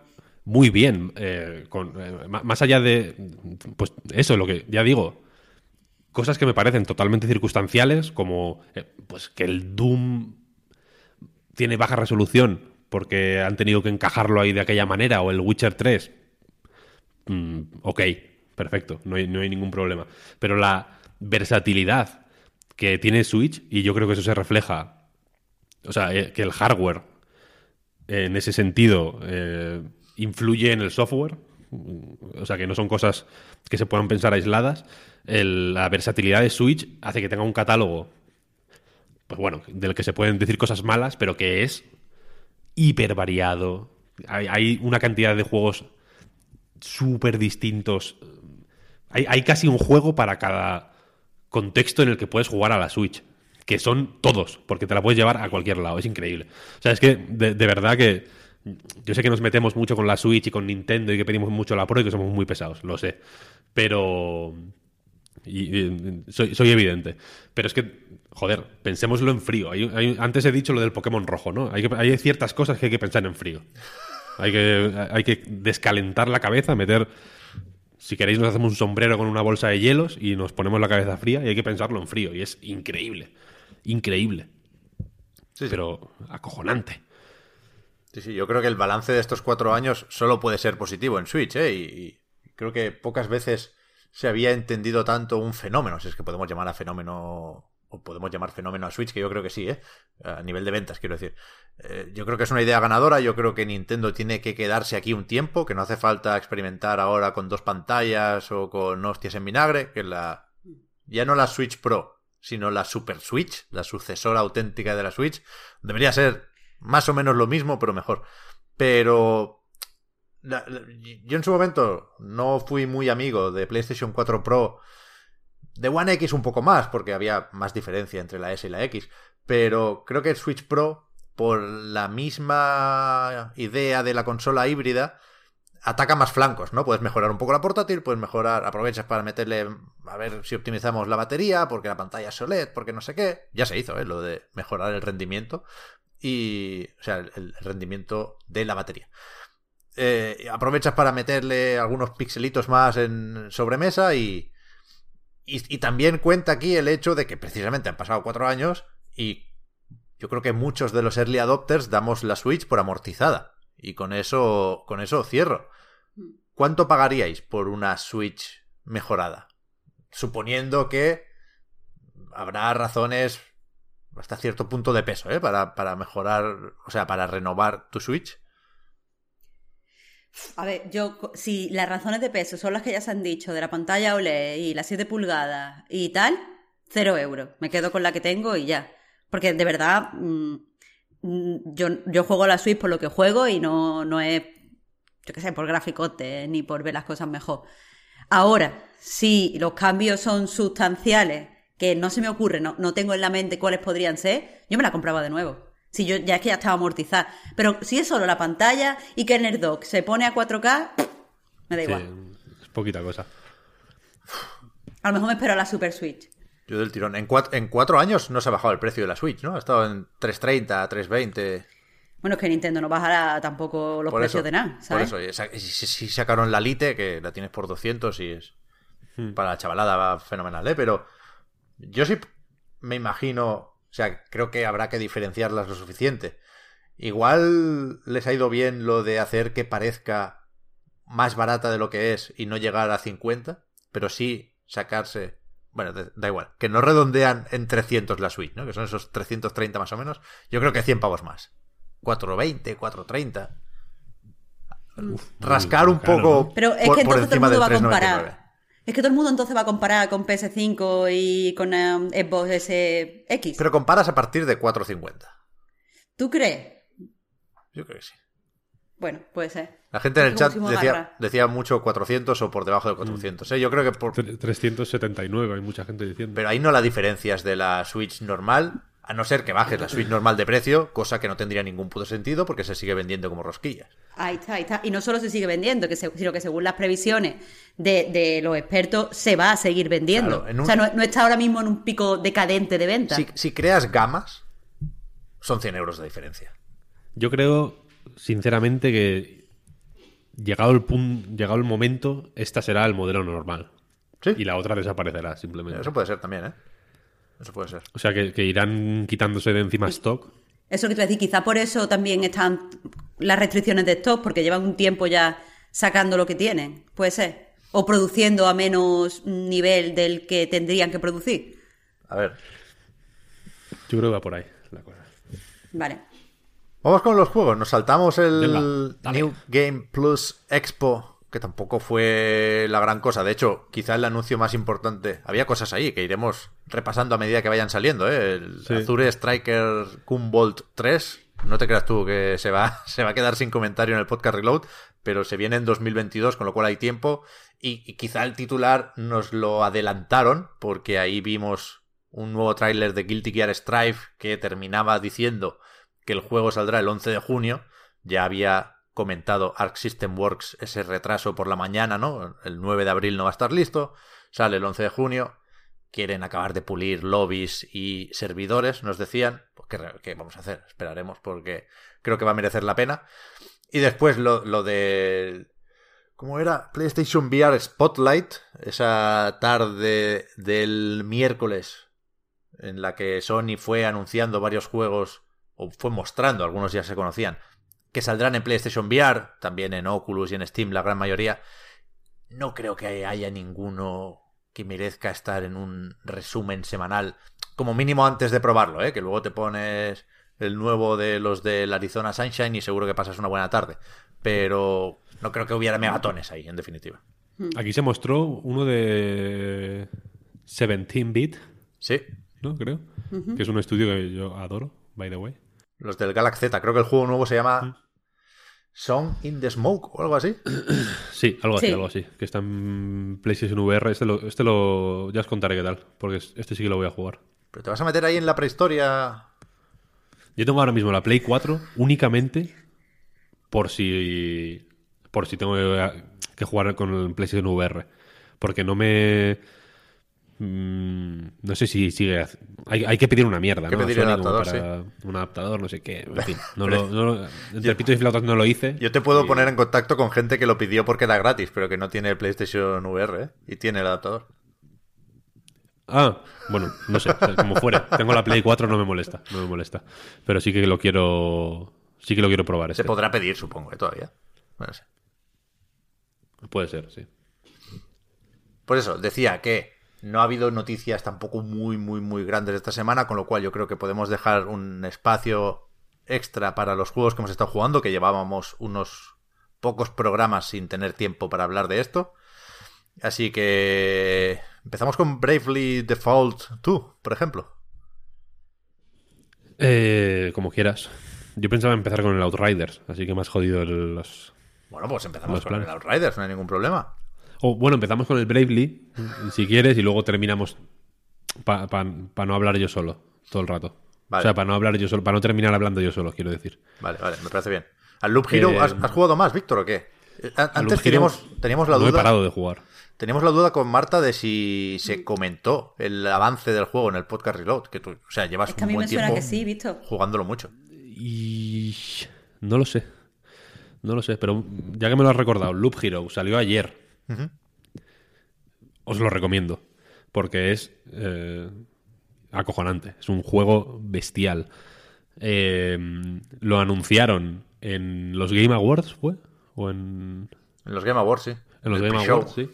muy bien. eh, con, eh, más allá de, pues eso, lo que ya digo, cosas que me parecen totalmente circunstanciales, como eh, pues que el Doom tiene baja resolución porque han tenido que encajarlo ahí de aquella manera, o el Witcher 3, mm, ok, perfecto, no hay, no hay ningún problema. Pero la versatilidad que tiene Switch, y yo creo que eso se refleja, o sea, que el hardware en ese sentido influye en el software, o sea, que no son cosas que se puedan pensar aisladas. El- la versatilidad de Switch hace que tenga un catálogo, pues bueno, del que se pueden decir cosas malas, pero que es hiper variado. Hay, una cantidad de juegos súper distintos. Hay, casi un juego para cada contexto en el que puedes jugar a la Switch. Que son todos, porque te la puedes llevar a cualquier lado. Es increíble. O sea, es que de verdad que. Yo sé que nos metemos mucho con la Switch y con Nintendo y que pedimos mucho la Pro y que somos muy pesados, lo sé. Pero. Y, y- soy, soy evidente. Pero es que, joder, pensémoslo en frío. Hay- hay- antes he dicho lo del Pokémon rojo, ¿no? Hay, que- hay ciertas cosas que hay que pensar en frío. Hay que, hay que descalentar la cabeza, meter. Si queréis, nos hacemos un sombrero con una bolsa de hielos y nos ponemos la cabeza fría y hay que pensarlo en frío. Y es increíble. Increíble. Sí, sí. Pero acojonante. Sí, sí, yo creo que el balance de estos cuatro años solo puede ser positivo en Switch, ¿eh? Y, creo que pocas veces se había entendido tanto un fenómeno, si es que podemos llamar a fenómeno, o podemos llamar fenómeno a Switch, que yo creo que sí, ¿eh? A nivel de ventas, quiero decir. Eh, yo creo que es una idea ganadora, yo creo que Nintendo tiene que quedarse aquí un tiempo, que no hace falta experimentar ahora con dos pantallas o con hostias en vinagre, que la... Ya no la Switch Pro, sino la Super Switch, la sucesora auténtica de la Switch, debería ser más o menos lo mismo, pero mejor. Pero yo en su momento no fui muy amigo de PlayStation 4 Pro. De One X un poco más, porque había más diferencia entre la S y la X. Pero creo que el Switch Pro, por la misma idea de la consola híbrida, ataca más flancos, ¿no? Puedes mejorar un poco la portátil, puedes mejorar, aprovechas para meterle, a ver si optimizamos la batería, porque la pantalla es OLED, porque no sé qué. Ya se hizo, ¿eh? Lo de mejorar el rendimiento. Y, o sea, el, rendimiento de la batería. Eh, aprovechas para meterle algunos pixelitos más en sobremesa y, y, y también cuenta aquí el hecho de que precisamente han pasado cuatro años y yo creo que muchos de los early adopters damos la Switch por amortizada. Y con eso, con eso cierro. ¿Cuánto pagaríais por una Switch mejorada? Suponiendo que habrá razones hasta cierto punto de peso, ¿eh? Para, para mejorar, o sea, para renovar tu Switch. A ver, yo, si las razones de peso son las que ya se han dicho, de la pantalla OLED y las 7 pulgadas y tal, cero euros. Me quedo con la que tengo y ya. Porque de verdad, mm, mm, yo, yo juego la Switch por lo que juego y no, no es, yo qué sé, por graficote ni por ver las cosas mejor. Ahora, si los cambios son sustanciales, que no se me ocurre, no, no tengo en la mente cuáles podrían ser, yo me la compraba de nuevo. Si yo ya es que ya estaba amortizada. Pero si es solo la pantalla y que en el dock se pone a 4K, me da Sí, igual. es poquita cosa. A lo mejor me espero a la Super Switch. Yo del tirón. En, cuat- en cuatro años no se ha bajado el precio de la Switch, ¿no? Ha estado en 3.30, 3.20. Bueno, es que Nintendo no bajará tampoco los Por precios eso, de nada, ¿sabes? Por eso, si, si sacaron la Lite, que la tienes por 200 y es para la chavalada va fenomenal, ¿eh? Pero yo sí me imagino, o sea, creo que habrá que diferenciarlas lo suficiente. Igual les ha ido bien lo de hacer que parezca más barata de lo que es y no llegar a 50, pero sí sacarse... Bueno, da igual, que no redondean en 300 la Switch, ¿no? Que son esos 330 más o menos. Yo creo que 100 pavos más. 420, 430. rascar un caro, poco ¿no? Pero es por, que entonces todo el mundo va a del 3,99. comparar. Es que todo el mundo entonces va a comparar con PS5 y con um, Xbox S X. Pero comparas a partir de 4.50. ¿Tú crees? Yo creo que sí. Bueno, puede ser. La gente en el chat decía, mucho 400 o por debajo de 400. ¿eh? Yo creo que por... Tre- 379, hay mucha gente diciendo. Pero ahí no la diferencia es de la Switch normal, a no ser que bajes la Switch normal de precio, cosa que no tendría ningún puto sentido porque se sigue vendiendo como rosquillas. Ahí está, ahí está. Y no solo se sigue vendiendo, que se- sino que según las previsiones de, de los expertos, se va a seguir vendiendo. Claro, en un- O sea, no, no está ahora mismo en un pico decadente de venta. Si, si creas gamas, son 100 euros de diferencia. Yo creo, sinceramente, que llegado el punto, llegado el momento, esta será el modelo normal. Sí, Y la otra desaparecerá, simplemente. eso puede ser también, ¿eh? Eso puede ser. O sea, que, que irán quitándose de encima stock. Eso que te voy a decir, quizá por eso también están las restricciones de stock, porque llevan un tiempo ya sacando lo que tienen. Puede ser. O produciendo a menos nivel del que tendrían que producir. A ver, Yo creo que va por ahí la cosa. Vale. Vamos con los juegos. Nos saltamos el Venga. New Game Plus Expo, que tampoco fue la gran cosa. De hecho, quizá el anuncio más importante. Había cosas ahí que iremos repasando a medida que vayan saliendo. ¿eh? El Sí. Azure Striker Bolt 3. No te creas tú que se va, se va a quedar sin comentario en el podcast Reload, pero se viene en 2022, con lo cual hay tiempo. Y, y quizá el titular nos lo adelantaron, porque ahí vimos un nuevo tráiler de Guilty Gear Strive que terminaba diciendo que el juego saldrá el 11 de junio. Ya había comentado Arc System Works ese retraso por la mañana, ¿no? El 9 de abril no va a estar listo. Sale el 11 de junio. Quieren acabar de pulir lobbies y servidores, nos decían. Pues, ¿qué, qué vamos a hacer? Esperaremos porque creo que va a merecer la pena. Y después lo, lo de... ¿Cómo era? PlayStation VR Spotlight. Esa tarde del miércoles en la que Sony fue anunciando varios juegos, o fue mostrando, algunos ya se conocían, que saldrán en PlayStation VR, también en Oculus y en Steam, la gran mayoría. No creo que haya ninguno que merezca estar en un resumen semanal, como mínimo antes de probarlo, ¿eh? que luego te pones el nuevo de los del Arizona Sunshine y seguro que pasas una buena tarde. Pero no creo que hubiera megatones ahí, en definitiva. Aquí se mostró uno de 17-bit, Sí, ¿no? Creo. Que es un estudio que yo adoro, by the way. los del Galaxy Z. Creo que el juego nuevo se llama Song in the Smoke o algo así. Sí, algo así, Sí. algo así. Que está en PlayStation VR. Este lo, este lo. Ya os contaré qué tal. Porque este sí que lo voy a jugar. Pero te vas a meter ahí en la prehistoria. Yo tengo ahora mismo la Play 4 únicamente por si. Por si tengo que- que jugar con el PlayStation VR. Porque no me. Mm, no sé si sigue. Hay, hay que pedir una mierda, ¿no? Pedir adaptador, para Un adaptador, no sé qué. En fin. No lo, no lo- entre pitos y flautas no lo hice. Yo te puedo Y- poner en contacto con gente que lo pidió porque era gratis, pero que no tiene el PlayStation VR, ¿eh? Y tiene el adaptador. Ah, bueno, no sé, o sea, como fuera. Tengo la Play 4, no me molesta, no me molesta. Pero sí que lo quiero, sí que lo quiero probar. Se Este. podrá pedir, supongo, ¿eh? todavía. No sé. Puede ser, sí. Por eso, decía que no ha habido noticias tampoco muy, muy, muy grandes esta semana, con lo cual yo creo que podemos dejar un espacio extra para los juegos que hemos estado jugando, que llevábamos unos pocos programas sin tener tiempo para hablar de esto. Así que empezamos con Bravely Default 2, por ejemplo. Eh, como quieras. Yo pensaba empezar con el Outriders, así que me has jodido el- los... Bueno, pues empezamos Los con planes. el Outriders, no hay ningún problema. O bueno, empezamos con el Bravely, si quieres, y luego terminamos para no hablar yo solo todo el rato. Vale. O sea, para no hablar yo solo, para no terminar hablando yo solo, quiero decir. Vale, vale, me parece bien. ¿Al Loop Hero Eh, has, has jugado más, Víctor, o qué? Eh, a- Antes teníamos, Hero teníamos la no he duda. parado de jugar. Teníamos la duda con Marta de si se comentó el avance del juego en el podcast Reload. Que tú, o sea, llevas Es que a un mí buen me suena tiempo que sí, visto. jugándolo mucho. Y no lo sé. No lo sé, pero ya que me lo has recordado, Loop Hero salió ayer. Os lo recomiendo. Porque es eh, acojonante. Es un juego bestial. Eh, lo anunciaron en los Game Awards, ¿fue? O en, En los Game Awards, sí. en los El Game. Awards, sí.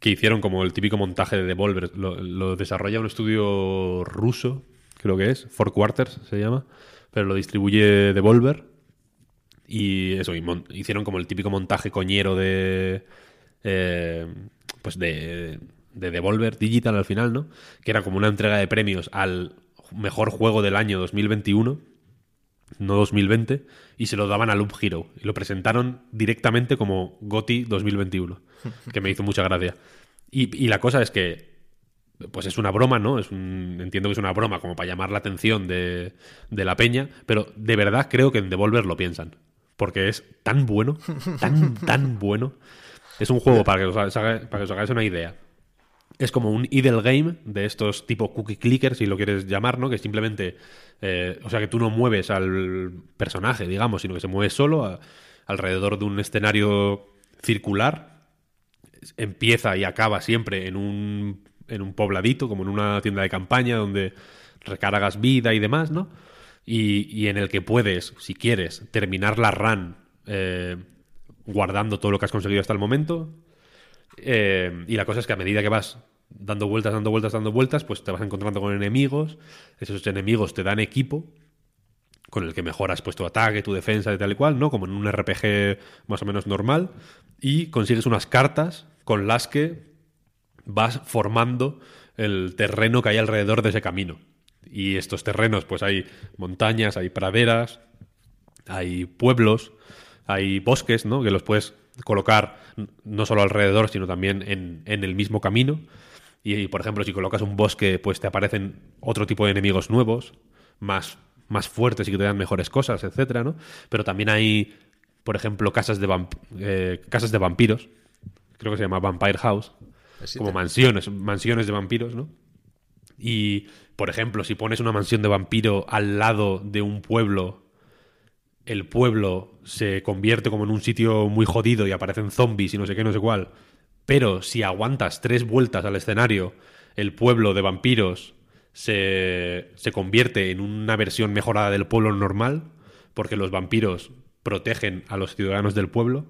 Que hicieron como el típico montaje de Devolver. Lo, lo desarrolla un estudio ruso, creo que es. Four Quarters se llama. Pero lo distribuye Devolver. Y eso, y hicieron como el típico montaje coñero de. Eh, pues de, de Devolver Digital al final, ¿no? Que era como una entrega de premios al mejor juego del año 2021, no 2020, y se lo daban a Loop Hero. Y lo presentaron directamente como GOTI 2021, que me hizo mucha gracia. Y, la cosa es que, pues es una broma, ¿no? Es entiendo que es una broma como para llamar la atención de, de la peña, pero de verdad creo que en Devolver lo piensan. Porque es tan bueno, tan, tan bueno. Es un juego, para que os, para que os hagáis una idea, es como un idle game de estos tipo cookie clickers, si lo quieres llamar, ¿no? Que simplemente, eh, o sea, que tú no mueves al personaje, digamos, sino que se mueve solo alrededor de un escenario circular. Empieza y acaba siempre en un, en un pobladito, como en una tienda de campaña, donde recargas vida y demás, ¿no? Y, en el que puedes, si quieres, terminar la run eh, guardando todo lo que has conseguido hasta el momento, eh, y la cosa es que a medida que vas dando vueltas, dando vueltas, dando vueltas, pues te vas encontrando con enemigos. Esos enemigos te dan equipo con el que mejoras pues, tu ataque, tu defensa y tal y cual, ¿no? Como en un RPG más o menos normal. Y consigues unas cartas con las que vas formando el terreno que hay alrededor de ese camino. Y estos terrenos, pues hay montañas, hay praderas, hay pueblos, hay bosques, ¿no? Que los puedes colocar no solo alrededor, sino también en, el mismo camino. Y, por ejemplo, si colocas un bosque, pues te aparecen otro tipo de enemigos nuevos, más, más fuertes y que te dan mejores cosas, etcétera, ¿no? Pero también hay, por ejemplo, casas de, eh, casas de vampiros. Creo que se llama Vampire House. como mansiones, mansiones de vampiros, ¿no? Y, por ejemplo, si pones una mansión de vampiro al lado de un pueblo el pueblo se convierte como en un sitio muy jodido y aparecen zombies y no sé qué, no sé cuál. Pero si aguantas tres vueltas al escenario, el pueblo de vampiros se, se convierte en una versión mejorada del pueblo normal, porque los vampiros protegen a los ciudadanos del pueblo.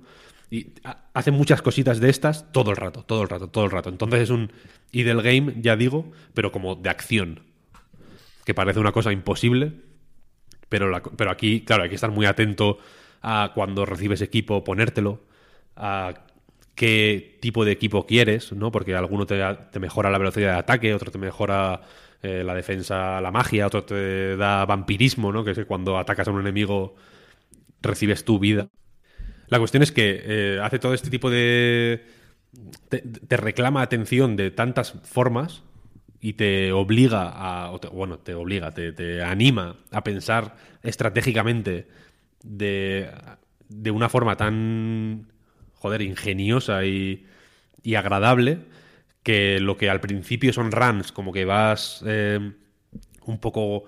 Y hacen muchas cositas de estas todo el rato, todo el rato, todo el rato. Entonces es un idle game, ya digo, pero como de acción. Que parece una cosa imposible, pero, pero aquí, claro, hay que estar muy atento a cuando recibes equipo, ponértelo, a qué tipo de equipo quieres, ¿no? Porque alguno te, mejora la velocidad de ataque, otro te mejora eh, la defensa, la magia, otro te da vampirismo, ¿no? Que es que cuando atacas a un enemigo recibes tu vida. La cuestión es que eh, hace todo este tipo de... te reclama atención de tantas formas y te obliga a, bueno, te obliga, te, anima a pensar estratégicamente de, de, una forma tan, joder, ingeniosa y, y, agradable que lo que al principio son runs, como que vas eh, un poco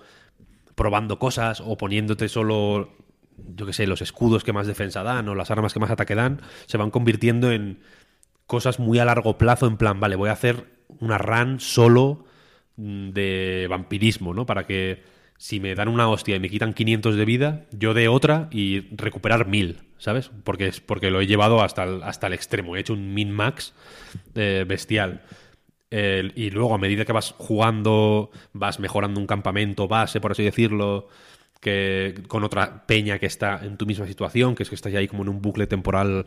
probando cosas o poniéndote solo, yo qué sé, los escudos que más defensa dan o las armas que más ataque dan, se van convirtiendo en cosas muy a largo plazo, en plan, vale, voy a hacer una run solo mm, de vampirismo, ¿no? Para que si me dan una hostia y me quitan 500 de vida, yo dé otra y recuperar 1000, ¿sabes? Porque, es, porque lo he llevado hasta el, hasta el extremo. He hecho un min-max eh, bestial. y luego, a medida que vas jugando, vas mejorando un campamento base, por así decirlo, que con otra peña que está en tu misma situación, que es que estás ahí como en un bucle temporal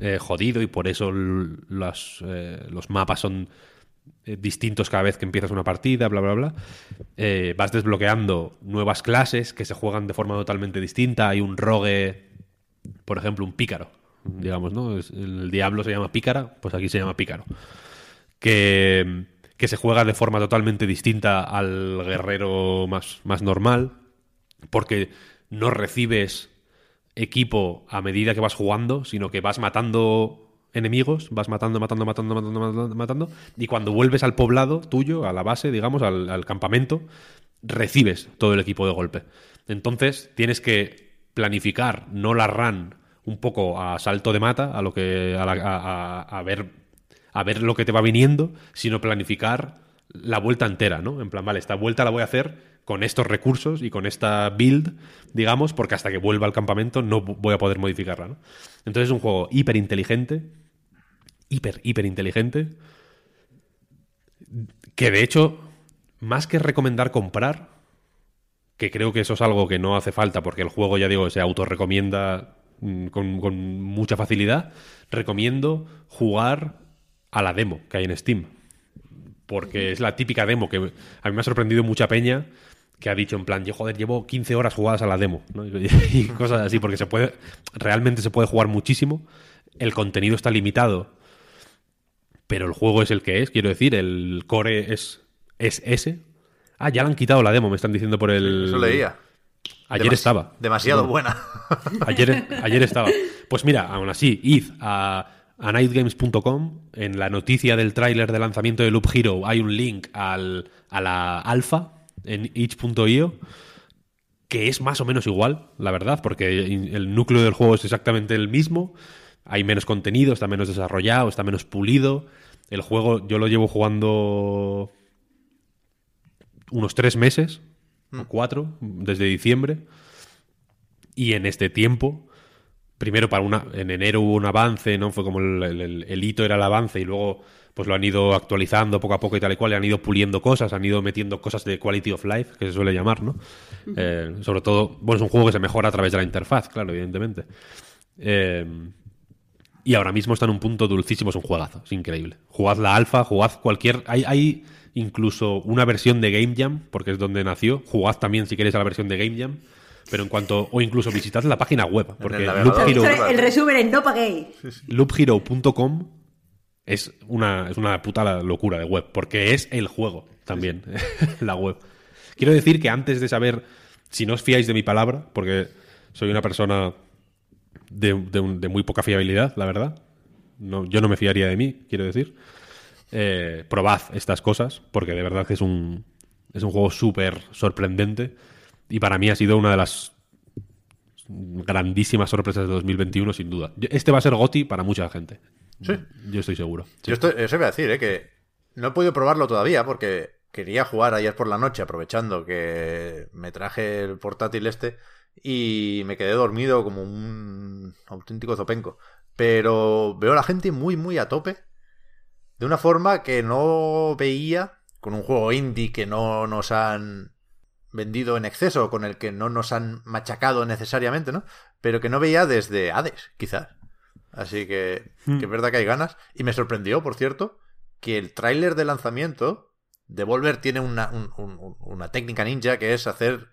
eh, jodido y por eso los, eh, los mapas son eh, distintos cada vez que empiezas una partida, bla, bla, bla. vas desbloqueando nuevas clases que se juegan de forma totalmente distinta. Hay un rogue, por ejemplo, un pícaro, digamos, ¿no? El diablo se llama pícara, pues aquí se llama pícaro. Que, que se juega de forma totalmente distinta al guerrero más, más normal, porque no recibes equipo a medida que vas jugando, sino que vas matando enemigos, vas matando, matando, matando, matando, matando, matando, y cuando vuelves al poblado tuyo, a la base, digamos, al, campamento, recibes todo el equipo de golpe. Entonces tienes que planificar, no la run un poco a salto de mata, a lo que a, ver a ver lo que te va viniendo, sino planificar la vuelta entera, ¿no? En plan, vale, esta vuelta la voy a hacer con estos recursos y con esta build, digamos, porque hasta que vuelva al campamento no voy a poder modificarla. ¿no? Entonces es un juego hiper inteligente, hiper, hiper inteligente, que de hecho, más que recomendar comprar, que creo que eso es algo que no hace falta porque el juego, ya digo, se autorrecomienda mm, con, con mucha facilidad, recomiendo jugar a la demo que hay en Steam. Porque es la típica demo que a mí me ha sorprendido mucha peña que ha dicho en plan, yo joder, llevo 15 horas jugadas a la demo, ¿no? y cosas así, porque se puede, realmente se puede jugar muchísimo, el contenido está limitado, pero el juego es el que es, quiero decir, el core es, es ese. Ah, ya le han quitado la demo, me están diciendo por el... Eso leía. Ayer estaba. Demasiado buena. Ayer, ayer estaba. Pues mira, aún así, id a, a nightgames.com. En la noticia del tráiler de lanzamiento de Loop Hero hay un link al, a la alfa en itch.io que es más o menos igual, la verdad, porque el núcleo del juego es exactamente el mismo. Hay menos contenido, está menos desarrollado, está menos pulido. El juego yo lo llevo jugando unos tres meses, o cuatro, desde diciembre. Y en este tiempo, primero para una, en enero hubo un avance, ¿no? Fue como el, el- el hito era el avance y luego pues lo han ido actualizando poco a poco y tal y cual, y han ido puliendo cosas, han ido metiendo cosas de quality of life, que se suele llamar, ¿no? Eh, sobre todo, bueno, es un juego que se mejora a través de la interfaz, claro, evidentemente. Eh, y ahora mismo está en un punto dulcísimo, es un juegazo, es increíble. Jugad la alfa, jugad cualquier... Hay, hay incluso una versión de Game Jam, porque es donde nació. Jugad también si queréis a la versión de Game Jam. Pero en cuanto... O incluso visitad la página web, porque el Loop. Hero- el resumen es no paguéis. loopHero.com es una, es una puta locura de web, porque es el juego también, la web. Quiero decir que antes de saber, si no os fiáis de mi palabra, porque soy una persona de, de un- de muy poca fiabilidad, la verdad, no, yo no me fiaría de mí, quiero decir, eh, probad estas cosas, porque de verdad que es un, es un juego súper sorprendente y para mí ha sido una de las grandísimas sorpresas de 2021, sin duda. Este va a ser GOTI para mucha gente. Sí. Yo estoy seguro. Yo estoy, eso iba a decir, ¿eh? que no he podido probarlo todavía porque quería jugar ayer por la noche aprovechando que me traje el portátil este y me quedé dormido como un auténtico zopenco. Pero veo a la gente muy, muy a tope de una forma que no veía con un juego indie que no nos han vendido en exceso, con el que no nos han machacado necesariamente, ¿no? Pero que no veía desde Hades, quizás. Así que, que es verdad que hay ganas. Y me sorprendió, por cierto, que el tráiler de lanzamiento, Devolver tiene una, un- un- una técnica ninja que es hacer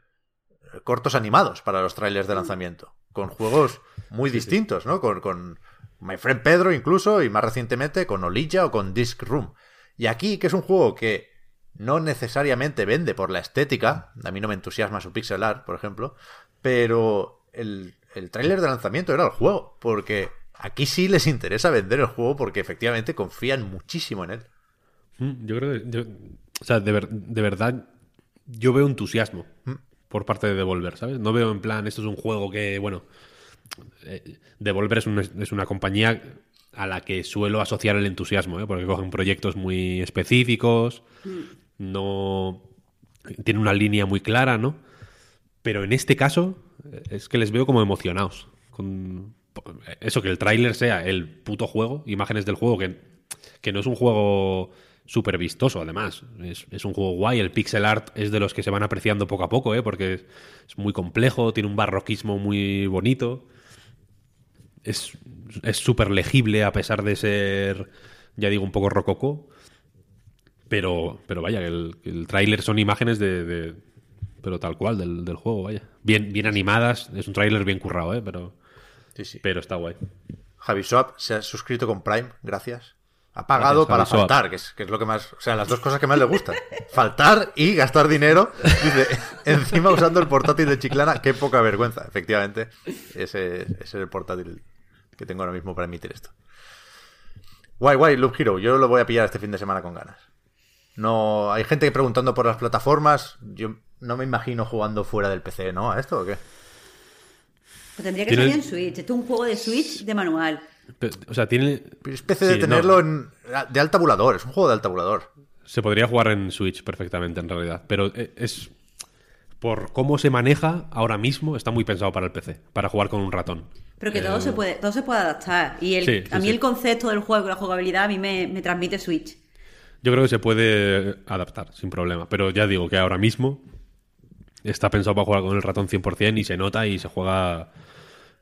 cortos animados para los trailers de lanzamiento. Con juegos muy distintos, ¿no? Con, con My Friend Pedro incluso, y más recientemente con Olilla o con Disc Room. Y aquí, que es un juego que no necesariamente vende por la estética, a mí no me entusiasma su pixel art, por ejemplo, pero el, el tráiler de lanzamiento era el juego, porque aquí sí les interesa vender el juego porque efectivamente confían muchísimo en él. Mm, Yo creo que. yo- o sea, de, ver- de verdad, yo veo entusiasmo por parte de Devolver, ¿sabes? No veo en plan, esto es un juego que, bueno. eh, Devolver es, un- es una compañía a la que suelo asociar el entusiasmo, ¿eh? porque cogen proyectos muy específicos, no. Tiene una línea muy clara, ¿no? Pero en este caso, eh, es que les veo como emocionados. Con eso, que el tráiler sea el puto juego, imágenes del juego, que, que no es un juego súper vistoso, además. Es, es un juego guay. El pixel art es de los que se van apreciando poco a poco, ¿eh? porque es, es muy complejo, tiene un barroquismo muy bonito. Es es súper legible a pesar de ser, ya digo, un poco rococó. Pero, pero vaya, el, el tráiler son imágenes de, de- Pero tal cual, del, del juego, vaya. Bien, bien animadas, es un tráiler bien currado, ¿eh? Pero, Sí, sí. pero está guay. Javi Swap se ha suscrito con Prime, gracias. Ha pagado Gracias, para Javi faltar, que es, que es lo que más. O sea, las dos cosas que más le gustan. faltar y gastar dinero. Dice, encima usando el portátil de Chiclana, qué poca vergüenza. Efectivamente, ese, ese es el portátil que tengo ahora mismo para emitir esto. Guay, guay, Loop Hero. Yo lo voy a pillar este fin de semana con ganas. No, hay gente preguntando por las plataformas. Yo no me imagino jugando fuera del PC, ¿no? ¿A esto o qué? Pues tendría que salir en Switch. Esto es un juego de Switch de manual. Pero, o sea, tiene. Es especie de tenerlo no. en, de alta tabulador. Es un juego de alta tabulador. Se podría jugar en Switch perfectamente, en realidad. Pero eh, es. Por cómo se maneja ahora mismo, está muy pensado para el PC, para jugar con un ratón. Pero que todo se puede, todo se puede adaptar. Y el, Sí, sí, a mí sí. el concepto del juego, la jugabilidad, a mí me, me transmite Switch. Yo creo que se puede adaptar sin problema. Pero ya digo que ahora mismo está pensado para jugar con el ratón 100% y se nota y se juega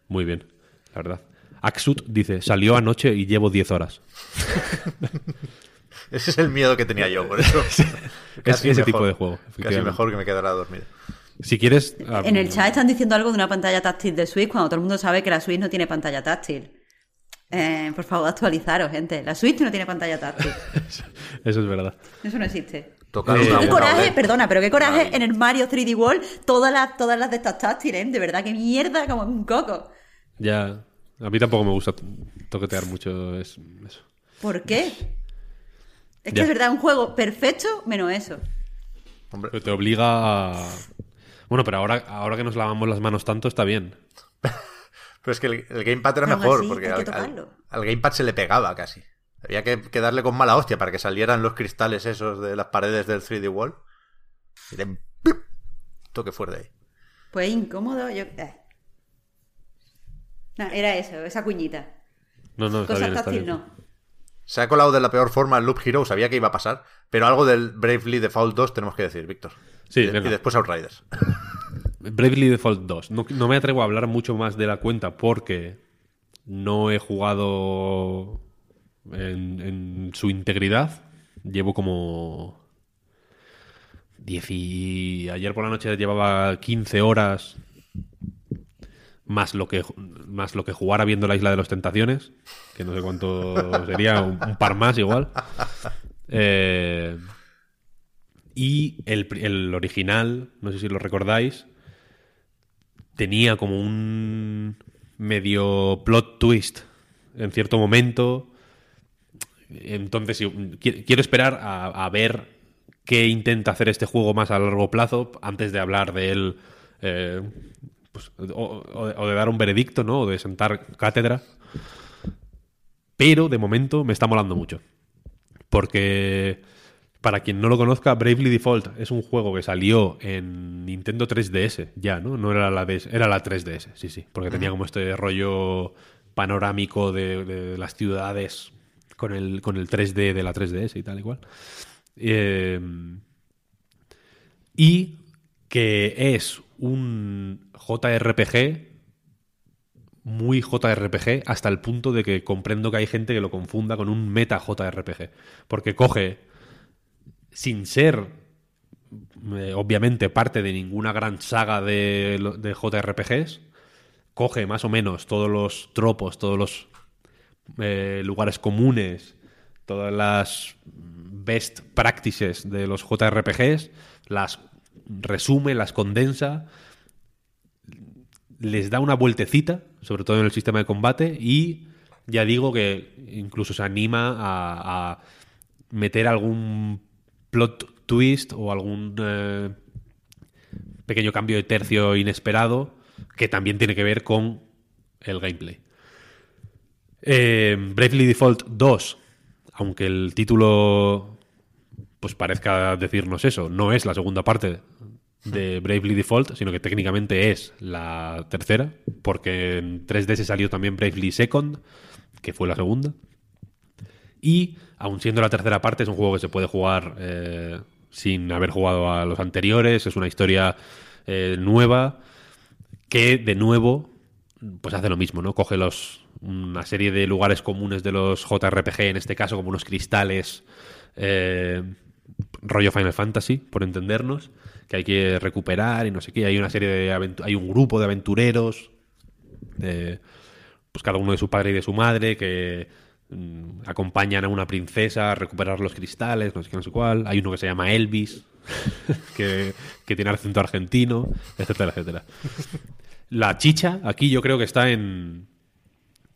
muy bien, la verdad. Axut dice, salió anoche y llevo 10 horas. Ese es el miedo que tenía yo, por eso. es ese tipo de juego. Casi mejor que me quedara dormido. Si quieres... En el chat están diciendo algo de una pantalla táctil de Switch cuando todo el mundo sabe que la Switch no tiene pantalla táctil. Eh, por favor, actualizaros, gente. La Switch no tiene pantalla táctil. Eso es verdad. Eso no existe. Tocar qué una coraje, vez. perdona, pero qué coraje en el Mario 3D World todas las, todas las de estas táctiles, ¿eh? de verdad, qué mierda, como un coco. Ya, a mí tampoco me gusta toquetear mucho es- eso. ¿Por qué? Es que Ya. es verdad, un juego perfecto menos eso. Hombre, Pero te obliga a... Bueno, pero ahora, ahora que nos lavamos las manos tanto está bien. pero es que el, el gamepad era Pero mejor, así, porque hay al, que al- tocarlo. al gamepad se le pegaba casi. Había que, que darle con mala hostia para que salieran los cristales esos de las paredes del 3D Wall. Y de ¡pip! toque fuerte ahí. Pues incómodo, yo... eh. No, era eso, esa cuñita. No, no, está Cosas táctil bien. no. Se ha colado de la peor forma el Loop Hero, sabía que iba a pasar, pero algo del Bravely Default 2 tenemos que decir, Víctor. Sí, y, de- y después Outriders. Bravely Default 2. No, no me atrevo a hablar mucho más de la cuenta porque no he jugado en, en su integridad. Llevo como 10 y... Ayer por la noche llevaba 15 horas más lo que más lo que jugara viendo la Isla de las Tentaciones, que no sé cuánto sería, un, un par más igual. Eh, y el, el original, no sé si lo recordáis, tenía como un medio plot twist en cierto momento. Entonces, quiero esperar a, a ver qué intenta hacer este juego más a largo plazo antes de hablar de él. eh, pues, o, o de- dar un veredicto, ¿no? O de sentar cátedra. Pero de momento me está molando mucho. Porque, para quien no lo conozca, Bravely Default es un juego que salió en Nintendo 3DS, ya, ¿no? No era la DS, era la 3DS, sí, sí. Porque tenía como este rollo panorámico de, de las ciudades con el, con el 3D de la 3DS y tal, igual. Eh, y que es un JRPG muy JRPG hasta el punto de que comprendo que hay gente que lo confunda con un meta JRPG. Porque coge, sin ser eh, obviamente parte de ninguna gran saga de, JRPGs, coge más o menos todos los tropos, todos los eh, lugares comunes, todas las best practices de los JRPGs, las resume, las condensa, les da una vueltecita, sobre todo en el sistema de combate, y ya digo que incluso se anima a, meter algún plot twist o algún eh, pequeño cambio de tercio inesperado que también tiene que ver con el gameplay. Eh, Bravely Default 2, aunque el título pues parezca decirnos eso, no es la segunda parte de Bravely Default, sino que técnicamente es la tercera, porque en 3DS salió también Bravely Second, que fue la segunda. Y, aun siendo la tercera parte, es un juego que se puede jugar eh, sin haber jugado a los anteriores, es una historia eh, nueva, que de nuevo pues hace lo mismo, ¿no? Coge los una serie de lugares comunes de los JRPG, en este caso como unos cristales, eh, rollo Final Fantasy, por entendernos, que hay que recuperar y no sé qué. Hay una serie de hay un grupo de aventureros, pues cada uno de su padre y de su madre, que mm, acompañan a una princesa a recuperar los cristales, no sé qué, no sé cuál. Hay uno que se llama Elvis, que, que tiene acento argentino, etcétera, etcétera. La chicha aquí yo creo que está en,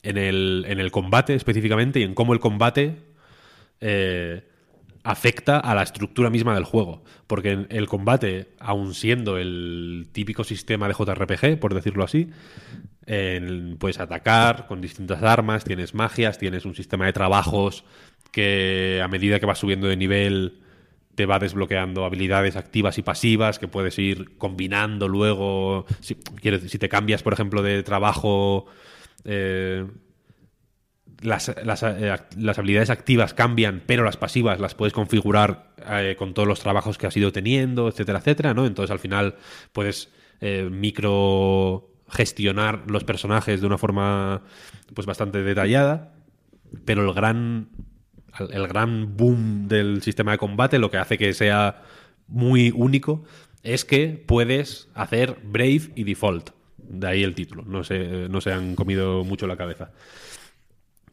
en, el, en el combate específicamente y en cómo el combate eh, afecta a la estructura misma del juego. Porque el combate, aun siendo el típico sistema de JRPG, por decirlo así, puedes atacar con distintas armas, tienes magias, tienes un sistema de trabajos que a medida que vas subiendo de nivel te va desbloqueando habilidades activas y pasivas que puedes ir combinando luego. Si, si te cambias, por ejemplo, de trabajo eh, las, las, eh, las, habilidades activas cambian, pero las pasivas las puedes configurar eh, con todos los trabajos que has ido teniendo, etcétera, etcétera, ¿no? Entonces al final puedes eh, micro gestionar los personajes de una forma pues bastante detallada, pero el gran el gran boom del sistema de combate, lo que hace que sea muy único, es que puedes hacer Brave y Default. De ahí el título. No se, no se han comido mucho la cabeza.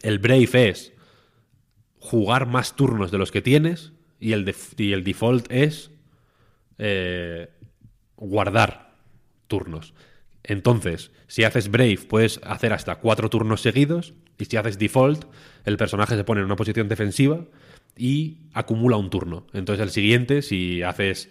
El Brave es jugar más turnos de los que tienes y el, default es eh, guardar turnos. Entonces, si haces Brave, puedes hacer hasta cuatro turnos seguidos. Y si haces Default, el personaje se pone en una posición defensiva y acumula un turno. Entonces, el siguiente, si haces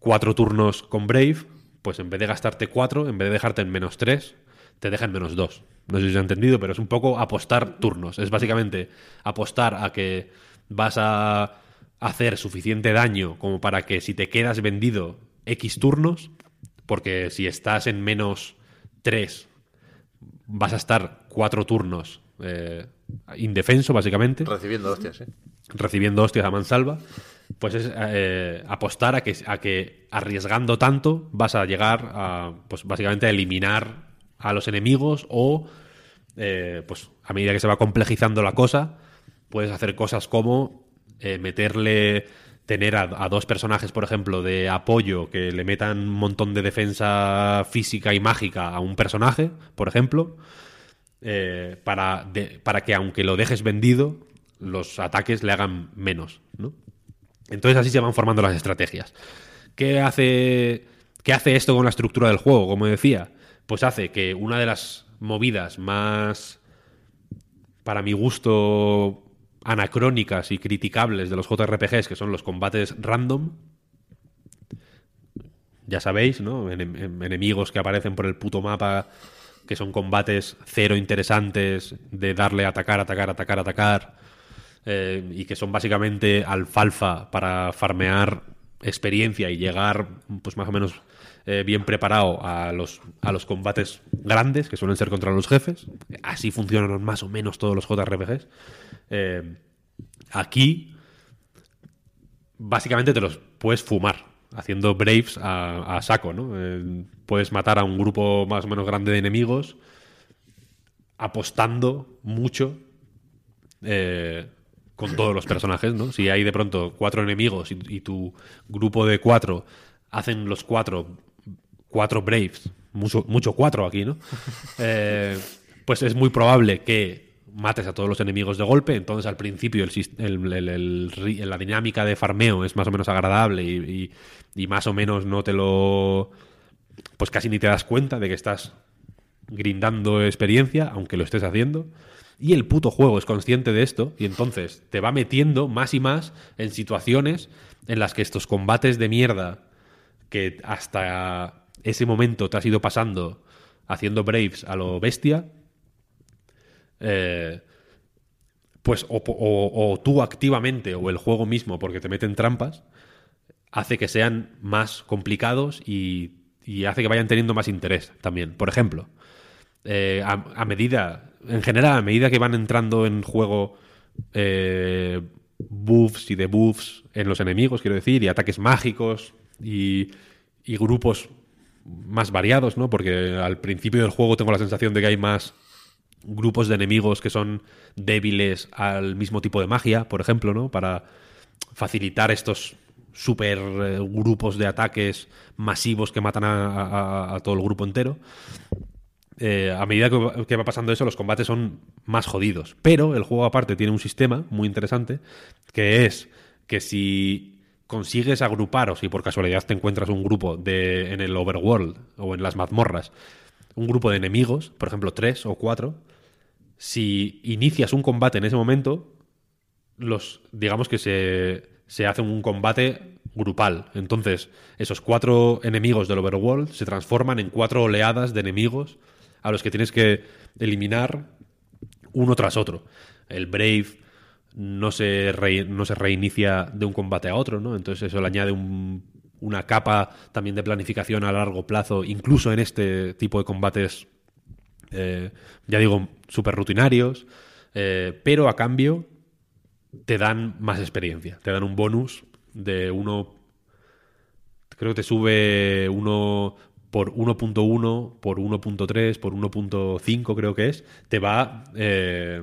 cuatro turnos con Brave, pues en vez de gastarte cuatro, en vez de dejarte en menos tres, te deja en menos dos. No sé si se ha entendido, pero es un poco apostar turnos. Es básicamente apostar a que vas a hacer suficiente daño como para que si te quedas vendido X turnos, porque si estás en menos 3, vas a estar 4 turnos eh, indefenso, básicamente. Recibiendo hostias, ¿eh? Recibiendo hostias a mansalva. Pues es eh, apostar a que, a que arriesgando tanto vas a llegar a, pues básicamente a eliminar a los enemigos o, eh, pues a medida que se va complejizando la cosa, puedes hacer cosas como meterle tener a, dos personajes, por ejemplo, de apoyo que le metan un montón de defensa física y mágica a un personaje, por ejemplo, eh, para, para que aunque lo dejes vendido, los ataques le hagan menos, ¿no? Entonces así se van formando las estrategias. ¿Qué hace, ¿Qué hace esto con la estructura del juego? Como decía, pues hace que una de las movidas más, para mi gusto, anacrónicas y criticables de los JRPGs, que son los combates random. Ya sabéis, ¿no? enemigos que aparecen por el puto mapa, que son combates cero interesantes, de darle atacar, atacar, atacar, atacar, eh, y que son básicamente alfalfa para farmear experiencia y llegar, pues más o menos eh, bien preparado a los, a los combates grandes, que suelen ser contra los jefes. Así funcionan más o menos todos los JRPGs. Eh, aquí, básicamente te los puedes fumar haciendo Braves a, saco, ¿no? Eh, puedes matar a un grupo más o menos grande de enemigos apostando mucho eh, con todos los personajes, ¿no? Si hay de pronto cuatro enemigos y, tu grupo de cuatro hacen los cuatro cuatro Braves, mucho, mucho cuatro aquí, ¿no? pues es muy probable que mates a todos los enemigos de golpe. Entonces, al principio, el, la dinámica de farmeo es más o menos agradable y, más o menos no te lo. Pues casi ni te das cuenta de que estás grindando experiencia, aunque lo estés haciendo. Y el puto juego es consciente de esto y entonces te va metiendo más y más en situaciones en las que estos combates de mierda que hasta ese momento te has ido pasando haciendo Braves a lo bestia, eh, pues o, tú activamente o el juego mismo, porque te meten trampas, hace que sean más complicados y, hace que vayan teniendo más interés también. Por ejemplo, eh, a, medida, en general, a medida que van entrando en juego eh, buffs y debuffs en los enemigos, quiero decir, y ataques mágicos y, y grupos más variados, ¿no? Porque al principio del juego tengo la sensación de que hay más grupos de enemigos que son débiles al mismo tipo de magia, por ejemplo, ¿no? Para facilitar estos super eh, grupos de ataques masivos que matan a, todo el grupo entero. Eh, a medida que, va pasando eso, los combates son más jodidos. Pero el juego aparte tiene un sistema muy interesante, que es que si consigues agrupar, o si por casualidad te encuentras un grupo de, en el overworld o en las mazmorras, un grupo de enemigos, por ejemplo tres o cuatro, si inicias un combate en ese momento, los digamos que se, se hace un combate grupal. Entonces, esos cuatro enemigos del overworld se transforman en cuatro oleadas de enemigos a los que tienes que eliminar uno tras otro. El Brave no se, no se reinicia de un combate a otro, ¿no? Entonces eso le añade una capa también de planificación a largo plazo, incluso en este tipo de combates eh, ya digo, súper rutinarios. Eh, pero a cambio te dan más experiencia. Te dan un bonus de uno. Creo que te sube uno por 1.1, por 1.3, por 1.5 creo que es. Te va. eh,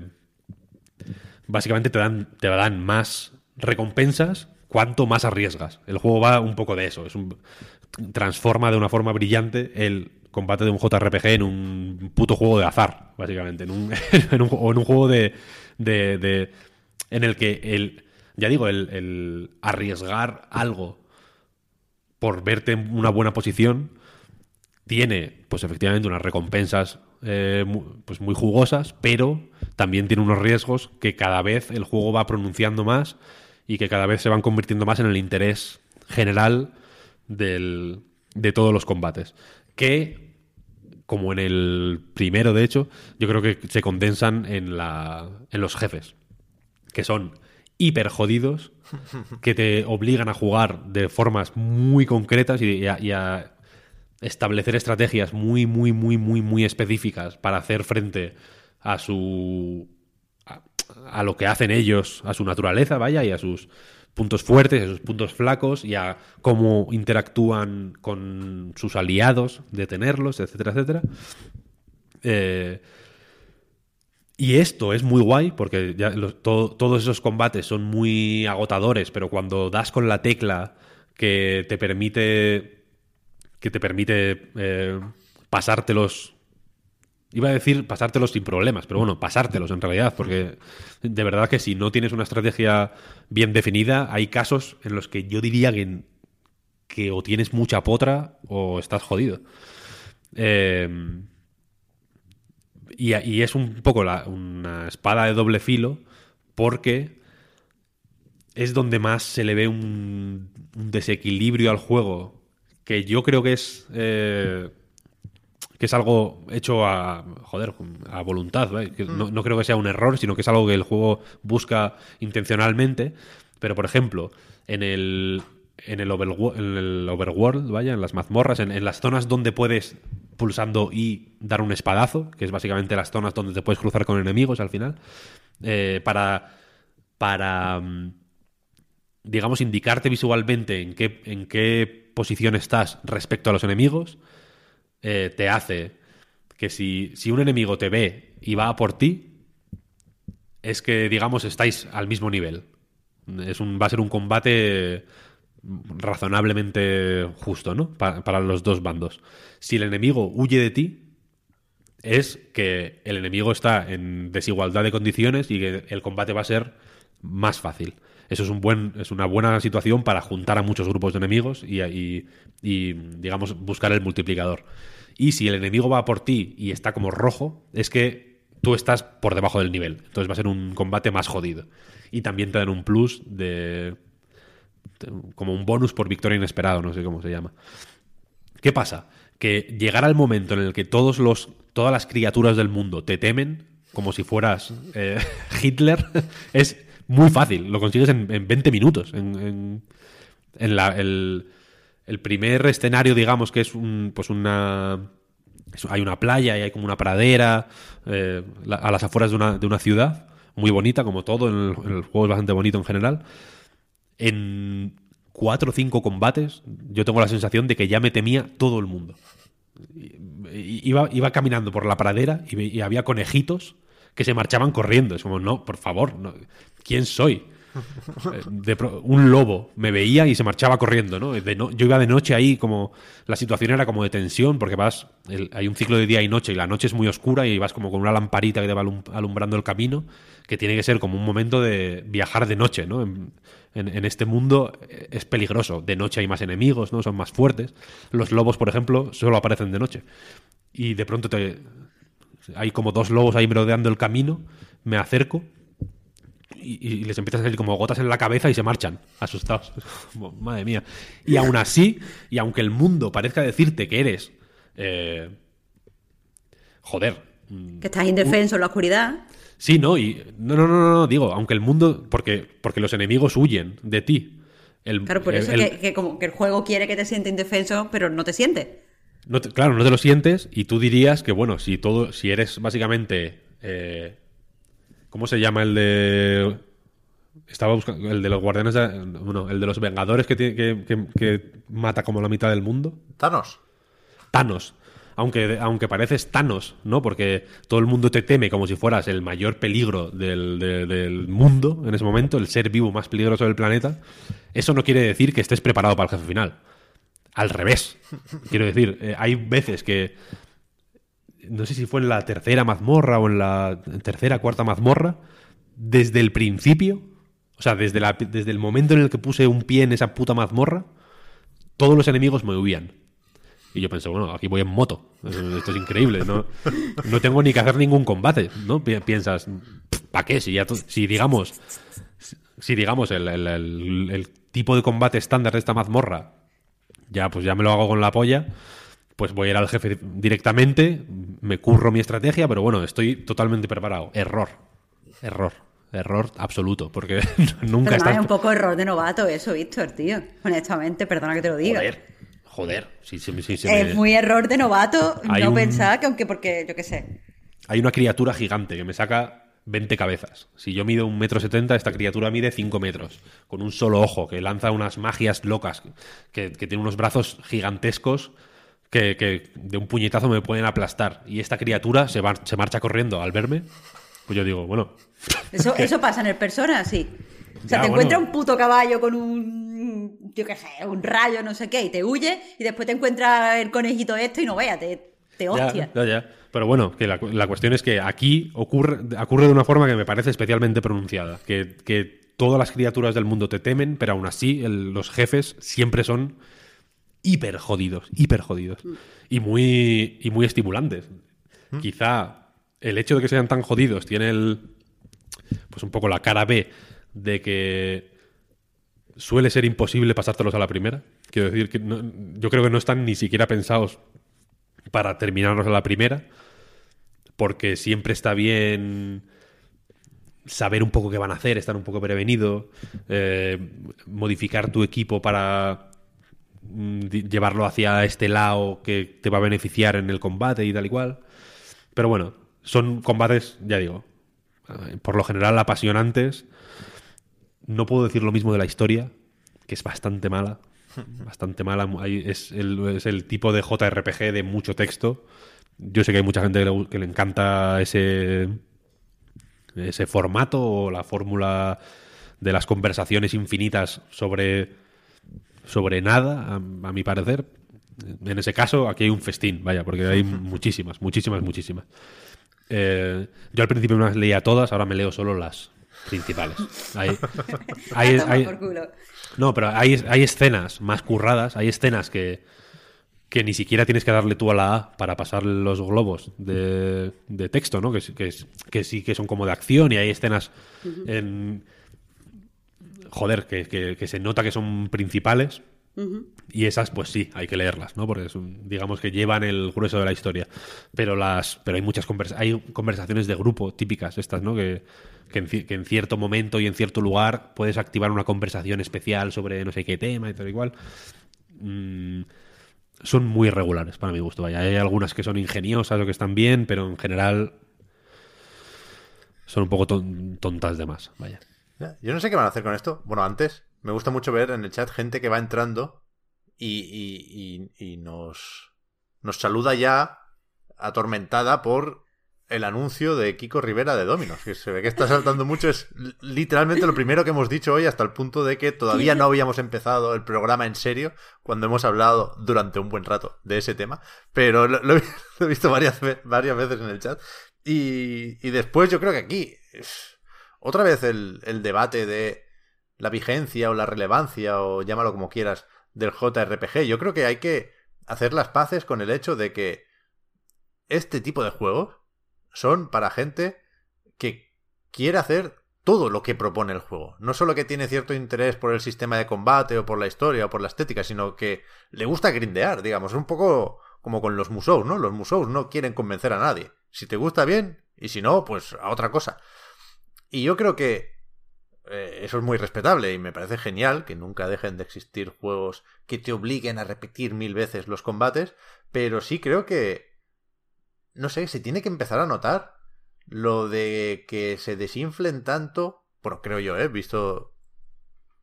básicamente te dan, te dan más recompensas cuanto más arriesgas. El juego va un poco de eso. Es un, transforma de una forma brillante el combate de un JRPG en un puto juego de azar, básicamente. En un, en un- o en un juego de, de- de- en el que el. Ya digo, el, el arriesgar algo por verte en una buena posición tiene, pues efectivamente, unas recompensas eh, pues muy jugosas, pero también tiene unos riesgos que cada vez el juego va pronunciando más y que cada vez se van convirtiendo más en el interés general del- de todos los combates. Que, como en el primero, de hecho, yo creo que se condensan en, la, en los jefes, que son hiper jodidos, que te obligan a jugar de formas muy concretas y y a- y a establecer estrategias muy, muy, muy, muy, muy específicas para hacer frente a su. a, a lo que hacen ellos, a su naturaleza, vaya, y a sus puntos fuertes, a sus puntos flacos, y a cómo interactúan con sus aliados, detenerlos, etcétera, etcétera. Eh, y esto es muy guay porque ya todos esos combates son muy agotadores, pero cuando das con la tecla que te permite que te permite eh, pasártelos iba a decir pasártelos sin problemas, pero bueno, pasártelos en realidad, porque de verdad que si no tienes una estrategia bien definida, hay casos en los que yo diría que, que o tienes mucha potra o estás jodido. Eh, y, y es un poco una espada de doble filo porque es donde más se le ve un, un desequilibrio al juego que yo creo que es eh, que es algo hecho a joder a voluntad ¿vale? Que no, no creo que sea un error sino que es algo que el juego busca intencionalmente pero por ejemplo en el en el, overwo- en el overworld vaya en las mazmorras en, en las zonas donde puedes pulsando y dar un espadazo que es básicamente las zonas donde te puedes cruzar con enemigos al final eh, para para mm, digamos, indicarte visualmente en qué, en qué posición estás respecto a los enemigos, eh, te hace que si, si un enemigo te ve y va a por ti, es que, digamos, estáis al mismo nivel. Es un, va a ser un combate razonablemente justo, ¿no? Pa- para los dos bandos. Si el enemigo huye de ti, es que el enemigo está en desigualdad de condiciones y que el combate va a ser más fácil. Eso es, un buen, es una buena situación para juntar a muchos grupos de enemigos y- y, digamos, buscar el multiplicador. Y si el enemigo va por ti y está como rojo, es que tú estás por debajo del nivel. Entonces va a ser un combate más jodido. Y también te dan un plus de... como un bonus por victoria inesperado, no sé cómo se llama. ¿Qué pasa? Que llegar al momento en el que todos los, todas las criaturas del mundo te temen, como si fueras eh, Hitler, es muy fácil. Lo consigues en, en 20 minutos. En, en- en la- el, el primer escenario, digamos, que es un, pues una. hay una playa y hay como una pradera eh, a las afueras de una, de una ciudad, muy bonita, como todo. En el, juego es bastante bonito en general en cuatro o cinco combates, yo tengo la sensación de que ya me temía todo el mundo. Iba, iba caminando por la pradera y, y había conejitos que se marchaban corriendo. Es como, no, por favor, no, ¿quién soy? Eh, de pro- un lobo me veía y se marchaba corriendo, ¿no? De Yo iba de noche ahí, como la situación era como de tensión, porque vas, hay un ciclo de día y noche y la noche es muy oscura y vas como con una lamparita que te va alum- alumbrando el camino, que tiene que ser como un momento de viajar de noche, ¿no? En, en- en este mundo eh, es peligroso. De noche hay más enemigos, ¿no? Son más fuertes. Los lobos, por ejemplo, solo aparecen de noche. Y de pronto te, hay como dos lobos ahí merodeando el camino, me acerco y, y les empiezan a salir como gotas en la cabeza y se marchan, asustados. Madre mía. Y aún así, y aunque el mundo parezca decirte que eres... eh, joder. mm, Que estás indefenso en la oscuridad. Sí, no, y... No, no, no, no, no, digo, aunque el mundo... Porque, porque los enemigos huyen de ti. El- Claro, por eso el- que, que como que el juego quiere que te sientes indefenso, pero no te sientes. No te- claro, no te lo sientes y tú dirías que, bueno, si todo, si eres básicamente eh, ¿Cómo se llama el de. Estaba buscando. El de los guardianes. De, bueno, el de los vengadores que, tiene- que, que- que mata como la mitad del mundo. Thanos. Thanos. Aunque, aunque pareces Thanos, ¿no? Porque todo el mundo te teme como si fueras el mayor peligro del, de- del mundo en ese momento, el ser vivo más peligroso del planeta. Eso no quiere decir que estés preparado para el jefe final. Al revés. Quiero decir, eh, hay veces que. No sé si fue en la tercera mazmorra o en la tercera, cuarta mazmorra. Desde el principio. O sea, desde, la- desde el momento en el que puse un pie en esa puta mazmorra. Todos los enemigos me huían. Y yo pensé, bueno, aquí voy en moto. Esto es increíble. No, no tengo ni que hacer ningún combate. ¿no? Pi- Piensas, ¿para qué? Si, ya si digamos, si digamos el- el tipo de combate estándar de esta mazmorra, ya pues ya me lo hago con la polla, pues voy a ir al jefe directamente, me curro mi estrategia, pero bueno, estoy totalmente preparado. Error. Error. Error absoluto, porque nunca Pero estás... es un poco error de novato eso, Víctor, tío. Honestamente, perdona que te lo diga. Joder, joder. Sí, sí, sí, se me- Es muy error de novato Hay no un- pensar que aunque porque, yo qué sé. Hay una criatura gigante que me saca 20 cabezas. Si yo mido un metro setenta, esta criatura mide 5 metros. Con un solo ojo, que lanza unas magias locas, que, que tiene unos brazos gigantescos que, que de un puñetazo me pueden aplastar. Y esta criatura se, va- se marcha corriendo al verme. Pues yo digo, bueno, Eso, eso pasa en el persona, sí. O sea, Ya, te bueno. encuentras un puto caballo con un, yo qué sé, un rayo, no sé qué, y te huye, y después te encuentras el conejito esto y no veas, te, te hostia. ya, ya. Pero bueno, que la, la cuestión es que aquí ocurre, ocurre de una forma que me parece especialmente pronunciada. Que, que todas las criaturas del mundo te temen, pero aún así el- los jefes siempre son hiper jodidos, hiper jodidos. Y muy, y muy estimulantes. Quizá el hecho de que sean tan jodidos tiene el. Pues un poco la cara B de que suele ser imposible pasártelos a la primera. Quiero decir que no- yo creo que no están ni siquiera pensados para terminarlos a la primera, porque siempre está bien saber un poco qué van a hacer, estar un poco prevenido, eh, modificar tu equipo para mm, llevarlo hacia este lado que te va a beneficiar en el combate y tal y cual. Pero bueno, son combates, ya digo, eh, por lo general apasionantes. No puedo decir lo mismo de la historia, que es bastante mala. Bastante mala. Es el, es el tipo de JRPG de mucho texto. Yo sé que hay mucha gente que le, que le encanta ese, ese formato o la fórmula de las conversaciones infinitas sobre, sobre nada, a, a mi parecer. En ese caso, aquí hay un festín, vaya, porque hay muchísimas, muchísimas, muchísimas. Eh, yo al principio me las leía todas, ahora me leo solo las principales. Hay, no, pero hay, hay escenas más curradas, hay escenas que, que ni siquiera tienes que darle tú a la A para pasar los globos de, de texto, ¿no? Que, que, que sí que son como de acción y hay escenas en... Joder, que, que- que se nota que son principales. Y esas, pues sí, hay que leerlas, ¿no? Porque son, digamos que llevan el grueso de la historia. Pero las, pero hay muchas convers- hay conversaciones de grupo típicas estas, ¿no? Que, que, en, ci- que en cierto momento y en cierto lugar puedes activar una conversación especial sobre no sé qué tema y tal igual. Mm, son muy irregulares para mi gusto. Vaya, hay algunas que son ingeniosas o que están bien, pero en general son un poco ton- tontas de más. Vaya. Yo no sé qué van a hacer con esto. Bueno, antes me gusta mucho ver en el chat gente que va entrando y, y- y- y nos, nos saluda ya atormentada por el anuncio de Kiko Rivera de Dominos, que se ve que está saltando mucho. Es li- literalmente lo primero que hemos dicho hoy, hasta el punto de que todavía no habíamos empezado el programa en serio cuando hemos hablado durante un buen rato de ese tema. Pero lo, he, visto varias, varias veces en el chat. Y, y después yo creo que aquí otra vez el, debate de la vigencia o la relevancia o llámalo como quieras del JRPG. Yo creo que hay que hacer las paces con el hecho de que este tipo de juegos son para gente que quiere hacer todo lo que propone el juego. No solo que tiene cierto interés por el sistema de combate o por la historia o por la estética, sino que le gusta grindear, digamos. Es un poco como con los Musous, ¿no? Los Musous no quieren convencer a nadie. Si te gusta bien y si no, pues a otra cosa. Y yo creo que eh, eso es muy respetable y me parece genial que nunca dejen de existir juegos que te obliguen a repetir mil veces los combates, pero sí creo que, no sé, se tiene que empezar a notar lo de que se desinflen tanto, por creo yo, he visto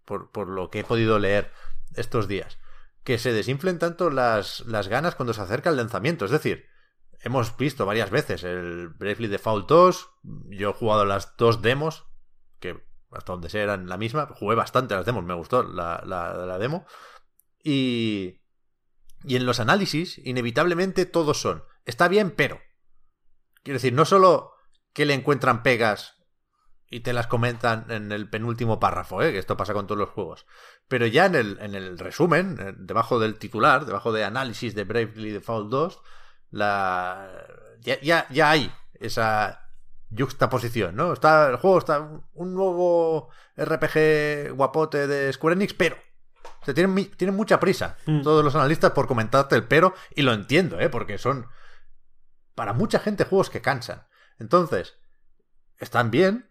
por, por lo que he podido leer estos días, que se desinflen tanto las, las ganas cuando se acerca el lanzamiento. Es decir, hemos visto varias veces el Bravely Default 2, yo he jugado las dos demos, que hasta donde sea eran la misma, jugué bastante las demos, me gustó la, demo, y, y en los análisis, inevitablemente todos son, está bien, pero... Quiero decir, no solo que le encuentran pegas y te las comentan en el penúltimo párrafo, ¿eh? que esto pasa con todos los juegos. Pero ya en el, en el resumen, eh, debajo del titular, debajo de análisis de Bravely Default 2, la... ya, ya, ya hay esa juxtaposición, ¿no? Está el juego, está un nuevo RPG guapote de Square Enix, pero o sea, tienen, tienen mucha prisa mm. todos los analistas por comentarte el pero, y lo entiendo, ¿eh? Porque son para mucha gente juegos que cansan. Entonces, están bien,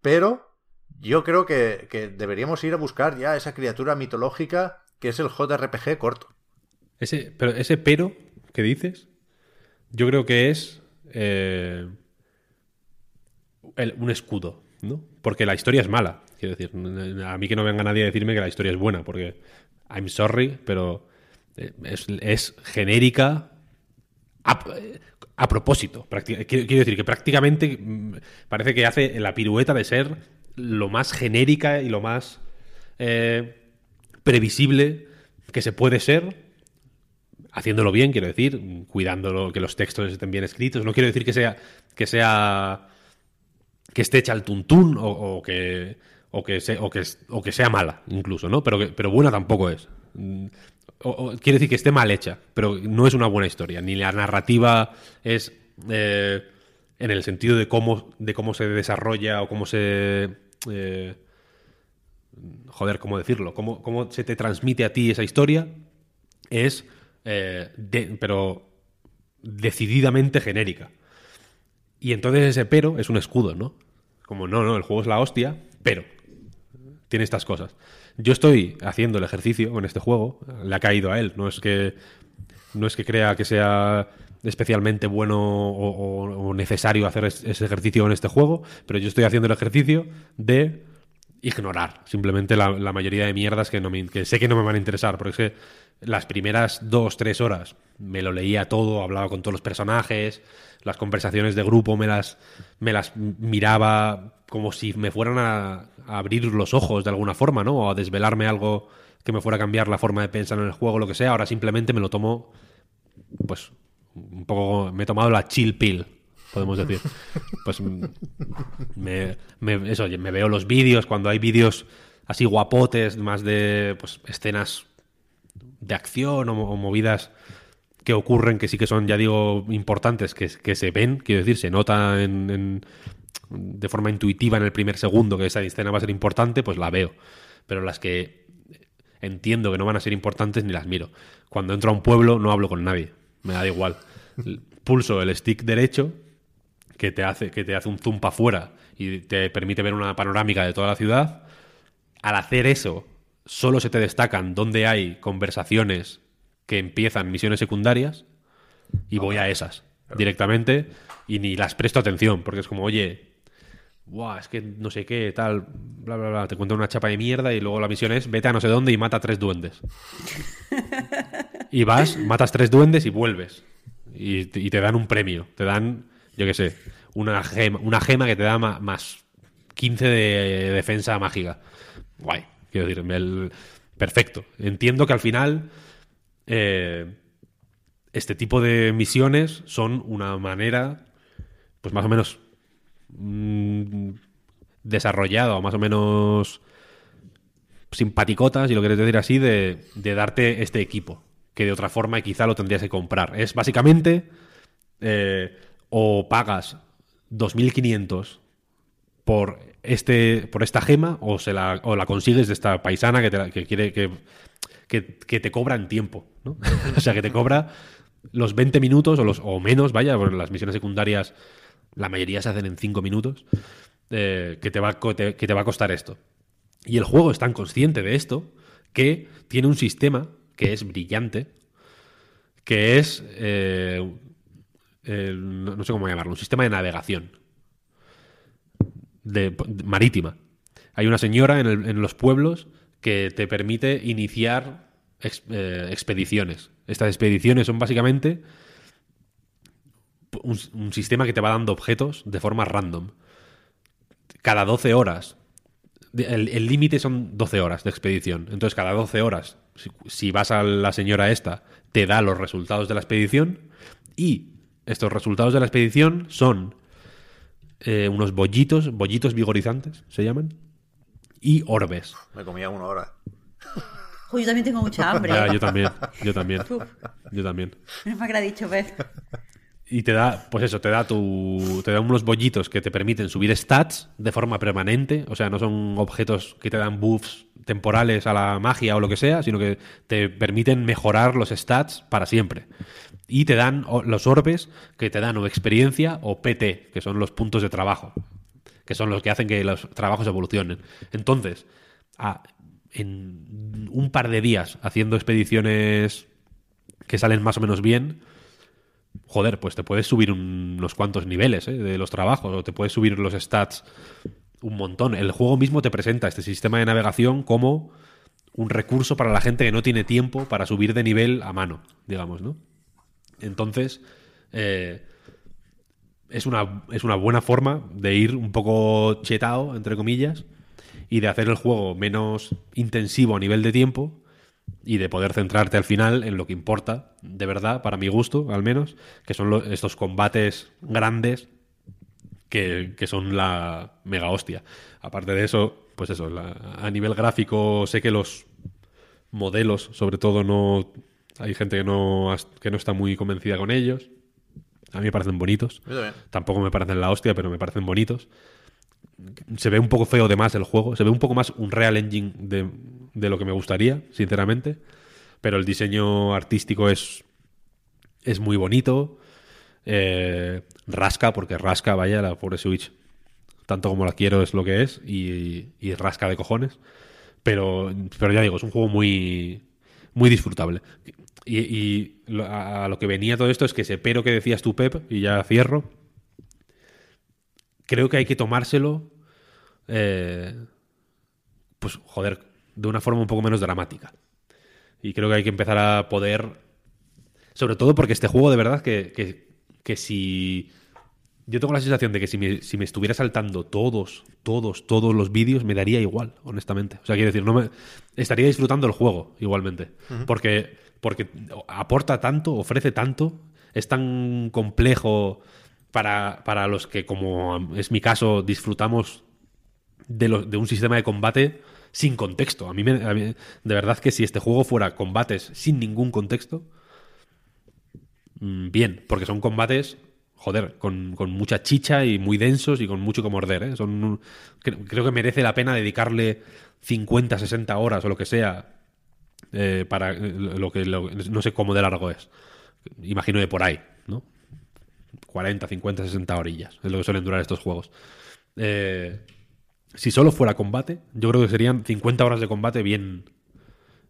pero yo creo que, deberíamos ir a buscar ya esa criatura mitológica que es el JRPG corto. Ese, pero ese pero que dices, yo creo que es eh, un escudo, ¿no? Porque la historia es mala. Quiero decir, a mí que no venga nadie a decirme que la historia es buena, porque I'm sorry, pero eh, es, genérica a, propósito. Quiero, decir que prácticamente mm, parece que hace la pirueta de ser lo más genérica y lo más eh, previsible que se puede ser, haciéndolo bien, quiero decir, cuidándolo, que los textos estén bien escritos. No quiero decir que sea que sea que esté hecha al tuntún o que o que, o que, o que sea mala, incluso, ¿no? Pero, pero buena tampoco es. Mm, quiere decir que esté mal hecha, pero no es una buena historia. Ni la narrativa es eh, en el sentido de cómo, de cómo se desarrolla o cómo se. Eh, joder, ¿cómo decirlo? Cómo, cómo, se te transmite a ti esa historia. Es. Eh, pero decididamente genérica. Y entonces ese pero es un escudo, ¿no? Como no, no, el juego es la hostia, pero tiene estas cosas. Yo estoy haciendo el ejercicio con este juego, le ha caído a él, no es que no es que crea que sea especialmente bueno o, necesario hacer ese ejercicio en este juego, pero yo estoy haciendo el ejercicio de ignorar simplemente la, mayoría de mierdas que, no que sé que no me van a interesar, porque es que las primeras dos, tres horas me lo leía todo, hablaba con todos los personajes, las conversaciones de grupo me las, me las miraba como si me fueran a, abrir los ojos de alguna forma, ¿no? O a desvelarme algo que me fuera a cambiar la forma de pensar en el juego, lo que sea. Ahora simplemente me lo tomo, pues, un poco, me he tomado la chill pill, podemos decir. Pues me, eso, me veo los vídeos, cuando hay vídeos así guapotes, más de pues, escenas de acción o, movidas que ocurren, que sí que son, ya digo, importantes, que, que se ven, quiero decir, se nota en, de forma intuitiva en el primer segundo que esa escena va a ser importante, pues la veo. Pero las que entiendo que no van a ser importantes ni las miro. Cuando entro a un pueblo no hablo con nadie, me da igual. Pulso el stick derecho que te hace, que te hace un zoom para afuera y te permite ver una panorámica de toda la ciudad. Al hacer eso, solo se te destacan donde hay conversaciones que empiezan misiones secundarias y voy a esas directamente y ni las presto atención porque es como, oye, Buah, es que no sé qué, tal, bla, bla, bla. Te cuenta una chapa de mierda y luego la misión es vete a no sé dónde y mata a tres duendes. y vas, matas tres duendes y vuelves. Y, te dan un premio. Te dan, yo qué sé, una gema, una gema que te da más 15 de defensa mágica. Guay. Quiero decir, el, perfecto. Entiendo que al final eh, este tipo de misiones son una manera, pues más o menos Mm, desarrollado, más o menos simpaticotas, si lo quieres decir así, de, darte este equipo, que de otra forma quizá lo tendrías que comprar. Es básicamente eh, o pagas 2.500 por este por esta gema o se la, o la consigues de esta paisana que, te, que quiere que, que, te cobra en tiempo, ¿no? o sea, que te cobra los 20 minutos o, los, o menos, vaya, las misiones secundarias la mayoría se hacen en 5 minutos, eh, que, te va, que te va a costar esto. Y el juego es tan consciente de esto que tiene un sistema que es brillante, que es, eh, no sé cómo llamarlo, un sistema de navegación. De, marítima. Hay una señora en, los pueblos que te permite iniciar eh, expediciones. Estas expediciones son básicamente un, sistema que te va dando objetos de forma random. Cada 12 horas. El límite son 12 horas de expedición. Entonces, cada 12 horas, si, si vas a la señora esta, te da los resultados de la expedición. Y estos resultados de la expedición son eh, unos bollitos, bollitos vigorizantes, se llaman. Y orbes. Me comía una hora. Jo, yo también tengo mucha hambre. Ya, yo también, yo también, Uf, yo también. menos mal que lo ha dicho. Y te da, pues eso, te da tu. Te da unos bollitos que te permiten subir stats de forma permanente. O sea, no son objetos que te dan buffs temporales a la magia o lo que sea, sino que te permiten mejorar los stats para siempre. Y te dan los orbes que te dan o experiencia o PT, que son los puntos de trabajo. Que son los que hacen que los trabajos evolucionen. Entonces, en un par de días haciendo expediciones que salen más o menos bien, joder, pues te puedes subir un- unos cuantos niveles ¿eh? de los trabajos o te puedes subir los stats un montón. El juego mismo te presenta este sistema de navegación como un recurso para la gente que no tiene tiempo para subir de nivel a mano, digamos, ¿no? Entonces, eh, es, una, es una buena forma de ir un poco chetado, entre comillas, y de hacer el juego menos intensivo a nivel de tiempo y de poder centrarte al final en lo que importa, de verdad, para mi gusto, al menos, que son estos combates grandes que, que son la mega hostia. Aparte de eso, pues eso, a nivel gráfico sé que los modelos, sobre todo, no hay gente que no, que no está muy convencida con ellos. A mí me parecen bonitos. Tampoco me parecen la hostia, pero me parecen bonitos. Se ve un poco feo de más el juego. Se ve un poco más un Real Engine de, de lo que me gustaría, sinceramente. Pero el diseño artístico es, es muy bonito. Eh, rasca, porque rasca, vaya, la pobre Switch. Tanto como la quiero es lo que es. Y, y rasca de cojones. Pero, pero ya digo, es un juego muy, muy disfrutable. Y, y lo- a, a lo que venía todo esto es que ese pero que decías tú, Pep, y ya cierro, creo que hay que tomárselo, eh, pues joder, de una forma un poco menos dramática. Y creo que hay que empezar a poder, sobre todo porque este juego de verdad que, que, que si... Yo tengo la sensación de que si me, si me estuviera saltando todos, todos, todos los vídeos, me daría igual, honestamente. O sea, quiero decir, no me, estaría disfrutando el juego igualmente. Porque, porque aporta tanto, ofrece tanto, es tan complejo para, para los que, como es mi caso, disfrutamos de, lo- de un sistema de combate sin contexto. A mí, me- de verdad que si este juego fuera combates sin ningún contexto, mm, bien, porque son combates, joder, con, con mucha chicha y muy densos y con mucho que morder. ¿eh? Son, creo que merece la pena dedicarle 50, 60 horas o lo que sea eh, para eh, lo que no sé cómo de largo es. Imagino de por ahí, ¿no? 40, 50, 60 orillas. Es lo que suelen durar estos juegos. Eh, si solo fuera combate, yo creo que serían 50 horas de combate bien,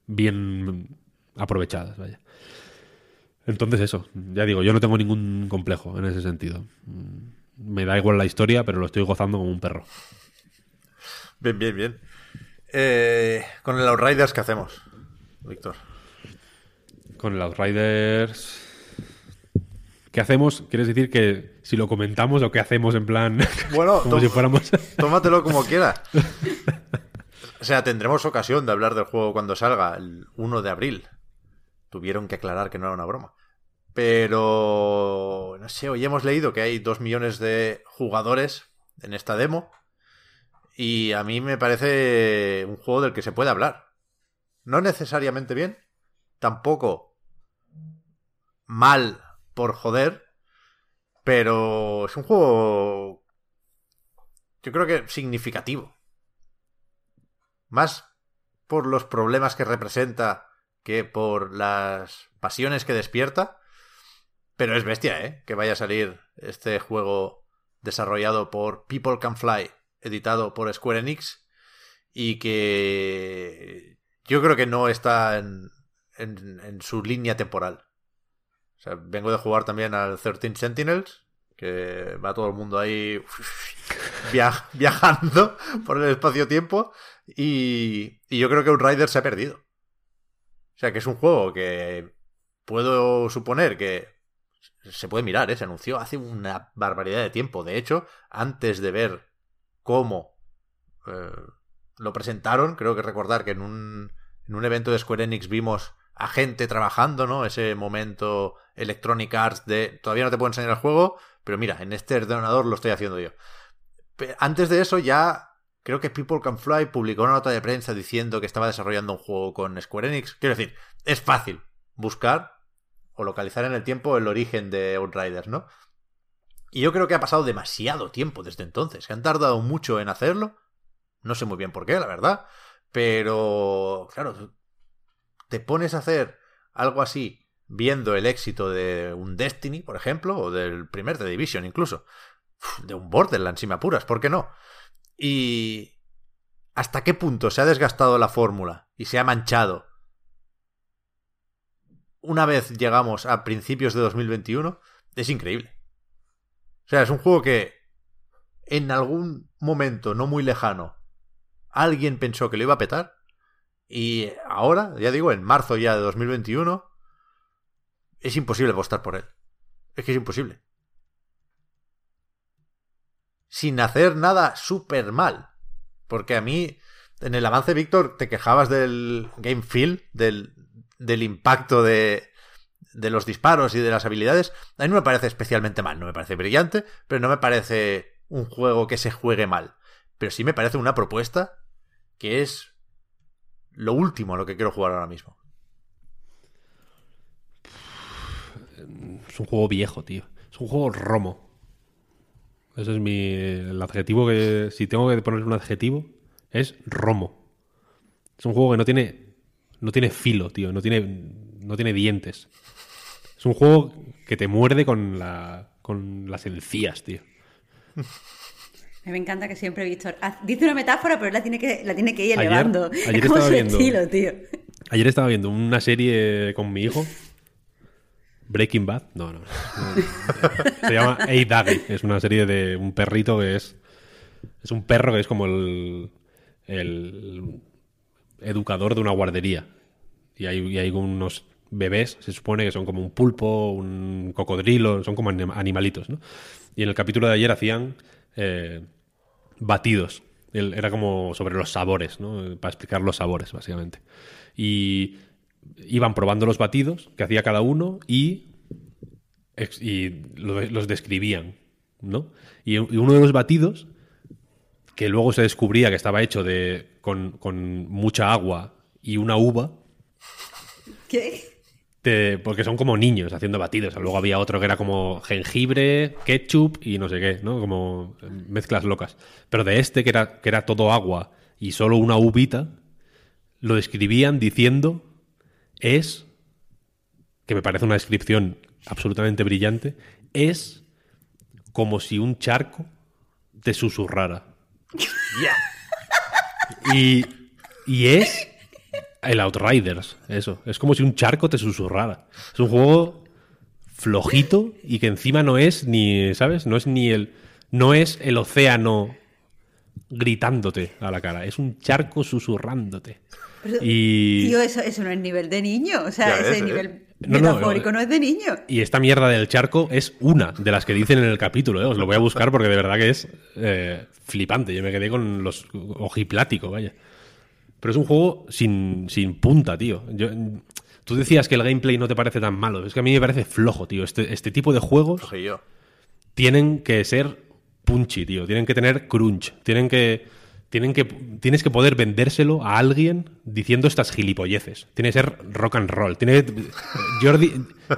bien aprovechadas, vaya. Entonces eso, ya digo, yo no tengo ningún complejo en ese sentido. Mm, Me da igual la historia, pero lo estoy gozando como un perro. Bien, bien, bien. Con el Outriders, ¿qué hacemos, Víctor? Con el Outriders... ¿Qué hacemos? ¿Quieres decir que si lo comentamos o qué hacemos en plan... Bueno, como si fuéramos... tómatelo como quieras. O sea, tendremos ocasión de hablar del juego cuando salga, el 1 de abril. Tuvieron que aclarar que no era una broma. Pero, no sé, hoy hemos leído que hay dos millones de jugadores en esta demo. Y a mí me parece un juego del que se puede hablar. No necesariamente bien, tampoco mal por joder, pero es un juego yo creo que significativo. Más por los problemas que representa que por las pasiones que despierta. Pero es bestia, ¿eh? Que vaya a salir este juego desarrollado por People Can Fly, editado por Square Enix, y que yo creo que no está en, en, su línea temporal. O sea, vengo de jugar también al 13 Sentinels, que va todo el mundo ahí viajando por el espacio-tiempo y, y yo creo que un Rider se ha perdido. O sea, que es un juego que puedo suponer que se puede mirar, ¿eh? se anunció hace una barbaridad de tiempo. De hecho, antes de ver cómo eh, lo presentaron, creo que recordar que en un, en un evento de Square Enix vimos a gente trabajando, ¿no? Ese momento Electronic Arts de todavía no te puedo enseñar el juego, pero mira, en este ordenador lo estoy haciendo yo. Antes de eso ya creo que People Can Fly publicó una nota de prensa diciendo que estaba desarrollando un juego con Square Enix. Quiero decir, es fácil buscar o localizar en el tiempo el origen de Outriders, ¿no? Y yo creo que ha pasado demasiado tiempo desde entonces, que han tardado mucho en hacerlo. No sé muy bien por qué, la verdad. Pero, claro, te pones a hacer algo así viendo el éxito de un Destiny, por ejemplo, o del primer The Division incluso, de un Borderlands, si me apuras, ¿por qué no? Y hasta qué punto se ha desgastado la fórmula y se ha manchado una vez llegamos a principios de 2021, es increíble. O sea, es un juego que en algún momento no muy lejano alguien pensó que lo iba a petar y ahora, ya digo, en marzo ya de 2021, es imposible apostar por él. Es que es imposible. Sin hacer nada súper mal. Porque a mí, en el avance, Víctor, te quejabas del game feel, del, del impacto de, de los disparos y de las habilidades, a mí no me parece especialmente mal. No me parece brillante, pero no me parece un juego que se juegue mal. Pero sí me parece una propuesta que es lo último a lo que quiero jugar ahora mismo. Es un juego viejo, tío. Es un juego romo. Ese es mi. El adjetivo que. Si tengo que poner un adjetivo, es romo. Es un juego que no tiene no tiene filo, tío, no tiene, no tiene dientes. Es un juego que te muerde con, la, con las encías, tío. Me encanta que siempre Víctor dice una metáfora, pero la tiene que, la tiene que ir elevando. Ayer, es como estaba viendo, estilo, tío. Ayer estaba viendo una serie con mi hijo. Breaking Bad. No, no. Se llama A Daggy. Es una serie de un perrito que es. Es un perro que es como el. el educador de una guardería. Y hay, hay unos bebés, se supone que son como un pulpo, un cocodrilo, son como animalitos, ¿no? Y en el capítulo de ayer hacían eh, batidos. Era como sobre los sabores, ¿no? Para explicar los sabores, básicamente. Y iban probando los batidos que hacía cada uno y, y los describían, ¿no? Y uno de los batidos, que luego se descubría que estaba hecho de con, mucha agua y una uva. ¿Qué? Porque son como niños haciendo batidos. Luego había otro que era como jengibre, ketchup y no sé qué, ¿no? Como mezclas locas. Pero de este, que era, que era todo agua y solo una uvita, lo describían diciendo es, que me parece una descripción absolutamente brillante, es como si un charco te susurrara. Ya. Y, es el Outriders, eso. Es como si un charco te susurrara. Es un juego flojito y que encima no es ni, ¿sabes? No es ni el. No es el océano gritándote a la cara. Es un charco susurrándote. y... Tío, eso, eso no es nivel de niño. O sea, ese ¿eh? nivel metafórico no, es de niño. Y esta mierda del charco es una de las que dicen en el capítulo. ¿eh? Os lo voy a buscar porque de verdad que es eh, flipante. Yo me quedé con los ojiplático, vaya. Pero es un juego sin, sin punta, tío. Yo, tú decías que el gameplay no te parece tan malo. Es que a mí me parece flojo, tío. Este, este tipo de juegos tienen que ser punchy, tío. Tienen que tener crunch. Tienen que tienen que, tienes que poder vendérselo a alguien diciendo estas gilipolleces. Tiene que ser rock and roll. Tiene, Jordi,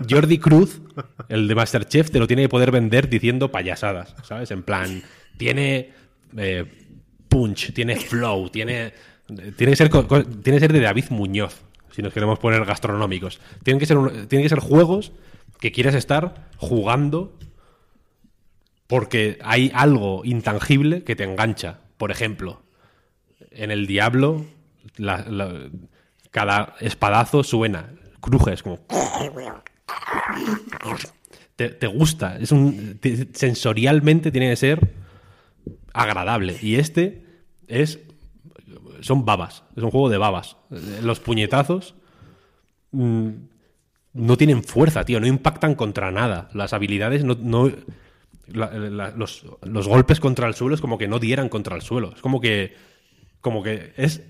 Jordi Cruz, el de Masterchef, te lo tiene que poder vender diciendo payasadas, ¿sabes? En plan, tiene eh, punch, tiene flow, tiene, tiene, que ser, tiene que ser de David Muñoz, si nos queremos poner gastronómicos. Tienen que ser, que ser juegos que quieras estar jugando porque hay algo intangible que te engancha. Por ejemplo, en el Diablo, cada espadazo suena, crujes como... te, te gusta. Es un, te- sensorialmente tiene que ser agradable. Y este es. Son babas. Es un juego de babas. Los puñetazos. mm, no tienen fuerza, tío. No impactan contra nada. Las habilidades no. no- los, los golpes contra el suelo es como que no dieran contra el suelo. Es como que. Como que es.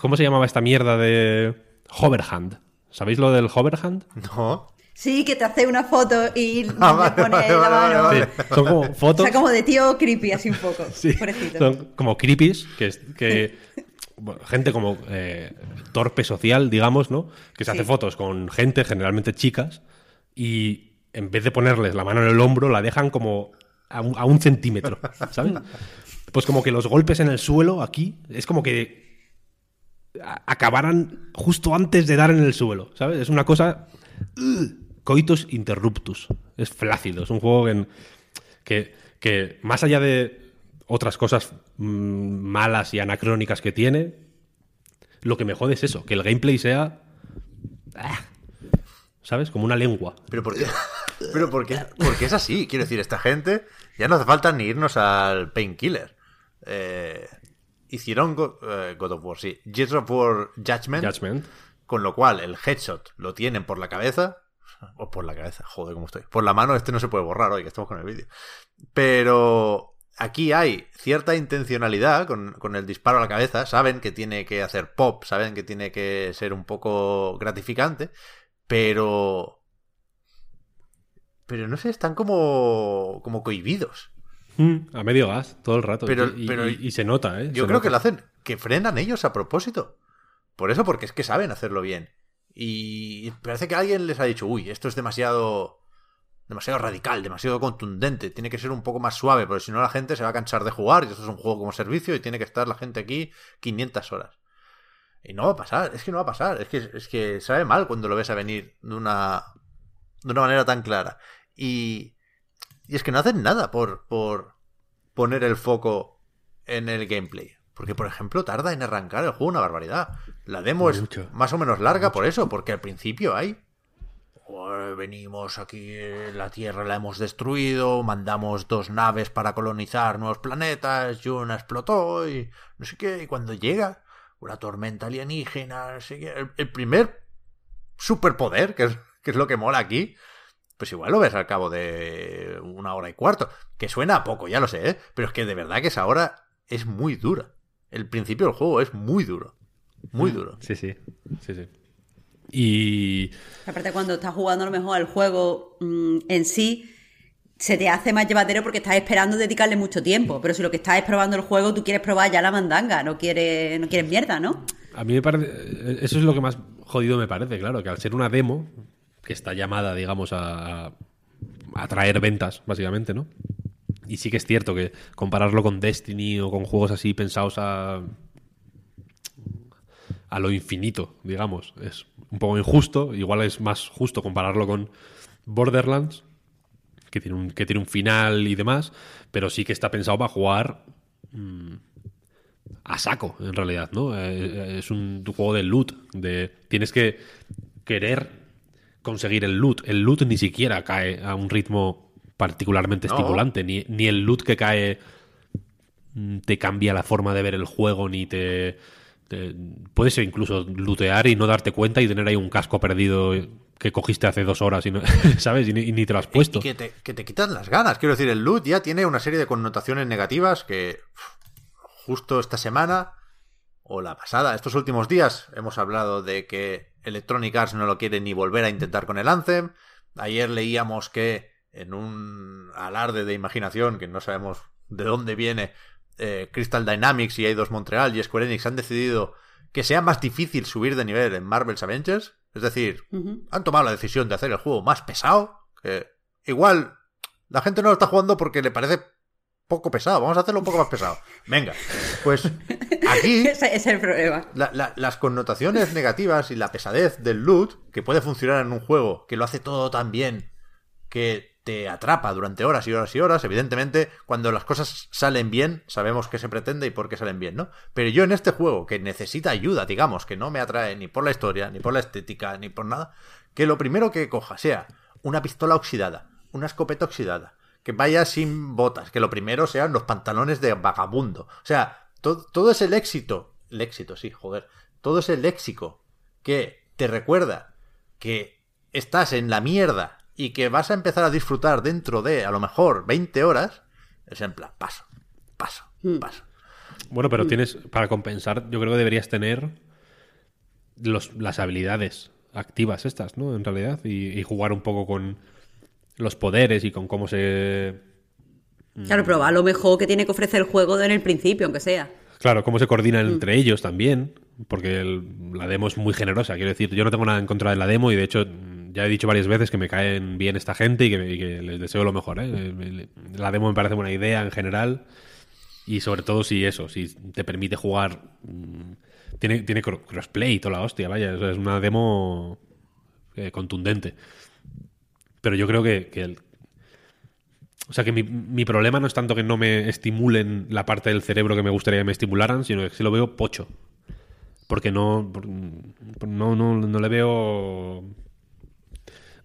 ¿Cómo se llamaba esta mierda de. Hoverhand? ¿Sabéis lo del Hoverhand? No. Sí, que te hace una foto y Ah, le vale, pone vale, la vale, mano. vale, Sí, son como O fotos. sea, como de tío creepy, así un poco. Sí, Pobrecito. son como creepies, que, es- que gente como eh, torpe social, digamos, ¿no? Que se hace fotos con gente, generalmente chicas, y en vez de ponerles la mano en el hombro, la dejan como a un, a un centímetro, ¿sabes? Pues como que los golpes en el suelo aquí es como que acabaran justo antes de dar en el suelo, ¿sabes? Es una cosa... ugh, coitus interruptus. Es flácido, es un juego en- que, que más allá de otras cosas mm, malas y anacrónicas que tiene, lo que me jode es eso, que el gameplay sea... ah, ¿Sabes? Como una lengua. Pero ¿por qué? Pero ¿por qué? Porque es así. Quiero decir, esta gente ya no hace falta ni irnos al Painkiller. Eh, hicieron Go- eh, God of War, sí. Gears of War Judgment, Judgment. con lo cual el headshot lo tienen por la cabeza. O por la cabeza, joder, cómo estoy. Por la mano, este no se puede borrar hoy, que estamos con el vídeo. Pero aquí hay cierta intencionalidad con, con el disparo a la cabeza. Saben que tiene que hacer pop, saben que tiene que ser un poco gratificante. Pero. Pero no sé, están como. como cohibidos. Mm, a medio gas, todo el rato. Pero- y, pero- y- y se nota, ¿eh? Yo Se creo nota. que lo hacen. Que frenan ellos a propósito. Por eso, porque es que saben hacerlo bien. Y parece que alguien les ha dicho, uy, esto es demasiado. demasiado radical, demasiado contundente. Tiene que ser un poco más suave, porque si no la gente se va a cansar de jugar. Y esto es un juego como servicio y tiene que estar la gente aquí 500 horas. Y no va a pasar, es que no va a pasar. Es que, es que sabe mal cuando lo ves a venir de una. de una manera tan clara. Y. Y es que no hacen nada por. por poner el foco en el gameplay. Porque, por ejemplo, tarda en arrancar el juego una barbaridad. La demo es más o menos larga por eso, porque al principio hay. "Oh, Venimos aquí, la Tierra la hemos destruido, mandamos dos naves para colonizar nuevos planetas, y una explotó y no sé qué. Y cuando llega una tormenta alienígena, no sé qué, el, el primer superpoder, que es, que es lo que mola aquí, pues igual lo ves al cabo de una hora y cuarto. Que suena a poco, ya lo sé, ¿eh? pero es que de verdad que esa hora es muy dura. El principio del juego es muy duro. Muy duro. Sí, sí. Sí, sí. Y. Aparte, cuando estás jugando a lo mejor al juego mm, en sí, se te hace más llevadero porque estás esperando dedicarle mucho tiempo. Pero si lo que estás es probando el juego, tú quieres probar ya la mandanga, no quieres, no quieres mierda, ¿no? A mí me parece. Eso es lo que más jodido me parece, claro, que al ser una demo, que está llamada, digamos, a, a traer ventas, básicamente, ¿no? Y sí que es cierto que compararlo con Destiny o con juegos así pensados a. a lo infinito, digamos, es un poco injusto. Igual es más justo compararlo con Borderlands, que tiene un, que tiene un final y demás, pero sí que está pensado para jugar a saco, en realidad, ¿no? Eh, es un juego de loot, de tienes que querer conseguir el loot. El loot ni siquiera cae a un ritmo particularmente No. estimulante, ni, ni el loot que cae mm, te cambia la forma de ver el juego, ni te, te- Puedes incluso lootear y no darte cuenta y tener ahí un casco perdido que cogiste hace dos horas, y no, ¿sabes? Y ni, y ni te lo has puesto. Y que te, que te quitan las ganas. Quiero decir, el loot ya tiene una serie de connotaciones negativas que justo esta semana o la pasada, estos últimos días, hemos hablado de que Electronic Arts no lo quiere ni volver a intentar con el Anthem. Ayer leíamos que en un alarde de imaginación, que no sabemos de dónde viene, eh, Crystal Dynamics y Eidos Montreal y Square Enix han decidido que sea más difícil subir de nivel en Marvel's Avengers. Es decir, han tomado la decisión de hacer el juego más pesado. Que igual la gente no lo está jugando porque le parece poco pesado. Vamos a hacerlo un poco más pesado. Venga, pues aquí Ese, ese es el problema. la- la- las connotaciones negativas y la pesadez del loot, que puede funcionar en un juego que lo hace todo tan bien que te atrapa durante horas y horas y horas, evidentemente, cuando las cosas salen bien, sabemos qué se pretende y por qué salen bien, ¿no? Pero yo en este juego, que necesita ayuda, digamos, que no me atrae ni por la historia, ni por la estética, ni por nada, que lo primero que coja sea una pistola oxidada, una escopeta oxidada, que vaya sin botas, que lo primero sean los pantalones de vagabundo. O sea, todo es el éxito. El éxito, sí, joder. Todo es el léxico que te recuerda que estás en la mierda y que vas a empezar a disfrutar dentro de a lo mejor 20 horas, es en plan, paso, paso, Hmm. paso. Bueno, pero tienes, para compensar, yo creo que deberías tener los, las habilidades activas estas, ¿no? En realidad, y, y jugar un poco con los poderes y con cómo se... Claro, pero a lo mejor que tiene que ofrecer el juego en el principio, aunque sea. Claro, cómo se coordinan entre ellos también, porque el- la demo es muy generosa. Quiero decir, yo no tengo nada en contra de la demo y de hecho ya he dicho varias veces que me caen bien esta gente y que, les deseo lo mejor. ¿eh? La demo me parece buena idea en general y sobre todo si eso, si te permite jugar... mm, Tiene, tiene cro- crossplay y toda la hostia, vaya, es una demo eh, contundente. Pero yo creo que, el, o sea, que mi, mi problema no es tanto que no me estimulen la parte del cerebro que me gustaría que me estimularan, sino que sí lo veo pocho. Porque no, por- no, no, no le veo.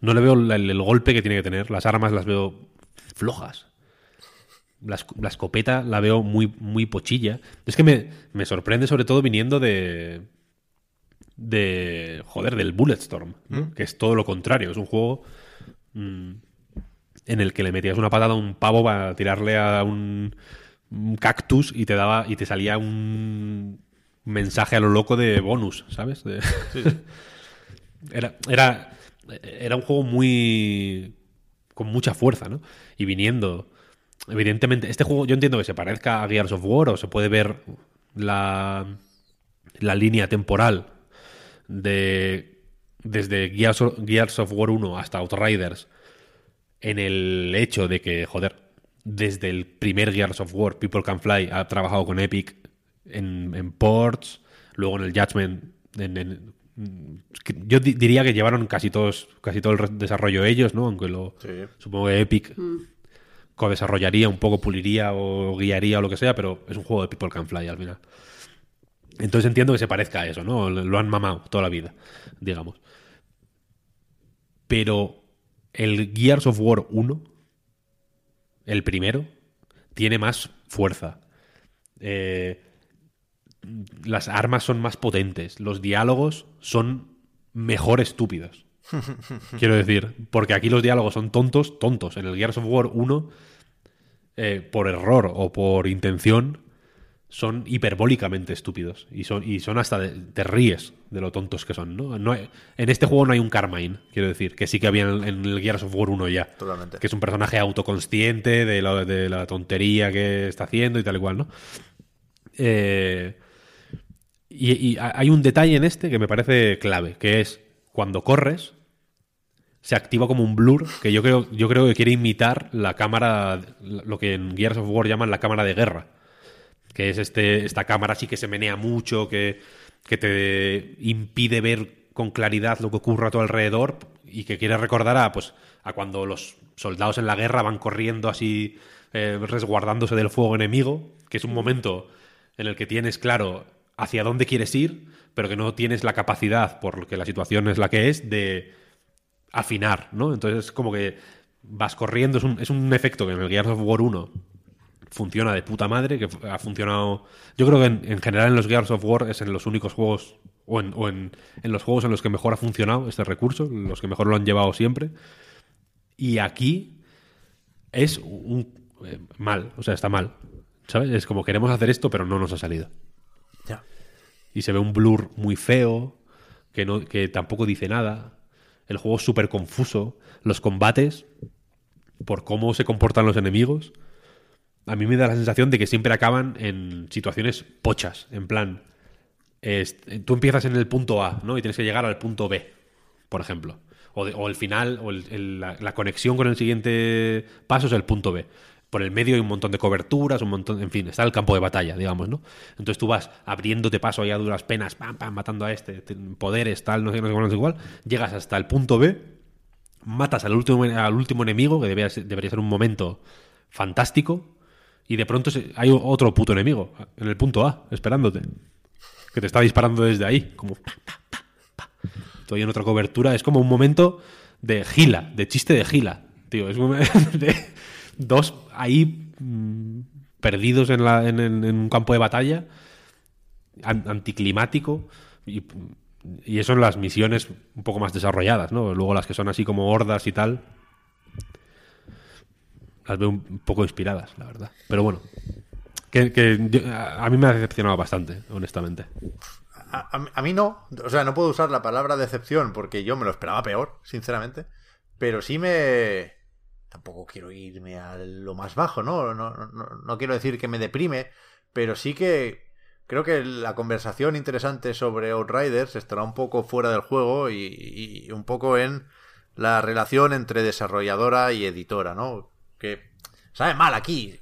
No le veo el, el golpe que tiene que tener. Las armas las veo flojas. La, la escopeta la veo muy, muy pochilla. Es que me, me sorprende, sobre todo viniendo de. De. Joder, del Bulletstorm. ¿no? Que es todo lo contrario. Es un juego. mm, en el que le metías una patada a un pavo para tirarle a un, un cactus y te daba y te salía un mensaje a lo loco de bonus, ¿sabes? De- era, era, era un juego muy con mucha fuerza, ¿no? Y viniendo, evidentemente, este juego yo entiendo que se parezca a Gears of War o se puede ver la, la línea temporal de desde Gears of, War 1 hasta Outriders en el hecho de que, joder, desde el primer Gears of War, People Can Fly ha trabajado con Epic en, ports, luego en el Judgment, yo di- diría que llevaron casi todos, casi todo el desarrollo ellos, ¿no? Aunque lo Sí. supongo que Epic co-desarrollaría un poco, puliría o guiaría o lo que sea, pero es un juego de People Can Fly al final. Entonces entiendo que se parezca a eso, ¿no? Lo han mamado toda la vida, digamos. Pero el Gears of War 1, el primero, tiene más fuerza. Eh, las armas son más potentes. Los diálogos son mejor estúpidos. Quiero decir, porque aquí los diálogos son tontos, tontos. En el Gears of War 1, eh, por error o por intención, son hiperbólicamente estúpidos. Y son, y son hasta. de- te ríes de lo tontos que son, ¿no? No hay- en este juego no hay un Carmine, quiero decir, que sí que había en, en el Gears of War 1 ya. Totalmente. Que es un personaje autoconsciente de, lo- de la tontería que está haciendo y tal y cual, ¿no? Eh, y, y ha- hay un detalle en este que me parece clave, que es cuando corres, se activa como un blur que yo creo, yo creo que quiere imitar la cámara, lo que en Gears of War llaman la cámara de guerra. Que es este, esta cámara así que se menea mucho, que, que te impide ver con claridad lo que ocurre a tu alrededor y que quiere recordar a, pues, a cuando los soldados en la guerra van corriendo así, eh, resguardándose del fuego enemigo, que es un momento en el que tienes claro hacia dónde quieres ir, pero que no tienes la capacidad, porque la situación es la que es, de afinar, ¿no? Entonces es como que vas corriendo, es un, es un efecto que en el Gears of War 1 funciona de puta madre, que ha funcionado... Yo creo que en, en general en los Gears of War es en los únicos juegos, o, en, o en, en los juegos en los que mejor ha funcionado este recurso, los que mejor lo han llevado siempre. Y aquí es un... eh, mal, o sea, está mal. ¿Sabes? Es como queremos hacer esto, pero no nos ha salido. Y se ve un blur muy feo, que, no, que tampoco dice nada. El juego es súper confuso. Los combates, por cómo se comportan los enemigos, a mí me da la sensación de que siempre acaban en situaciones pochas. En plan, tú empiezas en el punto A, ¿no? Y tienes que llegar al punto B, por ejemplo. O, el final, o la, la conexión con el siguiente paso es el punto B. Por el medio hay un montón de coberturas, un montón, en fin, está el campo de batalla, digamos, ¿no? Entonces tú vas abriéndote paso ahí a duras penas, pam, pam, matando a este, te- poderes, tal, no sé, no sé, no sé cuál, llegas hasta el punto B, matas al último, al último enemigo, que debería ser, debería ser un momento fantástico, y de pronto hay otro puto enemigo en el punto A, esperándote, que te está disparando desde ahí, como... pa, en otra cobertura, es como un momento de gila, de chiste de gila, tío. Es un- de- dos ahí perdidos en, un campo de batalla, an- anticlimático, y, eso en las misiones un poco más desarrolladas, ¿no? Luego las que son así como hordas y tal, las veo un poco inspiradas, la verdad. Pero bueno, que, a mí me ha decepcionado bastante, honestamente. A, a mí no, o sea, no puedo usar la palabra decepción porque yo me lo esperaba peor, sinceramente. Pero sí me. Tampoco quiero irme a lo más bajo, ¿no? No, no, no- quiero decir que me deprime, pero sí que creo que la conversación interesante sobre Outriders estará un poco fuera del juego y, y un poco en la relación entre desarrolladora y editora, ¿no? Que sabe mal aquí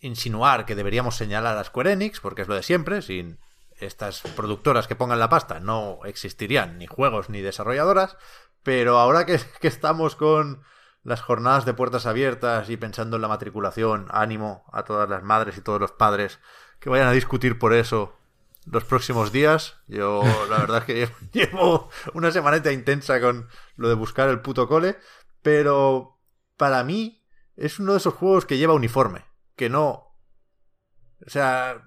insinuar que deberíamos señalar a Square Enix, porque es lo de siempre, sin estas productoras que pongan la pasta no existirían ni juegos ni desarrolladoras, pero ahora que, que estamos con las jornadas de puertas abiertas y pensando en la matriculación, ánimo a todas las madres y todos los padres que vayan a discutir por eso los próximos días. Yo la verdad es que llevo, una semanita intensa con lo de buscar el puto cole, pero para mí es uno de esos juegos que lleva uniforme, que no... O sea,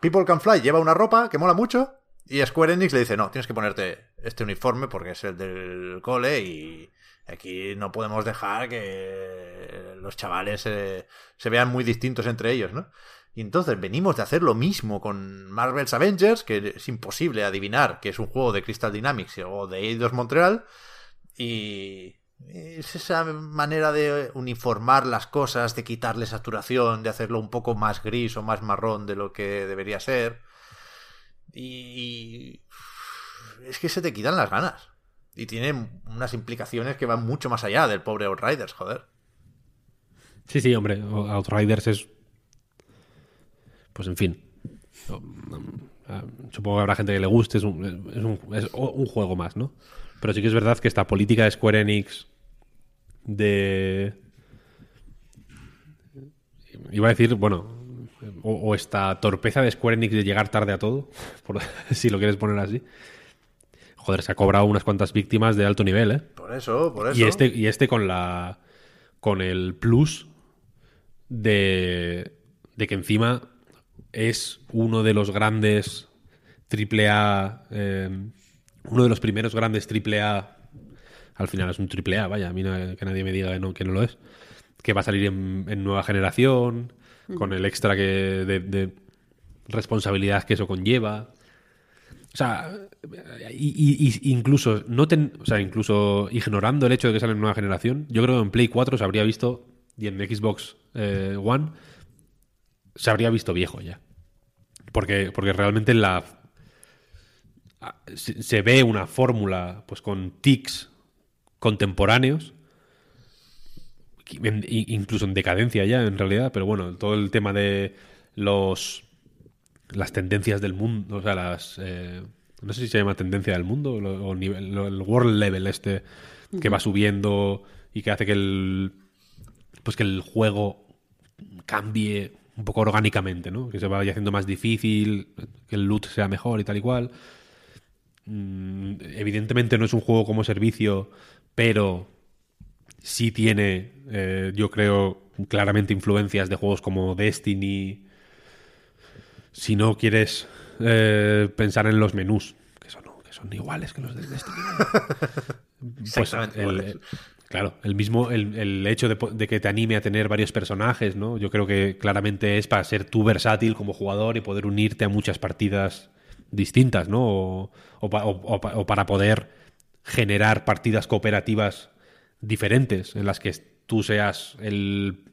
People Can Fly lleva una ropa que mola mucho y Square Enix le dice, no, tienes que ponerte este uniforme porque es el del cole y aquí no podemos dejar que los chavales eh, se vean muy distintos entre ellos, ¿no? Y entonces venimos de hacer lo mismo con Marvel's Avengers, que es imposible adivinar que es un juego de Crystal Dynamics o de Eidos Montreal, y es esa manera de uniformar las cosas, de quitarle saturación, de hacerlo un poco más gris o más marrón de lo que debería ser. Y es que se te quitan las ganas. Y tiene unas implicaciones que van mucho más allá del pobre Outriders, joder. Sí, sí, hombre, Outriders es. Pues en fin. Supongo que habrá gente que le guste, es un, es un, juego más, ¿no? Pero sí que es verdad que esta política de Square Enix de. Iba a decir, bueno, o, esta torpeza de Square Enix de llegar tarde a todo, si lo quieres poner así. Joder, se ha cobrado unas cuantas víctimas de alto nivel, ¿eh? Por eso, por eso. Y este, y este con la. con el plus de. de que encima es uno de los grandes triple A. eh, uno de los primeros grandes triple A. Al final es un triple A, vaya, a mí no- que nadie me diga que no, que no lo es. Que va a salir en, en nueva generación, con el extra que de, de responsabilidad que eso conlleva. O sea, incluso no ten- o sea, incluso ignorando el hecho de que sale en nueva generación, yo creo que en Play 4 se habría visto y en Xbox eh, One se habría visto viejo ya. Porque, porque realmente la se, se ve una fórmula pues con tics contemporáneos incluso en decadencia ya en realidad, pero bueno, todo el tema de los las tendencias del mundo, o sea, las eh, no sé si se llama tendencia del mundo o nivel, lo- el world level este que va subiendo y que hace que el pues que el juego cambie un poco orgánicamente, ¿no? Que se vaya haciendo más difícil, que el loot sea mejor y tal y cual. Mm, evidentemente no es un juego como servicio, pero sí tiene, eh, yo creo, claramente influencias de juegos como Destiny. Si no quieres eh, pensar en los menús, que son, que son iguales que los de Destiny. pues el- el- claro, el mismo, el, el hecho de, que te anime a tener varios personajes, ¿no? Yo creo que claramente es para ser tú versátil como jugador y poder unirte a muchas partidas distintas, ¿no? O, o pa- o- o pa- o para poder generar partidas cooperativas diferentes en las que tú seas el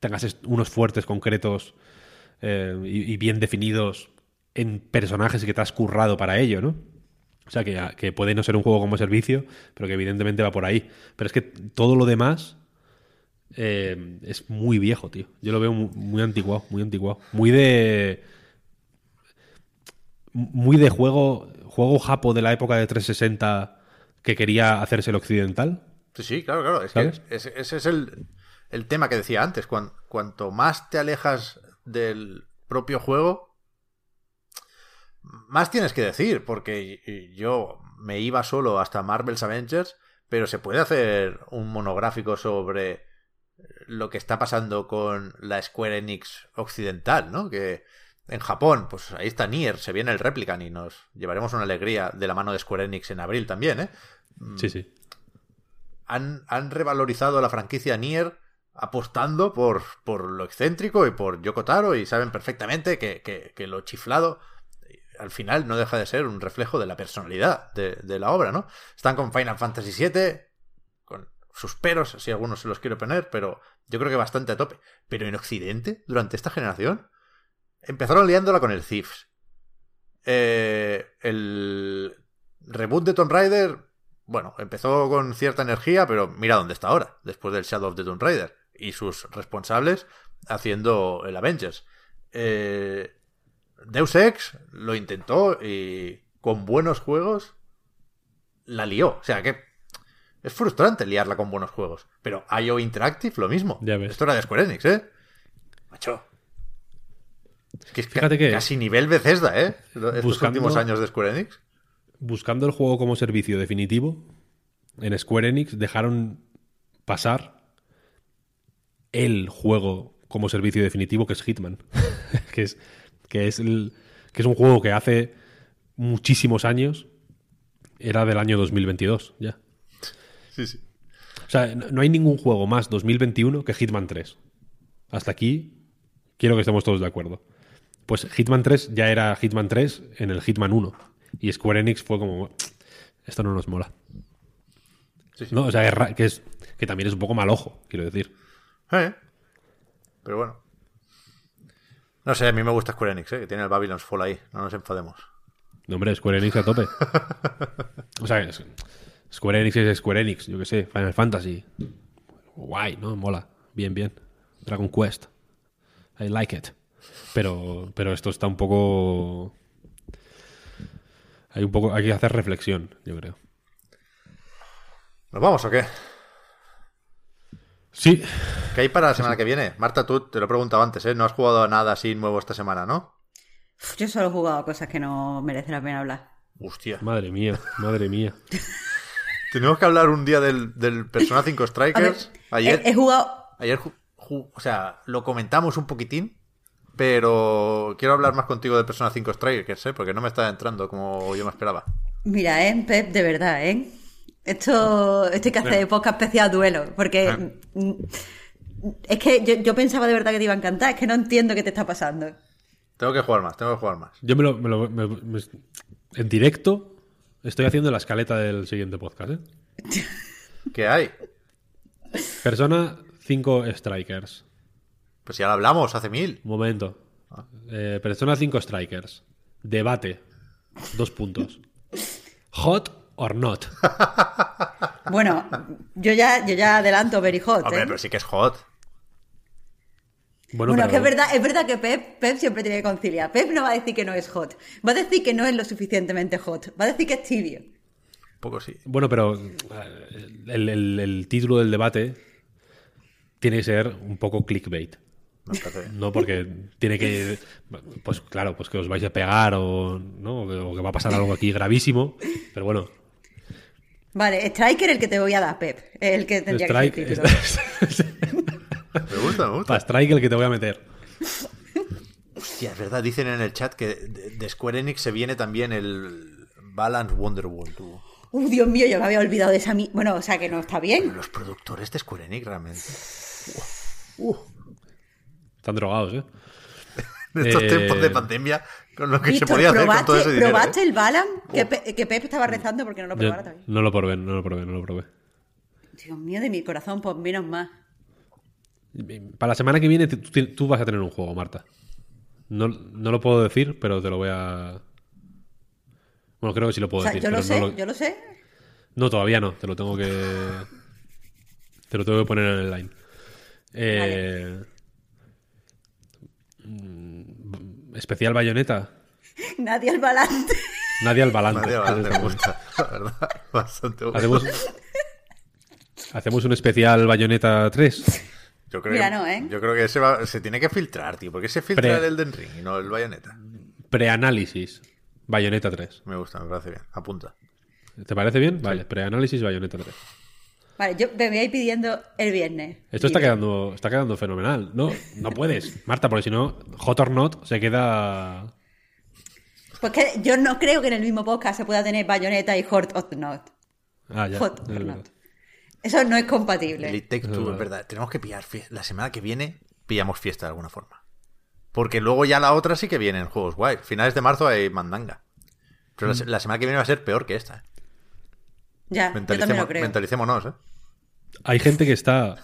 tengas unos fuertes concretos eh, y, y bien definidos en personajes que te has currado para ello, ¿no? O sea, que, que puede no ser un juego como servicio, pero que evidentemente va por ahí. Pero es que todo lo demás eh, es muy viejo, tío. Yo lo veo muy, muy antiguado, muy antiguado. Muy de... Muy de juego, juego japo de la época de 360 que quería hacerse el occidental. Sí, sí, claro, claro. Es ¿Sabes? que ese, ese es el, el tema que decía antes. Cuan- cuanto más te alejas del propio juego, más tienes que decir. Porque yo me iba solo hasta Marvel's Avengers, pero se puede hacer un monográfico sobre lo que está pasando con la Square Enix occidental, ¿no? Que en Japón, pues ahí está Nier, se viene el Replicant y nos llevaremos una alegría de la mano de Square Enix en abril también, ¿eh? Sí, sí. Han, han revalorizado la franquicia Nier apostando por, por lo excéntrico y por Yoko Taro y saben perfectamente que, que, lo chiflado al final no deja de ser un reflejo de la personalidad de, de, la obra, ¿no? Están con Final Fantasy VII, con sus peros, si algunos se los quiero poner, pero yo creo que bastante a tope. Pero en Occidente, durante esta generación, empezaron liándola con el Thieves. Eh, el reboot de Tomb Raider, bueno, empezó con cierta energía, pero mira dónde está ahora, después del Shadow of the Tomb Raider. Y sus responsables haciendo el Avengers. Eh, Deus Ex lo intentó y con buenos juegos la lió. O sea que es frustrante liarla con buenos juegos. Pero IO Interactive lo mismo. Ya ves. Esto era de Square Enix, ¿eh? Macho. Es que es Fíjate que casi nivel Bethesda, ¿eh? Estos buscando- últimos años de Square Enix. Buscando el juego como servicio definitivo, en Square Enix dejaron pasar el juego como servicio definitivo que es Hitman. que es, que, es el- que es un juego que hace muchísimos años era del año 2022 ya. Sí, sí. O sea, no no hay ningún juego más 2021 que Hitman 3. Hasta aquí quiero que estemos todos de acuerdo. Pues Hitman 3 ya era Hitman 3 en el Hitman 1. Y Square Enix fue como, esto no nos mola. Sí, sí. No, o sea, que, es, que también es un poco mal ojo, quiero decir. Eh. Pero bueno. No sé, a mí me gusta Square Enix, ¿eh? que tiene el Babylon's Fall ahí. No nos enfademos. No, hombre, Square Enix a tope. o sea, Square Enix es Square Enix, yo que sé, Final Fantasy. Guay, ¿no? Mola. Bien, bien. Dragon Quest. I like it. Pero, pero esto está un poco. Hay un poco. Hay que hacer reflexión, yo creo. ¿Nos vamos o qué? Sí. ¿Qué hay para la semana que viene? Marta, tú te lo he preguntado antes, ¿eh? No has jugado a nada así nuevo esta semana, ¿no? Yo solo he jugado a cosas que no merecen la pena hablar. Hostia. Madre mía, madre mía. Tenemos que hablar un día del, del Persona 5 A ver, Strikers. Ayer, he, he jugado. ayer ju- ju- o sea, lo comentamos un poquitín, pero quiero hablar más contigo de Persona 5 Strikers, ¿eh? Porque no me está entrando como yo me esperaba. Mira, ¿eh? Pep, de verdad, ¿eh? Esto, esto hay que hacer podcast especial duelo, porque mm, es que yo, yo pensaba de verdad que te iba a encantar, es que no entiendo qué te está pasando. Tengo que jugar más, tengo que jugar más. Yo me lo. me lo- me- me- en directo estoy haciendo la escaleta del siguiente podcast, ¿eh? ¿Qué hay? Persona 5 Strikers. Pues ya lo hablamos hace mil. Un momento. Eh, Persona 5 Strikers. Debate. Dos puntos. Hot or not. Bueno, yo ya, yo ya adelanto Very Hot, Hombre, ¿eh? pero sí que es hot. Bueno, Bueno, es pero- que es verdad, es verdad que Pep, Pep siempre tiene que conciliar. Pep no va a decir que no es hot. Va a decir que no es lo suficientemente hot. Va a decir que es tibio. Un poco sí. Bueno, pero eh, el, el- el título del debate tiene que ser un poco clickbait. No porque tiene que. Pues claro, pues que os vais a pegar o, ¿no? o que va a pasar algo aquí gravísimo. Pero bueno, Vale, Striker el que te voy a dar, Pep. El que tendría Strike. que ser. Me gusta, me gusta. Para Strike el que te voy a meter. Hostia, es verdad, dicen en el chat que de, Square Enix se viene también el Balance Wonderworld. tú. Uh, Dios mío, yo me había olvidado de esa... mi- Bueno, o sea que no está bien. Los productores de Square Enix realmente. Están drogados, ¿eh? En estos Eh, tiempos de pandemia, con lo que Víctor, se podía hacer con ¿probaste, todo ese dinero. ¿probaste ¿eh? el Balan? Que, Pe- que Pep estaba rezando porque no lo Yo probara también. no lo probé, no lo probé, no lo probé. Dios mío, de mi corazón, pues menos más. Para la semana que viene tú, tú vas a tener un juego, Marta. No, no lo puedo decir, pero te lo voy a. Bueno, creo que sí lo puedo O sea, decir. yo lo sé, no, lo- yo lo sé. no, todavía no. Te lo tengo que. Te lo tengo que poner en el line. Eh, mm, Especial bayoneta. Nadie al balance. Nadie al balance. Nadie me gusta, la verdad. Bastante bueno. Hacemos, hacemos un especial bayoneta 3. Yo creo, Mira, que, no, ¿eh? yo creo que ese va- se tiene que filtrar, tío. ¿Por qué se filtra Pre- el Elden Ring y no el Bayonetta? Preanálisis. Bayoneta 3. Me gusta, me parece bien. Apunta. ¿Te parece bien? Vale, preanálisis Bayonetta 3. Vale, yo me voy a ir pidiendo el viernes. Esto está quedando, está quedando fenomenal. No, no puedes, Marta, porque si no, Hot or Not se queda. Pues que yo no creo que en el mismo podcast se pueda tener Bayonetta y Hot or Not. Ah, ya. Hot or. Not. Eso no es El compatible. Two, es verdad. Tenemos que pillar fie- La semana que viene pillamos fiesta de alguna forma. Porque luego ya la otra sí que vienen juegos guay. Finales de marzo hay mandanga. Pero la la, semana que viene va a ser peor que esta. Ya, yo también Mentalicemo- lo creo. mentalicémonos, ¿eh? Hay gente que está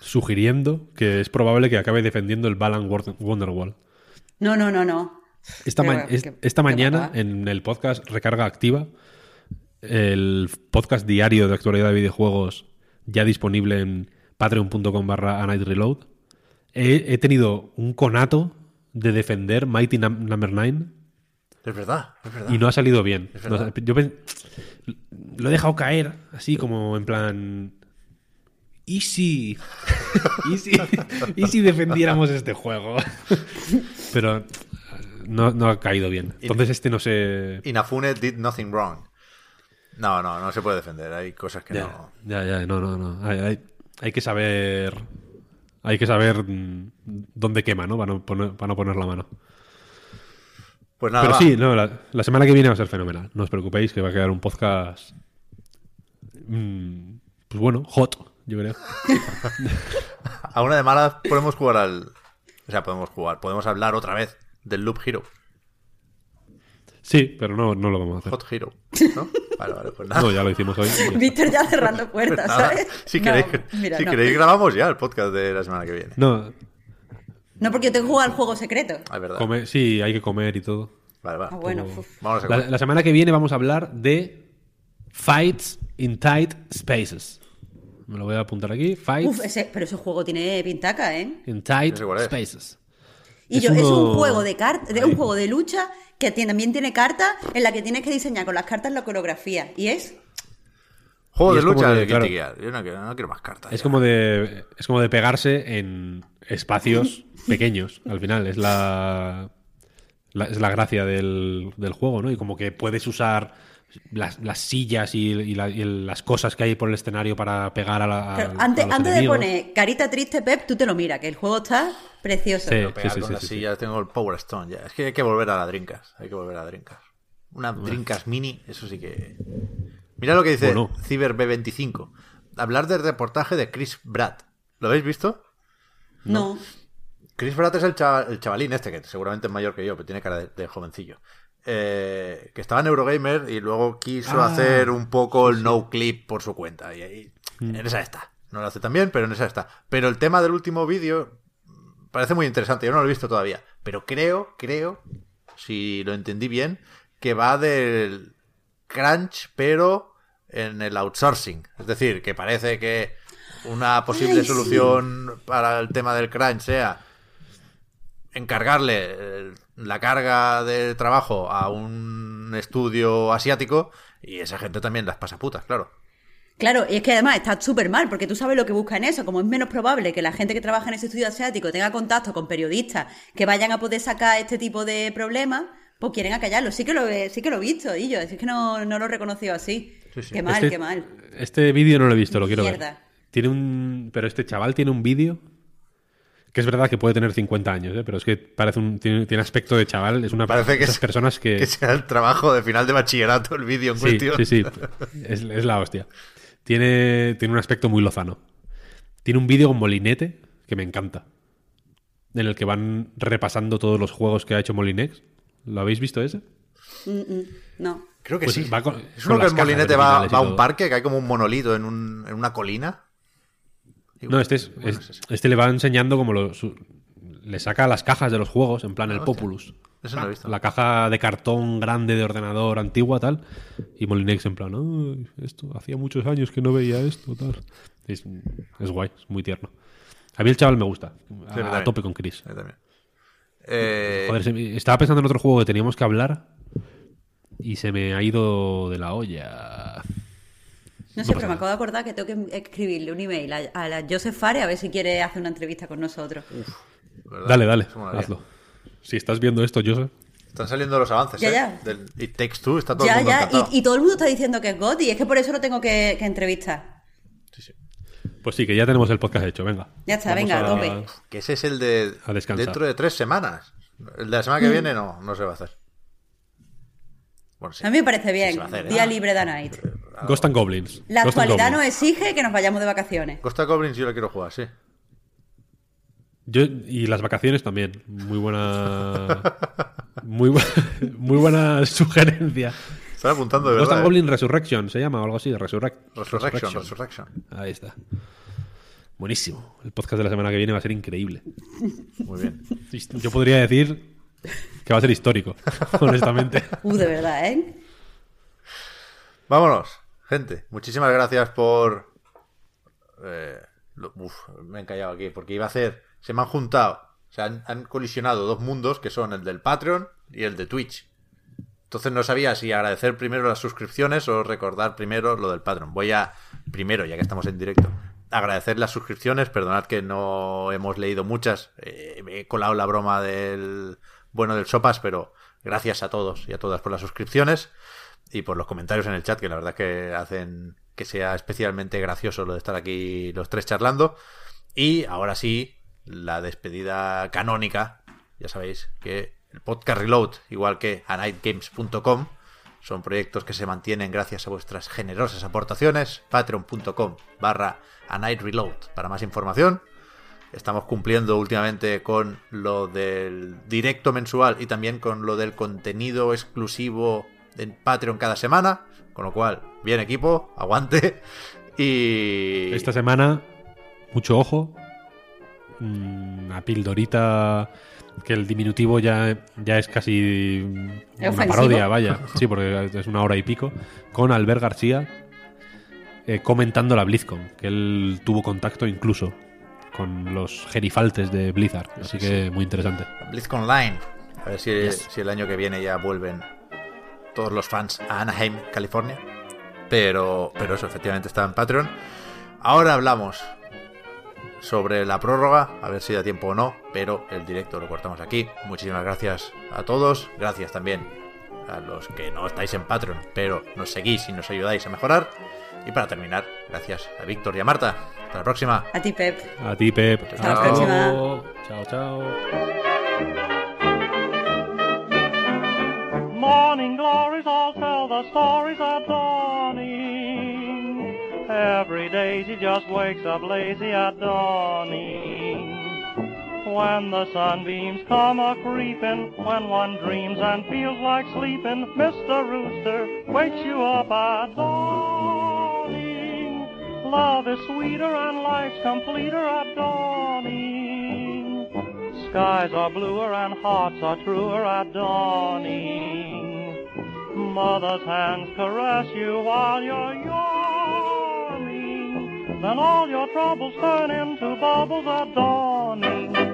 sugiriendo que es probable que acabe defendiendo el Balan Wonderwall. No, no, no, no. Esta, ma- que- esta que mañana, en el podcast Recarga Activa, el podcast diario de actualidad de videojuegos, ya disponible en patreon.com barra A Night Reload, he, he tenido un conato de defender Mighty Num- Number 9 Es verdad, es verdad. y no ha salido bien. No, yo lo he dejado caer, así como en plan... ¿Y si? ¿Y si, ¿Y si defendiéramos este juego? Pero no, no ha caído bien. Entonces este no sé... Inafune did nothing wrong. No, no, no se puede defender. Hay cosas que Ya, no. ya, ya, no, no, no. Hay, hay- hay que saber... Hay que saber mm, dónde quema, ¿no? Para no poner, para no poner la mano. Pues nada, Pero va. sí, no, la, la semana que viene va a ser fenomenal. No os preocupéis que va a quedar un podcast... mm, pues bueno, hot, yo creo. A una de malas podemos jugar al. O sea, podemos jugar, podemos hablar otra vez del Loop Hero. Sí, pero no, no lo vamos a hacer. Hot Hero. ¿No? Vale, vale, pues nada. No, ya lo hicimos hoy. ya. Víctor ya cerrando puertas, Nada. ¿sabes? Si No, queréis, mira, si no. queréis grabamos ya el podcast de la semana que viene. No, No, porque yo tengo que jugar al juego secreto. Ah, es verdad. sí, hay que comer y todo. Vale, va. Ah, bueno, Todo. uf. Vamos a La, comer. la semana que viene vamos a hablar de Fights in Tight Spaces. Me lo voy a apuntar aquí. Fights Uf, ese, pero ese juego tiene pintaca, ¿eh? in Tight Ese cuál es. Spaces. Y Es yo, es uno- un juego de cartas, de un juego de lucha que tiene- también tiene cartas en la que tienes que diseñar con las cartas la coreografía. Y es Juego Y de es como lucha de- de claro. Guilty Gear. Yo no quiero, no quiero más cartas. Es ya. como de es como de pegarse en espacios pequeños. Al final es la, la- es la gracia del, del juego, ¿no? Y como que puedes usar las, las sillas y, y la- y el- las cosas que hay por el escenario para pegar a la. a- Claro, a antes, los antes de poner carita triste, Pep, tú te lo miras, que el juego está precioso. Sí. Pegar sí, con sí, las sí, sí. sillas, tengo el Power Stone ya. Es que hay que volver a la Drinkas. Hay que volver a la Drinkas. Una Drinkas mini, eso sí que. Mira lo que dice Bueno. Ciber B25. Hablar del reportaje de Chris Pratt. ¿Lo habéis visto? No. Chris Pratt es el, chaval- el chavalín este, que seguramente es mayor que yo, pero tiene cara de, de jovencillo. Eh, que estaba en Eurogamer y luego quiso Ah, hacer un poco el no clip por su cuenta. Y ahí, Mm. en esa está. No lo hace tan bien, pero en esa está. Pero el tema del último vídeo parece muy interesante. Yo no lo he visto todavía. Pero creo, creo, si lo entendí bien, que va del crunch, pero en el outsourcing. Es decir, que parece que una posible Ay, sí. solución para el tema del crunch sea encargarle eh, la carga de trabajo a un estudio asiático y esa gente también las pasa putas, claro. Claro, y es que además está súper mal, porque tú sabes lo que busca en eso. Como es menos probable que la gente que trabaja en ese estudio asiático tenga contacto con periodistas que vayan a poder sacar este tipo de problemas, pues quieren acallarlo. Sí que lo he, sí que lo he visto, y yo, es que no, no lo he reconocido así. Sí, sí. Qué mal, Este- qué mal. Este vídeo no lo he visto, lo quiero Mierda. ver. Tiene un. Pero este chaval tiene un vídeo. Que es verdad que puede tener 50 años, ¿eh? pero es que parece un, tiene, tiene aspecto de chaval. Es una Parece de que, esas es- personas que. que sea el trabajo de final de bachillerato el vídeo en sí, cuestión. sí, sí. Es, es la hostia. Tiene, tiene un aspecto muy lozano. Tiene un vídeo con Molinete que me encanta. En el que van repasando todos los juegos que ha hecho Molinex. ¿Lo habéis visto ese? Mm, mm, no. Creo que Pues sí. va con- es uno que el molinete va, a un todo. parque, que hay como un monolito en, un- en una colina. No, este, es, Bueno, es- es ese. este le va enseñando como lo, su- le saca las cajas de los juegos, en plan el hostia. Populus. Eso no lo he visto. La caja de cartón grande de ordenador antigua, tal. Y Molinex en plan, "Ay, esto, hacía muchos años que no veía esto, tal. Es, es guay, es muy tierno. A mí el chaval me gusta. Sí, A, tope con Chris. También. Eh, Joder, me- estaba pensando en otro juego que teníamos que hablar y se me ha ido de la olla. No sé, pero me acabo de acordar que tengo que escribirle un email a, a la Joseph Fare a ver si quiere hacer una entrevista con nosotros. Dale, dale, hazlo. Si estás viendo esto, Joseph. Están saliendo los avances, Ya, ¿eh? ya. Del It Takes Two, está todo el Ya, mundo ya, y, y todo el mundo está diciendo que es God y es que por eso lo tengo que, que entrevistar. Sí, sí. Pues sí, que ya tenemos el podcast hecho, venga. Ya está, venga, a tope. Que ese es el de A descansar. dentro de tres semanas. El de la Mm. semana que viene no, no se va a hacer. Bueno, sí. A mí me parece bien. se va a hacer, ¿eh? Día libre de Night. Ghost and Goblins. La Ghost actualidad nos exige que nos vayamos de vacaciones. Costa Goblins yo la quiero jugar, sí. Yo, y las vacaciones también. Muy buena. Muy, bu- muy buena sugerencia. Estaba apuntando de Ghost verdad. and ¿eh? Goblin Resurrection se llama o algo así. Resurrec- Resurrection, Resurrection. Ahí está. Buenísimo. El podcast de la semana que viene va a ser increíble. Muy bien. Yo podría decir que va a ser histórico, honestamente. Uh, de verdad, ¿eh? Vámonos, gente. Muchísimas gracias por. eh, lo- uf, me he encallado aquí, porque iba a hacer. Se me han juntado. Se han, han colisionado dos mundos que son el del Patreon y el de Twitch. Entonces no sabía si agradecer primero las suscripciones o recordar primero lo del Patreon. Voy a, primero, ya que estamos en directo, agradecer las suscripciones. Perdonad que no hemos leído muchas. Eh, me he colado la broma del bueno del Sopas, pero gracias a todos y a todas por las suscripciones y por los comentarios en el chat, que la verdad que hacen que sea especialmente gracioso lo de estar aquí los tres charlando. Y ahora sí, la despedida canónica. Ya sabéis que el podcast Reload, igual que anightgames.com, son proyectos que se mantienen gracias a vuestras generosas aportaciones. Patreon.com barra anightreload para más información. Estamos cumpliendo últimamente con lo del directo mensual y también con lo del contenido exclusivo en Patreon cada semana. Con lo cual, bien equipo, aguante. Y... Esta semana, mucho ojo. Mm, Una pildorita que el diminutivo ya, ya es casi una ofensivo? parodia, vaya. Sí, porque es una hora y pico. Con Albert García eh, comentando la BlizzCon, que él tuvo contacto incluso con los gerifaltes de Blizzard. Así que muy interesante. BlizzCon Online. A ver si, si el año que viene ya vuelven todos los fans a Anaheim, California. Pero, pero eso, efectivamente está en Patreon. Ahora hablamos sobre la prórroga, a ver si da tiempo o no, pero el directo lo cortamos aquí. Muchísimas gracias a todos. Gracias también a los que no estáis en Patreon, pero nos seguís y nos ayudáis a mejorar. Y para terminar, gracias a Víctor y a Marta. Hasta la próxima. A ti, Pep. A ti, Pep. Hasta la próxima. Chao, chao. Morning glories all tell the stories of dawning. Every day she just wakes up lazy at dawning. When the sunbeams come a creeping, when one dreams and feels like sleeping, Mr. Rooster wakes you up at dawning. Love is sweeter and life's completer at dawning. Skies are bluer and hearts are truer at dawning. Mother's hands caress you while you're yawning. Then all your troubles turn into bubbles at dawning.